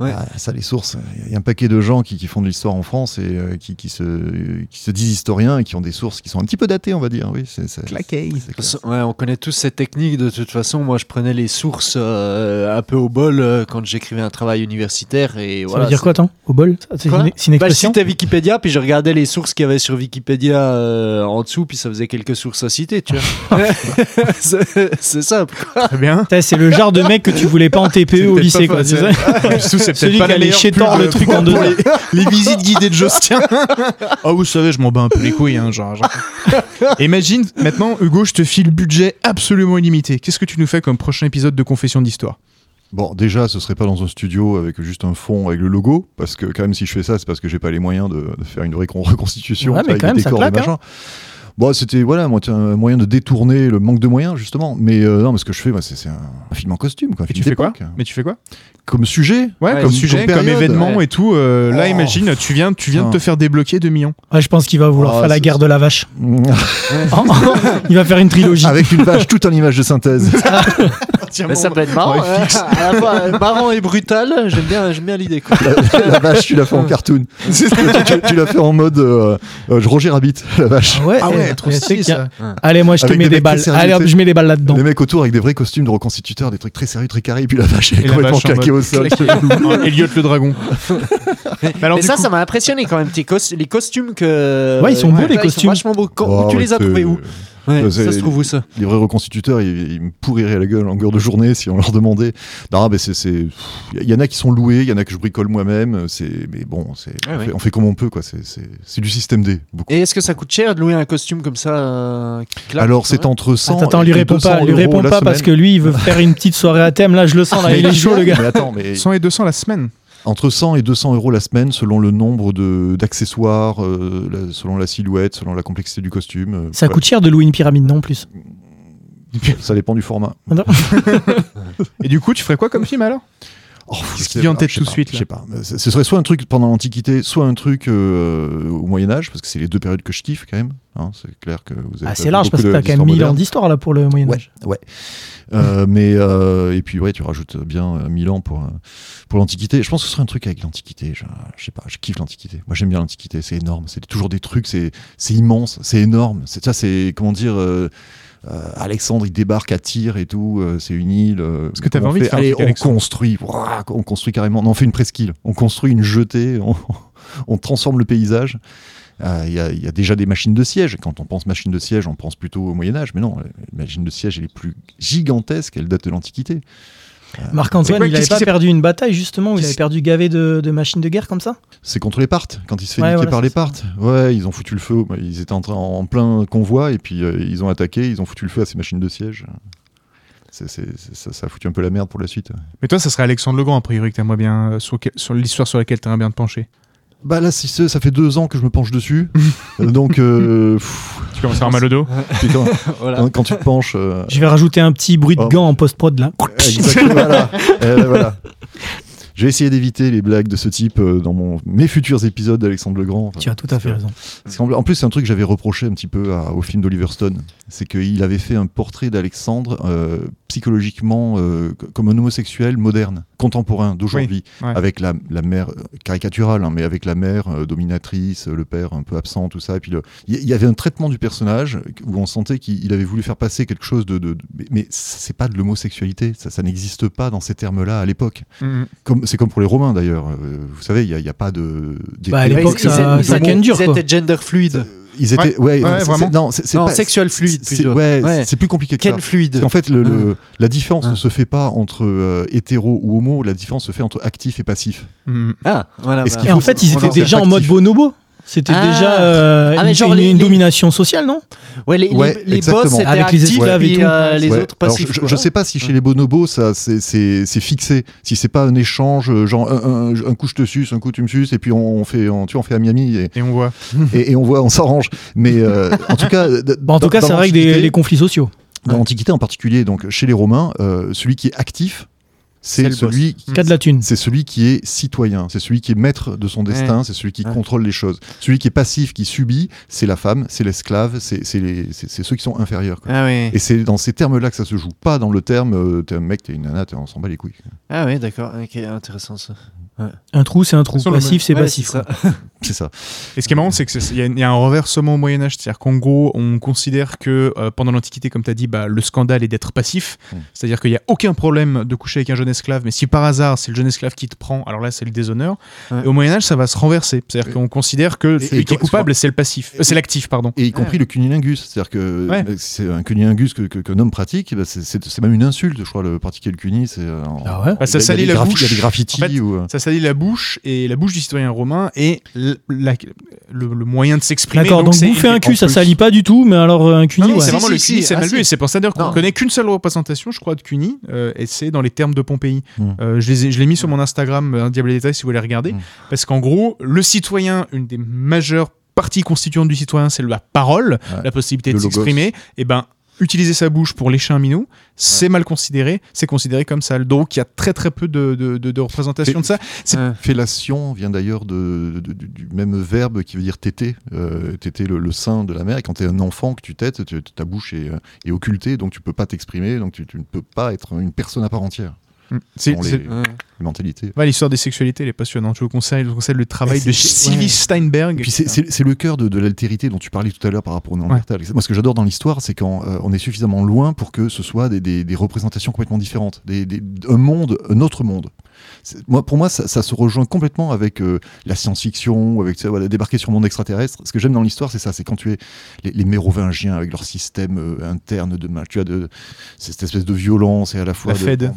Ouais. Ah, ça, les sources. Il y a un paquet de gens qui, qui font de l'histoire en France et euh, qui, qui, se, qui se disent historiens et qui ont des sources qui sont un petit peu datées, on va dire. Oui, c'est c'est- Claqué. c'est clair. Ouais, on connaît tous cette technique de toute façon. Moi, je prenais les sources euh, un peu au bol euh, quand j'écrivais un travail universitaire et Ça voilà. veut dire quoi, tant Au bol? Ça, C'est une, c'est une Bah, je expression? citais Wikipédia, puis je regardais les sources qu'il y avait sur Wikipédia euh, en dessous, puis ça faisait quelques sources à citer, tu vois. c'est c'est simple. Très bien. C'est le genre de mec que tu voulais pas en C'est TPE au lycée, quoi. sais. Surtout, c'est peut-être pas qui la allait meilleure chétor pub le truc en deux les, les visites guidées de Jostien. oh, vous savez, je m'en bats un peu les couilles. Hein, genre, genre. Imagine, maintenant, Hugo, je te file budget absolument illimité. Qu'est-ce que tu nous fais comme prochain épisode de Confession d'Histoire? Bon, déjà, ce serait pas dans un studio avec juste un fond avec le logo, parce que quand même, si je fais ça, c'est parce que j'ai pas les moyens de, de faire une récon- reconstitution Ouais, mais avec quand des même, ça décors, des hein. Bon, c'était voilà, un moyen de détourner le manque de moyens, justement. Mais euh, non, mais ce que je fais, moi, c'est c'est un, un film en costume, quoi. un Et film tu fais quoi. Mais tu fais quoi Comme sujet Ouais, Ouais, comme comme sujet, comme, événement ouais. et tout. euh, Là, Oh. imagine, tu viens, tu viens de te faire débloquer 2 millions. Ouais, je pense qu'il va vouloir Ah, faire la guerre de la vache. Il va faire une trilogie. avec une vache toute en image de synthèse. Mais ça peut être marrant. Ouais, hein. à la fois euh, marrant et brutal. J'aime bien, j'aime bien l'idée. quoi. la, la vache, tu l'as fait en cartoon. tu, tu- tu l'as fait en mode euh, euh, Roger Rabbit, la vache. Ouais, Ah ouais, euh, trop c'est stylé a- ça. Allez, moi je te mets des balles. Allez hop, je mets des balles là-dedans. Les mecs autour avec des vrais costumes de reconstituteurs, des trucs très sérieux, très carrés, et puis la vache elle est complètement claquée au sol. Elliot le dragon. Mais alors, Mais du ça, coup- ça m'a impressionné quand même. tes cos- les costumes que. Ouais, ils sont beaux, les ils sont costumes. vachement beaux. Quand- Oh, tu les as trouvés où Ouais, euh, Ça c'est- se trouve où ça Les vrais reconstituteurs, ils, ils me pourriraient la gueule en longueur de journée si on leur demandait. Non, mais c'est, c'est, il y en a qui sont loués, il y en a que je bricole moi-même. C'est, mais bon, c'est, Ouais, on, ouais. Fait, on fait comme on peut, quoi. C'est, c'est, c'est du système D. Beaucoup. Et est-ce que ça coûte cher de louer un costume comme ça euh, claque, Alors, c'est entre 100 Attends, attends, et lui réponds 200 pas, lui la pas parce que lui il veut faire une petite soirée à thème. Là, je le sens, là, il est chaud le gars. Mais attends, mais 100 et 200 la semaine. Entre 100 et 200 euros la semaine selon le nombre de, d'accessoires, euh, selon la silhouette, selon la complexité du costume. euh, Ça ouais. coûte cher de louer une pyramide, non plus. Ça dépend du format. Et du coup, tu ferais quoi comme film alors? Oh, Qu'est-ce je qui vient en tête je tout de suite, Je là sais pas. Ce ce serait soit un truc pendant l'Antiquité, soit un truc euh, au Moyen Âge, parce que c'est les deux périodes que je kiffe quand même. hein, c'est clair que vous avez Ah, c'est large parce que t'as quand même d'histoire 1000 ans d'histoire là pour le Moyen-Âge. ouais. Euh, mais euh, et puis ouais, tu rajoutes bien euh, 1000 ans pour euh, pour l'Antiquité. Je pense que ce serait un truc avec l'Antiquité. Je, je sais pas, je kiffe l'Antiquité. Moi, j'aime bien l'Antiquité. C'est énorme. C'est toujours des trucs. C'est c'est immense. C'est énorme. C'est ça. C'est comment dire. Euh, Alexandre, il débarque à Tyr et tout. euh, c'est une île. euh, que envie de faire Allez, on Alexandre construit. Ouah, on construit carrément. Non, on fait une presqu'île. On construit une jetée. On, on transforme le paysage. Euh, Il y, a, il y a déjà des machines de siège. Quand on pense machine de siège, on pense plutôt au Moyen Âge. Mais non, les machines de siège, elle est plus gigantesque. Elle date de l'Antiquité. Marc-Antoine, il qu'est-ce avait qui pas perdu une bataille justement où il avait perdu gavé de, de machines de guerre comme ça? C'est contre les Parthes, quand il se fait Ouais, niquer voilà, par les. Parthes. Ouais, ils ont foutu le feu. Ils étaient en, train, en plein convoi et puis euh, ils ont attaqué, ils ont foutu le feu à ces machines de siège. Ça, ça a foutu un peu la merde pour la suite. Mais toi, ça serait Alexandre Legrand, a priori, que t'aimerais bien. euh, sur, sur l'histoire sur laquelle t'aimerais bien te pencher. Bah là, si c'est- ça fait deux ans que je me penche dessus. Euh, donc, euh, pff, Tu commences à avoir mal au dos quand, Voilà. quand- quand tu te penches. euh, Je vais rajouter un petit bruit de Oh. gant en post-prod là. Exactement, voilà. Euh, voilà. Je vais essayer d'éviter les blagues de ce type dans mon, mes futurs épisodes d'Alexandre Legrand. Enfin, Tu as tout à fait raison. en plus, c'est un truc que j'avais reproché un petit peu à- au film d'Oliver Stone. C'est qu'il avait fait un portrait d'Alexandre euh, psychologiquement euh, comme un homosexuel moderne, contemporain d'aujourd'hui, ouais. avec la, la mère euh, caricaturale, hein, mais avec la mère euh, dominatrice, euh, le père un peu absent, tout ça. Et puis le- il y, avait un traitement du personnage où on sentait qu'il il avait voulu faire passer quelque chose de. de- de- mais- mais c'est pas de l'homosexualité, ça, ça n'existe pas dans ces termes-là à l'époque. Mhm. Comme c'est comme pour les Romains d'ailleurs. Euh, vous savez, il n'y a, il y a pas de. Bah, à des- l'époque, ça, ça ils- étaient gender fluide. Ils étaient, ouais, vraiment. non, c'est pas sexuel fluide, c'est-. Ouais, Ouais. c'est plus compliqué que ça. Ken fluide. En fait, le, le- la différence Ah. ne se fait pas entre euh, hétéro ou homo, la différence se fait entre actif et passif. Ah, voilà. Bah. qu'il Et en fait, ils étaient déjà en mode bonobo. C'était Ah. déjà euh, Ah, mais une, genre une- les- une les- domination sociale, non? Ouais, les, les- Ouais, les boss Avec les actifs esclaves et puis, tout. euh, les Ouais. autres Alors, je, je sais pas si chez les bonobos, ça c'est- fixé. Si c'est pas un échange, euh, genre un, un- un coup je te suce, un coup tu me suces, et puis on, on fait, on, tu on fait à Miami et, Et on voit. et, et on voit, on s'arrange. Mais euh, en tout cas, Bah, en tout cas, ça règle des- les conflits sociaux. Dans l'Antiquité en particulier, donc chez les Romains, euh, celui qui est actif, C'est celui qui, Cas de la thune. c'est celui qui est citoyen, c'est celui qui est maître de son destin, c'est celui qui Ouais. contrôle les choses. Celui qui est passif, qui subit, c'est la femme, c'est l'esclave, c'est ceux qui sont inférieurs. quoi. Ah oui. Et c'est dans ces termes-là que ça se joue, pas dans le terme euh, t'es un mec, t'es une nana, t'es- on s'en bat les couilles. Ah oui, d'accord. Ok, intéressant ça. Un trou, c'est un trou. Passif, c'est Ouais, passif. c'est ça. Et ce qui est marrant, c'est qu'il y, a- il y a un renversement au Moyen-Âge. C'est-à-dire qu'en gros, on considère que euh, pendant l'Antiquité, comme tu as dit, bah, le scandale est d'être passif. Mm. C'est-à-dire qu'il n'y a aucun problème de coucher avec un jeune esclave, mais si par hasard c'est le jeune esclave qui te prend, alors là c'est le déshonneur. Ouais. Et au Moyen-Âge, ça va se renverser. C'est-à-dire Et- qu'on considère que et- celui et qui est coupable, c'est le passif. Euh, c'est l'actif, pardon. Et y compris le cunilingus, c'est-à-dire que Ouais. c'est un cunilingus que, que- qu'un homme pratique, bah, c'est- même une insulte, je crois, le pratiquer le cuni, c'est. euh, Ah ouais? Bah, ça salit des la bouche. Il y a des graffitis En fait, ou. Ça salit la bouche, et la bouche du citoyen romain est l- la- le, le moyen de s'exprimer. D'accord, donc c'est- bouffer un cul, ça plus- salit pas du tout, mais alors euh, un cuni, Non, non, ouais. c'est vraiment Si, le si, CUNY, si. c'est Ah, mal vu. si. Et c'est pour ça d'ailleurs qu'on connaît qu'une seule représentation, je crois, de CUNY, euh, et c'est dans les termes de Pompéi. Mm. Euh, je les ai- je l'ai mis sur mon Instagram, euh, un diable détail, si vous voulez regarder. Mm. Parce qu'en gros, le citoyen, une des majeures parties constituantes du citoyen, c'est la parole, Ouais. la possibilité Le de logos. s'exprimer. Et ben, utiliser sa bouche pour lécher un minou, c'est mal considéré, c'est considéré comme sale. Donc il y a très très peu de, de, de- de représentation de ça. Ouais. Fellation vient d'ailleurs de, du- même verbe qui veut dire téter, euh, téter le, le sein de la mère. Et quand tu es un enfant que tu tètes, tu- ta bouche est, euh, est occultée, donc tu peux pas t'exprimer, donc tu, tu ne peux pas être une personne à part entière. Mm. C'est- les, Ouais. Ouais, L'histoire des sexualités, elle est passionnante. Je vous conseille, je vous conseille le travail de Sylvie ouais. Steinberg. Puis c'est- le cœur de, de l'altérité dont tu parlais tout à l'heure par rapport au Néandertal. Moi, ce que j'adore dans l'histoire, c'est quand euh, on est suffisamment loin pour que ce soit des, des- des représentations complètement différentes, des- un monde, un autre monde. Moi, pour moi, ça, ça se rejoint complètement avec euh, la science-fiction, avec tu sais, voilà, débarquer sur le monde extraterrestre. Ce que j'aime dans l'histoire, c'est ça, c'est quand tu es les, les Mérovingiens avec leur système euh, interne de, tu as de cette espèce de violence et à la fois La de- Fed.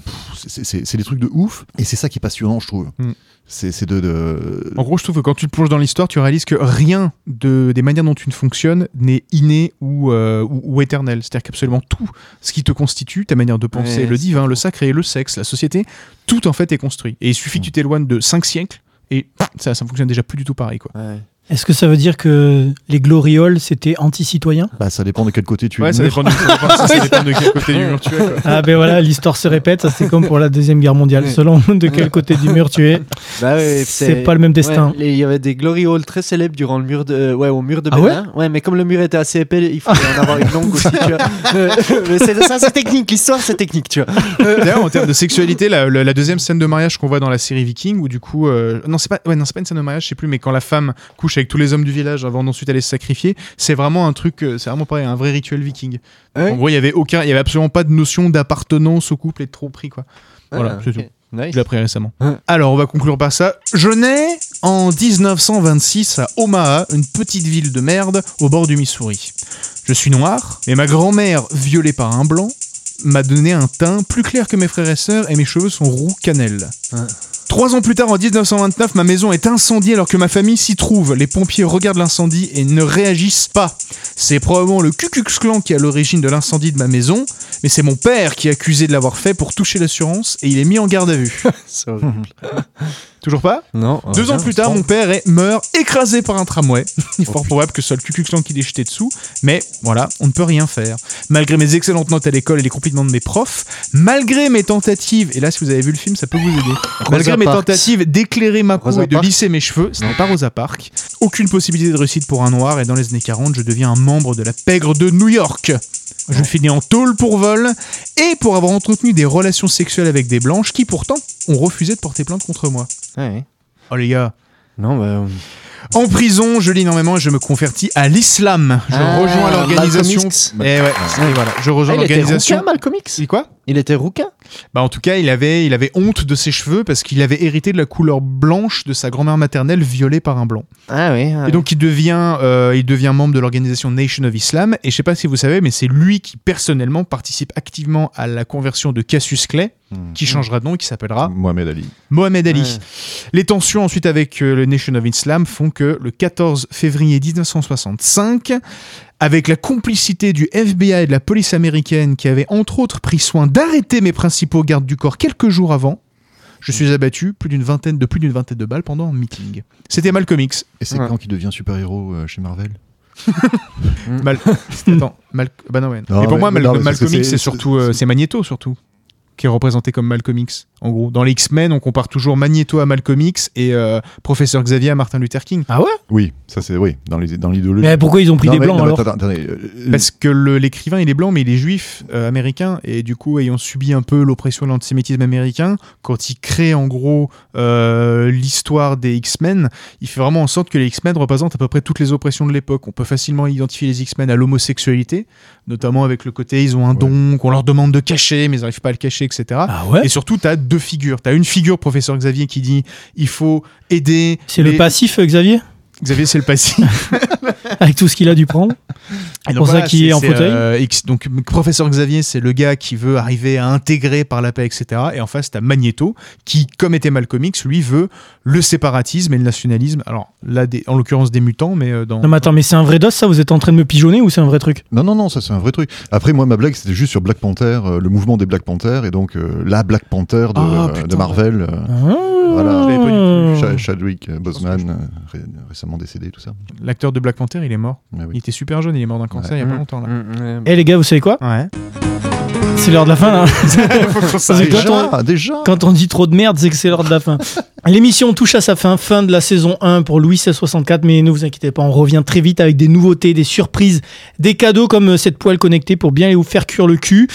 C'est- des trucs de ouf. Et c'est ça qui est passionnant, je trouve. Mm. C'est de, de- En gros, je trouve que quand tu te plonges dans l'histoire, tu réalises que rien de, des manières dont tu fonctionnes n'est inné ou, euh, ou, ou éternel. C'est-à-dire qu'absolument tout ce qui te constitue, ta manière de penser, Ouais, le divin, le sacré, le sexe, la société, tout en fait est construit. Et il suffit que tu t'éloignes de 5 siècles et ça, ça fonctionne déjà plus du tout pareil. Quoi. Ouais. Est-ce que ça veut dire que les glorioles, c'était anti-citoyen? Bah, ça dépend de quel côté tu es. Ouais, ça dépend, de, ça dépend- ça, ça dépend de quel côté du mur tu es. quoi. Ah ben voilà, l'histoire se répète, ça c'est comme pour la Deuxième Guerre mondiale. Selon de quel côté du mur tu es, Bah ouais, c'est pas le même destin. Ouais, Il y avait des glory halls très célèbres durant le mur de, euh, ouais, au mur de Ah Berlin. ouais, mais comme le mur était assez épais, il fallait en avoir une longue aussi. Tu vois. Euh, c'est ça, c'est technique. L'histoire, c'est technique, tu vois. D'ailleurs, en termes de sexualité, la, la- la deuxième scène de mariage qu'on voit dans la série Viking, où du coup, euh, non, c'est pas, ouais, non, c'est pas une scène de mariage, je sais plus, mais quand la femme couche avec tous les hommes du village avant d'ensuite aller se sacrifier, c'est vraiment un truc, euh, c'est vraiment pareil, un vrai rituel Viking. Ouais. En gros, il y avait aucun, il y avait absolument pas de notion d'appartenance au couple et de trop pris, quoi. Voilà, Ah, c'est ok. tout. Nice. Je l'ai appris récemment. Ouais. Alors, on va conclure par ça. Je nais en 1926 à Omaha, une petite ville de merde au bord du Missouri. Je suis noir, mais ma grand-mère, violée par un blanc, m'a donné un teint plus clair que mes frères et sœurs et mes cheveux sont roux cannelle. Trois ans plus tard, en 1929, ma maison est incendiée alors que ma famille s'y trouve. Les pompiers regardent l'incendie et ne réagissent pas. C'est probablement le Ku Klux Klan qui est à l'origine de l'incendie de ma maison, mais c'est mon père qui est accusé de l'avoir fait pour toucher l'assurance et il est mis en garde à vue. C'est horrible. Toujours pas Non. Deux ans plus tard, mon père est, meurt écrasé par un tramway. Il est fort probable que ce soit le Klan qui l'ait jeté dessous, mais voilà, on ne peut rien faire. Malgré mes excellentes notes à l'école et les compliments de mes profs, malgré mes tentatives, et là si vous avez vu le film, ça peut vous aider, malgré mes Parks. tentatives d'éclairer ma peau Rosa et de Parks. lisser mes cheveux, ce n'est pas Rosa Parks, aucune possibilité de réussite pour un noir, et dans les années 40, je deviens un membre de la pègre de New York. Je finis en tôle pour vol et pour avoir entretenu des relations sexuelles avec des blanches qui pourtant ont refusé de porter plainte contre moi. Ouais. Oh les gars, Non, bah. En prison, je lis énormément et je me convertis à l'islam. Je Ah, rejoins l'organisation. Malcolm X. Et ouais, et voilà, je rejoins Ah, il était l'organisation. rouquin, Malcolm X C'est quoi? Il était rouquin? Bah en tout cas, il avait, il avait honte de ses cheveux parce qu'il avait hérité de la couleur blanche de sa grand-mère maternelle violée par un blanc. Ah oui. ah Et donc il devient, euh, il devient membre de l'organisation Nation of Islam. Et je sais pas si vous savez, mais c'est lui qui personnellement participe activement à la conversion de Cassius Clay, Hmm. qui changera de nom et qui s'appellera Mohamed Ali. Mohamed Ali. Ouais. Les tensions ensuite avec euh, le Nation of Islam font que le 14 février 1965, avec la complicité du FBI et de la police américaine qui avait entre autres pris soin d'arrêter mes principaux gardes du corps quelques jours avant, je suis abattu plus d'une vingtaine de plus d'une vingtaine de balles pendant un meeting. C'était Malcolm X. Et c'est Ouais. quand qu'il devient super-héros euh, chez Marvel Mal... Attends, Mal... bah non, ouais. Non, Mais pour mais- moi, Mal- non, Malcolm X, c'est- surtout euh, c'est- c'est Magneto surtout qui est représenté comme Malcolm. En gros, dans les X-Men, on compare toujours Magneto à Malcolm X et euh, Professeur Xavier à Martin Luther King. Ah ouais? Oui, ça c'est oui, dans les- dans l'idéologie. Mais pourquoi ils ont pris Non, des mais- blancs non, alors attends, attendez, euh, Parce que l'écrivain, il est blanc, mais il est juif euh, américain. Et du coup, ayant subi un peu l'oppression de l'antisémitisme américain, quand il crée en gros euh, l'histoire des X-Men, il fait vraiment en sorte que les X-Men représentent à peu près toutes les oppressions de l'époque. On peut facilement identifier les X-Men à l'homosexualité, notamment avec le côté ils ont un don qu'on leur demande de cacher, mais ils n'arrivent pas à le cacher, etc. Ah ouais? Et surtout, tu as deux figures. Tu as une figure, professeur Xavier, qui dit il faut aider. C'est le passif, euh, Xavier? Xavier, c'est le passif. Avec tout ce qu'il a dû prendre Et pour ça qu'il est en c'est, fauteuil euh, donc, professeur Xavier, c'est le gars qui veut arriver à intégrer par la paix, etc. Et en face, t'as Magneto, qui, comme était Malcolm X, lui veut le séparatisme et le nationalisme. Alors là, des- en l'occurrence des mutants, mais euh, dans. Non mais attends, mais c'est un vrai dos ça? Vous êtes en train de me pigeonner ou c'est un vrai truc? Non, non, non, ça c'est un vrai truc. Après, moi, ma blague, c'était juste sur Black Panther, euh, le mouvement des Black Panthers, et donc euh, la Black Panther de, Ah, putain. de Marvel. euh, Voilà. Chadwick Boseman, ré- récemment décédé, tout ça. L'acteur de Black Panther, il est mort. Ouais, oui. Il était super jeune, il est mort d'un cancer il y a pas Mm. longtemps là. Mm, mm, Eh les gars, vous savez quoi Ouais. C'est l'heure de la fin là. Parce que quand on- Ah, déjà Quand on dit trop de merde, c'est que c'est l'heure de la fin. L'émission touche à sa fin, fin de la saison 1 pour Louis 1664, mais ne vous inquiétez pas, on revient très vite avec des nouveautés, des surprises, des cadeaux comme euh, cette poêle connectée pour bien vous faire cuire le cul.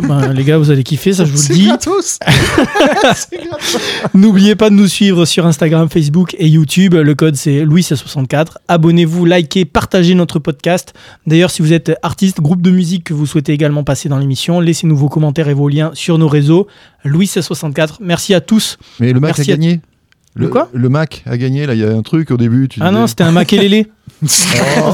Ben, les gars, vous allez kiffer, ça je vous le dis. gratos N'oubliez pas de nous suivre sur Instagram, Facebook et YouTube. Le code c'est Louis1664. Abonnez-vous, likez, partagez notre podcast. D'ailleurs, si vous êtes artiste, groupe de musique que vous souhaitez également passer dans l'émission, laissez-nous vos commentaires et vos liens sur nos réseaux. Louis1664. Merci à tous. Mais le Mac Merci a à- gagné. Le quoi? Le Mac a gagné, là, il y a un truc au début. Tu Ah non, c'était un maquelélé. Oh,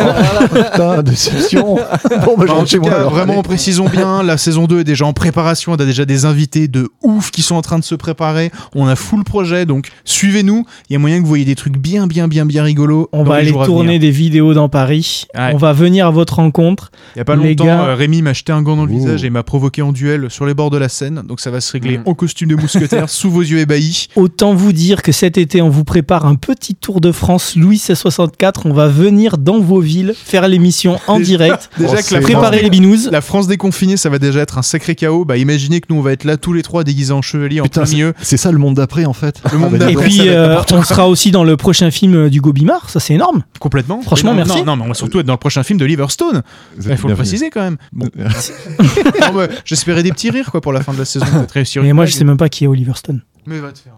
putain, déception. Bon, bah, en tout moi. cas, alors. vraiment, Allez. précisons bien, la saison 2 est déjà en préparation. On a déjà des invités de ouf qui sont en train de se préparer. On a full projet, donc suivez-nous. Il y a moyen que vous voyez des trucs bien, bien, bien, bien rigolos. On va aller tourner des vidéos dans Paris. Ouais. On va venir à votre rencontre. Il y a pas les longtemps, gars- euh, Rémi m'a jeté un gant dans le Ouh. visage et m'a provoqué en duel sur les bords de la Seine. Donc ça va se régler Mm. en costume de mousquetaire sous vos yeux ébahis. Autant vous dire que cet été, on vous prépare un petit tour de France Louis 1664. On va venir dans vos villes faire l'émission en Déjà- direct. Déjà Oh, que la c'est- France, Préparez les binous. la France déconfinée, ça va déjà être un sacré chaos. Bah imaginez que nous on va être là tous les trois déguisés en chevalier en Putain, plein c'est- milieu. C'est ça le monde d'après, en fait. Le monde Ah, bah, d'après. Et puis, euh, on sera aussi dans le prochain film euh, du Gobimard. Ça, c'est énorme. Complètement. Franchement, merci. Non, non, mais on va surtout être dans le prochain film de Liverstone. Il faut le préciser quand même. Bon. J'espérais des petits rires quoi pour la fin de la saison. Réussir Mais moi, je sais même pas qui est Oliver Stone. Mais va te faire.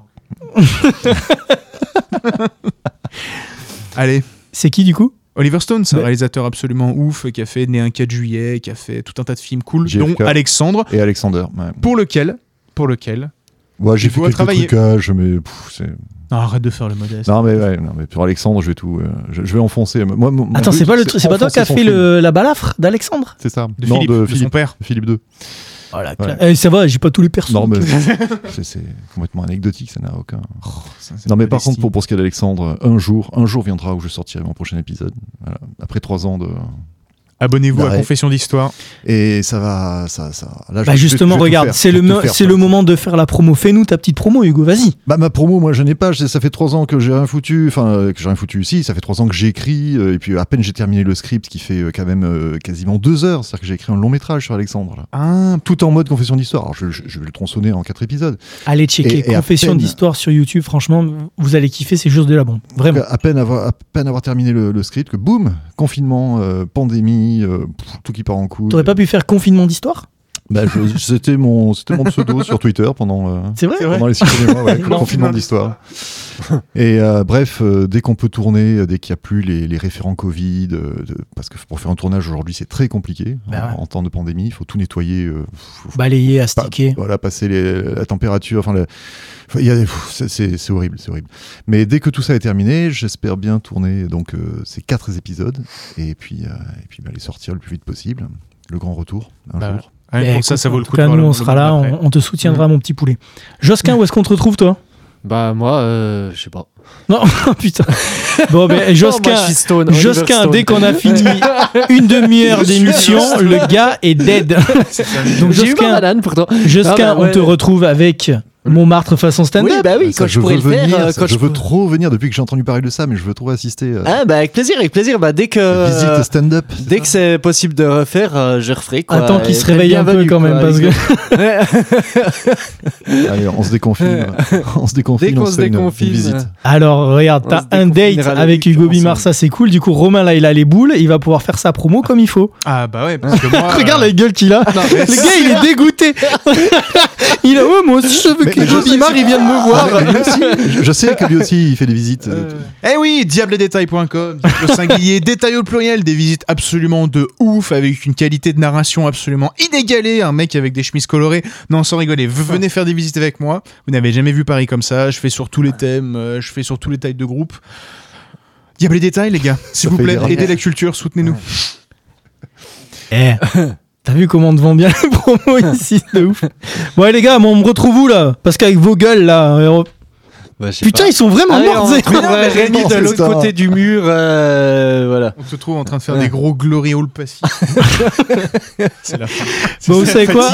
Allez. C'est qui du coup Oliver Stone, c'est un réalisateur absolument ouf qui a fait Né un 4 juillet, qui a fait tout un tas de films cool, JFK. dont Alexandre, Et Alexander. Ouais. pour lequel, pour lequel. Ouais, j'ai fait quelques travailler. trucages, mais pff, c'est. Non, arrête de faire le modeste. Non mais, ouais, non, mais pour Alexandre, je vais tout. euh, je, je vais enfoncer. Moi, mon- mon Attends, but, c'est pas, le c'est pas toi qui as fait le, la balafre d'Alexandre C'est ça. De non, Philippe, de de son Philippe, père. Philippe Ouais. Eh, ça va, j'ai pas tous les persos. Non, mais c'est c'est complètement anecdotique, ça n'a aucun. Ça, c'est Non, mais par contre, pour, pour ce qui est d'Alexandre, un jour, un jour viendra où je sortirai mon prochain épisode. Voilà. Après trois ans de. Abonnez-vous à D'arrêt. Confession d'Histoire. Et ça va. Ça, ça... Là, je Bah vais- justement, je regarde, faire, c'est je le, c'est le moment de faire la promo. Fais-nous ta petite promo, Hugo, vas-y. Bah ma promo, moi je n'ai pas. Ça fait trois ans que j'ai rien foutu. Enfin, euh, que j'ai rien foutu ici. Ça fait trois ans que j'écris. euh, et puis à peine j'ai terminé le script, qui fait euh, quand même quasiment deux heures. C'est-à-dire que j'ai écrit un long métrage sur Alexandre. Là. Ah, Tout en mode confession d'histoire. Alors je, je- je vais le tronçonner en quatre épisodes. Allez checker Et- et à Confession peine- d'histoire sur YouTube. Franchement, vous allez kiffer, c'est juste de la bombe. Vraiment. À peine avoir, à peine avoir terminé le, le script, que boum, confinement, euh, pandémie, euh, tout qui part en couille. T'aurais pas pu faire confinement d'histoire? Bah, C'était mon, c'était mon pseudo sur Twitter pendant. euh, vrai pendant les six premiers mois, ouais, Confinement confinement d'histoire. Et euh, bref, euh, dès qu'on peut tourner, euh, dès qu'il n'y a plus les, les référents Covid, euh, de- parce que pour faire un tournage aujourd'hui, c'est très compliqué Bah en, ouais. en temps de pandémie. Il faut tout nettoyer, euh, faut- Balayer, pas- astiquer. voilà, passer les- la température. Enfin, le- c'est- horrible, c'est horrible. Mais dès que tout ça est terminé, j'espère bien tourner donc euh, ces quatre épisodes et puis euh, et puis bah, les sortir le plus vite possible. Le grand retour un Bah, jour. Rien pour ça, écoute, ça vaut en le tout coup de voir nous, on sera là, on, on te soutiendra, mon petit poulet. Josquin, où est-ce qu'on te retrouve, toi? Bah, moi, euh, je sais pas. Non, putain. Bon, ben, Non, moi, Josquin, Stone, Josquin, Stone. dès qu'on a fini une demi-heure d'émission, le gars est dead. Donc, J'ai eu ma Josquin, banane pourtant. Josquin, Ah bah on ouais. te retrouve avec Montmartre façon stand-up. Oui, bah oui, Ça, quand je je pourrais veux le faire. venir, euh, ça, quand je veux trop venir depuis que j'ai entendu parler de ça, mais je veux trop assister. à Ah, bah, avec plaisir, avec plaisir. Bah, dès que. visite stand-up. Dès que c'est possible de refaire, euh, je referai. Quoi. Attends qu'il se réveille un peu quand même, quoi, parce que. Allez, on se déconfine. on se déconfine. Dès qu'on se une- une déconfine. visite. Alors, regarde, t'as un date avec Hugo. Bimar, ça c'est cool. Du coup, Romain, là, il a les boules, il va pouvoir faire sa promo comme il faut. Ah, bah ouais, parce que moi. Regarde euh, la gueule qu'il a. Le gars, il est dégoûté. il a, ouais, moi aussi, je veux Il vienne me voir. Ah, mais lui aussi, je, sais que lui aussi, il fait des visites. euh, Eh oui, diabledetail.com, diable au singulier, détail au pluriel, des visites absolument de ouf, avec une qualité de narration absolument inégalée, un mec avec des chemises colorées. Non, sans rigoler, venez faire des visites avec moi. Vous n'avez jamais vu Paris comme ça, je fais sur tous les thèmes, euh, je fais sur tous les tailles de groupe. Diable et détail, les gars, s'il vous plaît, aidez la culture, soutenez-nous. Eh, t'as vu comment on te vend bien les promos ici, de ouf. Bon, allez, les gars, bon, on me retrouve où là? Parce qu'avec vos gueules là. Bah, Putain, pas. ils sont vraiment Ah, mais morts. on c'est- trouverait Rémi de l'autre côté du mur. euh, voilà. On se trouve en train de faire des gros glory hall passifs. C'est la fin. Bon, vous savez quoi.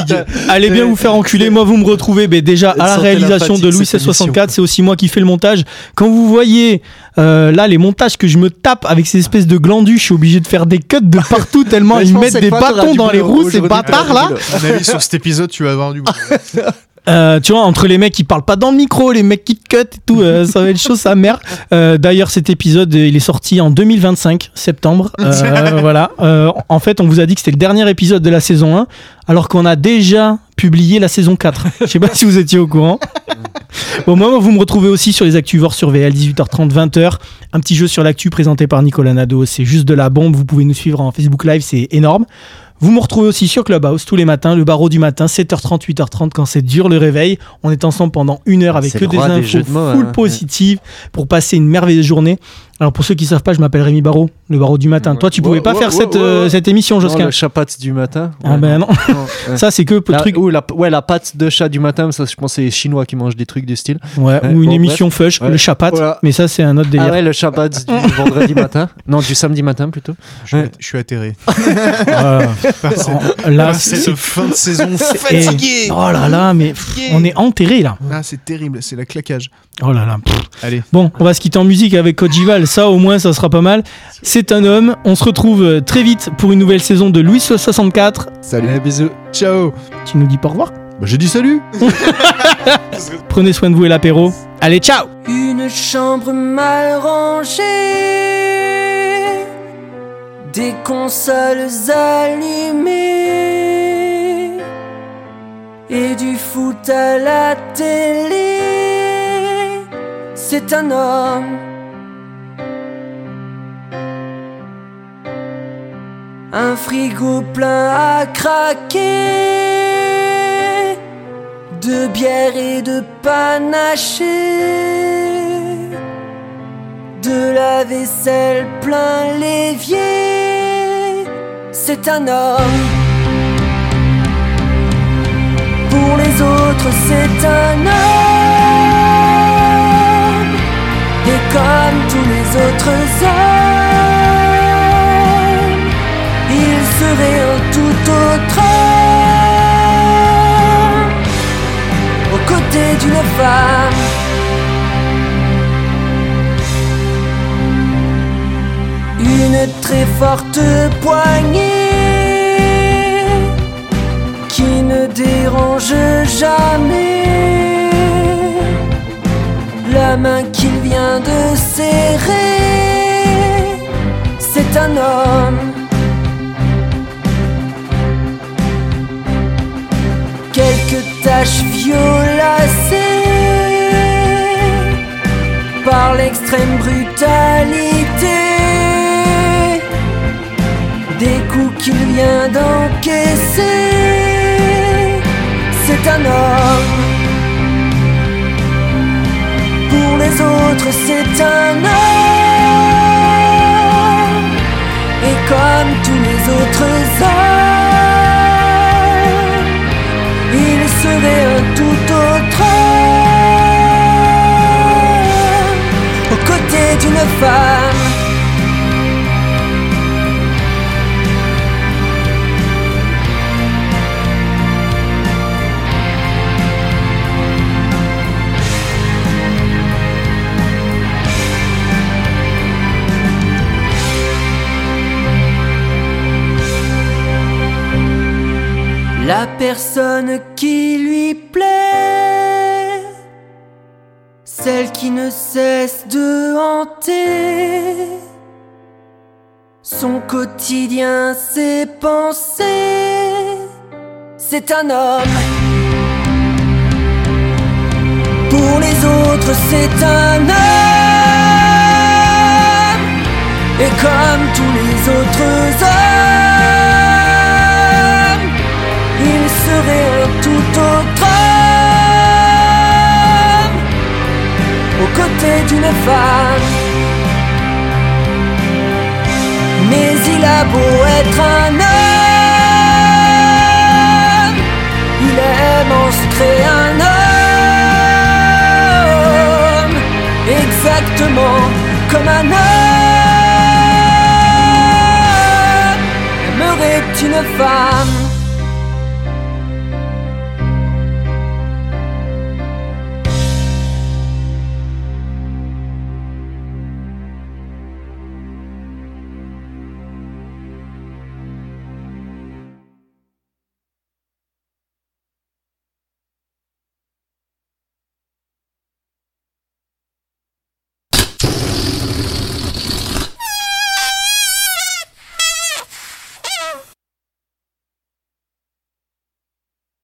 Allez bien vous faire enculer. Moi, vous me retrouvez ben, déjà à la réalisation fatigue, de Louis cette C64. C'est aussi moi qui fais le montage. Quand vous voyez euh, là les montages que je me tape avec ces espèces de glandus, je suis obligé de faire des cuts de partout tellement Mais ils mettent des bâtons dans les roues, ces bâtards là. du boulot. À mon avis, sur cet épisode, tu vas avoir du boulot. Euh, tu vois, entre les mecs qui parlent pas dans le micro, les mecs qui te cut et tout, euh, ça va être chaud, sa mère. Euh, D'ailleurs, cet épisode, il est sorti en 2025, septembre. Voilà. En fait, on vous a dit que c'était le dernier épisode de la saison 1, alors qu'on a déjà publié la saison 4. Je sais pas si vous étiez au courant. Bon, moi, vous me retrouvez aussi sur les Actuvores sur VL, 18h30, 20h. Un petit jeu sur l'actu présenté par Nicolas Nadeau. C'est juste de la bombe. Vous pouvez nous suivre en Facebook Live, c'est énorme. Vous me retrouvez aussi sur Clubhouse tous les matins, le barreau du matin, 7h30, 8h30 quand c'est dur le réveil. On est ensemble pendant une heure avec C'est que des infos de mots, full hein. positives pour passer une merveilleuse journée. Alors pour ceux qui savent pas, je m'appelle Rémi Barreau, le barreau du matin. Toi, tu Ouais, pouvais pas ouais, faire cette, euh, cette émission, Non, Josquin. le chapat du matin. Ah ben non. ouais. Ça, c'est que peu de La- trucs. ou la, ouais, la pâte de chat du matin, ça, je pense que c'est les Chinois qui mangent des trucs du style. Ouais, Ouais, ou une bon, émission fush, Ouais. le chapat. Voilà. Mais ça, c'est un autre délire. Ah ouais, le chapat du vendredi matin. Non, du samedi matin plutôt. Je suis, je suis atterré. Cette, Là, cette fin de saison fatiguée. Oh là là, mais on est enterré là. Ah, c'est terrible, c'est la claquage. Oh là là. Allez. Bon, on va se quitter en musique avec Kojival. Ça, au moins, ça sera pas mal. C'est un homme. On se retrouve euh, très vite pour une nouvelle saison de Louis 64. Salut. Allez, bisous. Ciao. Tu nous dis pas au revoir. Bah, j'ai dit salut. Prenez soin de vous et l'apéro. Allez, ciao Une chambre mal rangée, des consoles allumées et du foot à la télé. C'est un homme. Un frigo plein à craquer de bière et de panaché, de la vaisselle plein l'évier. C'est un homme. Pour les autres, c'est un homme. Et comme tous les autres hommes, serait un tout autre. Aux côtés d'une femme. Une très forte poignée qui ne dérange jamais. La main qu'il vient de serrer, c'est un homme. Taches violacées par l'extrême brutalité des coups qu'il vient d'encaisser. C'est un homme. Pour les autres, c'est un homme. Et comme tous les autres hommes, tout autre. Aux côtés d'une femme. La personne qui ne cesse de hanter son quotidien, ses pensées, c'est un homme. Pour les autres, c'est un homme. Et comme tous les autres hommes, il serait un tout autre aux côtés d'une femme. Mais il a beau être un homme, il aime ancrer un homme, exactement comme un homme aimerait une femme.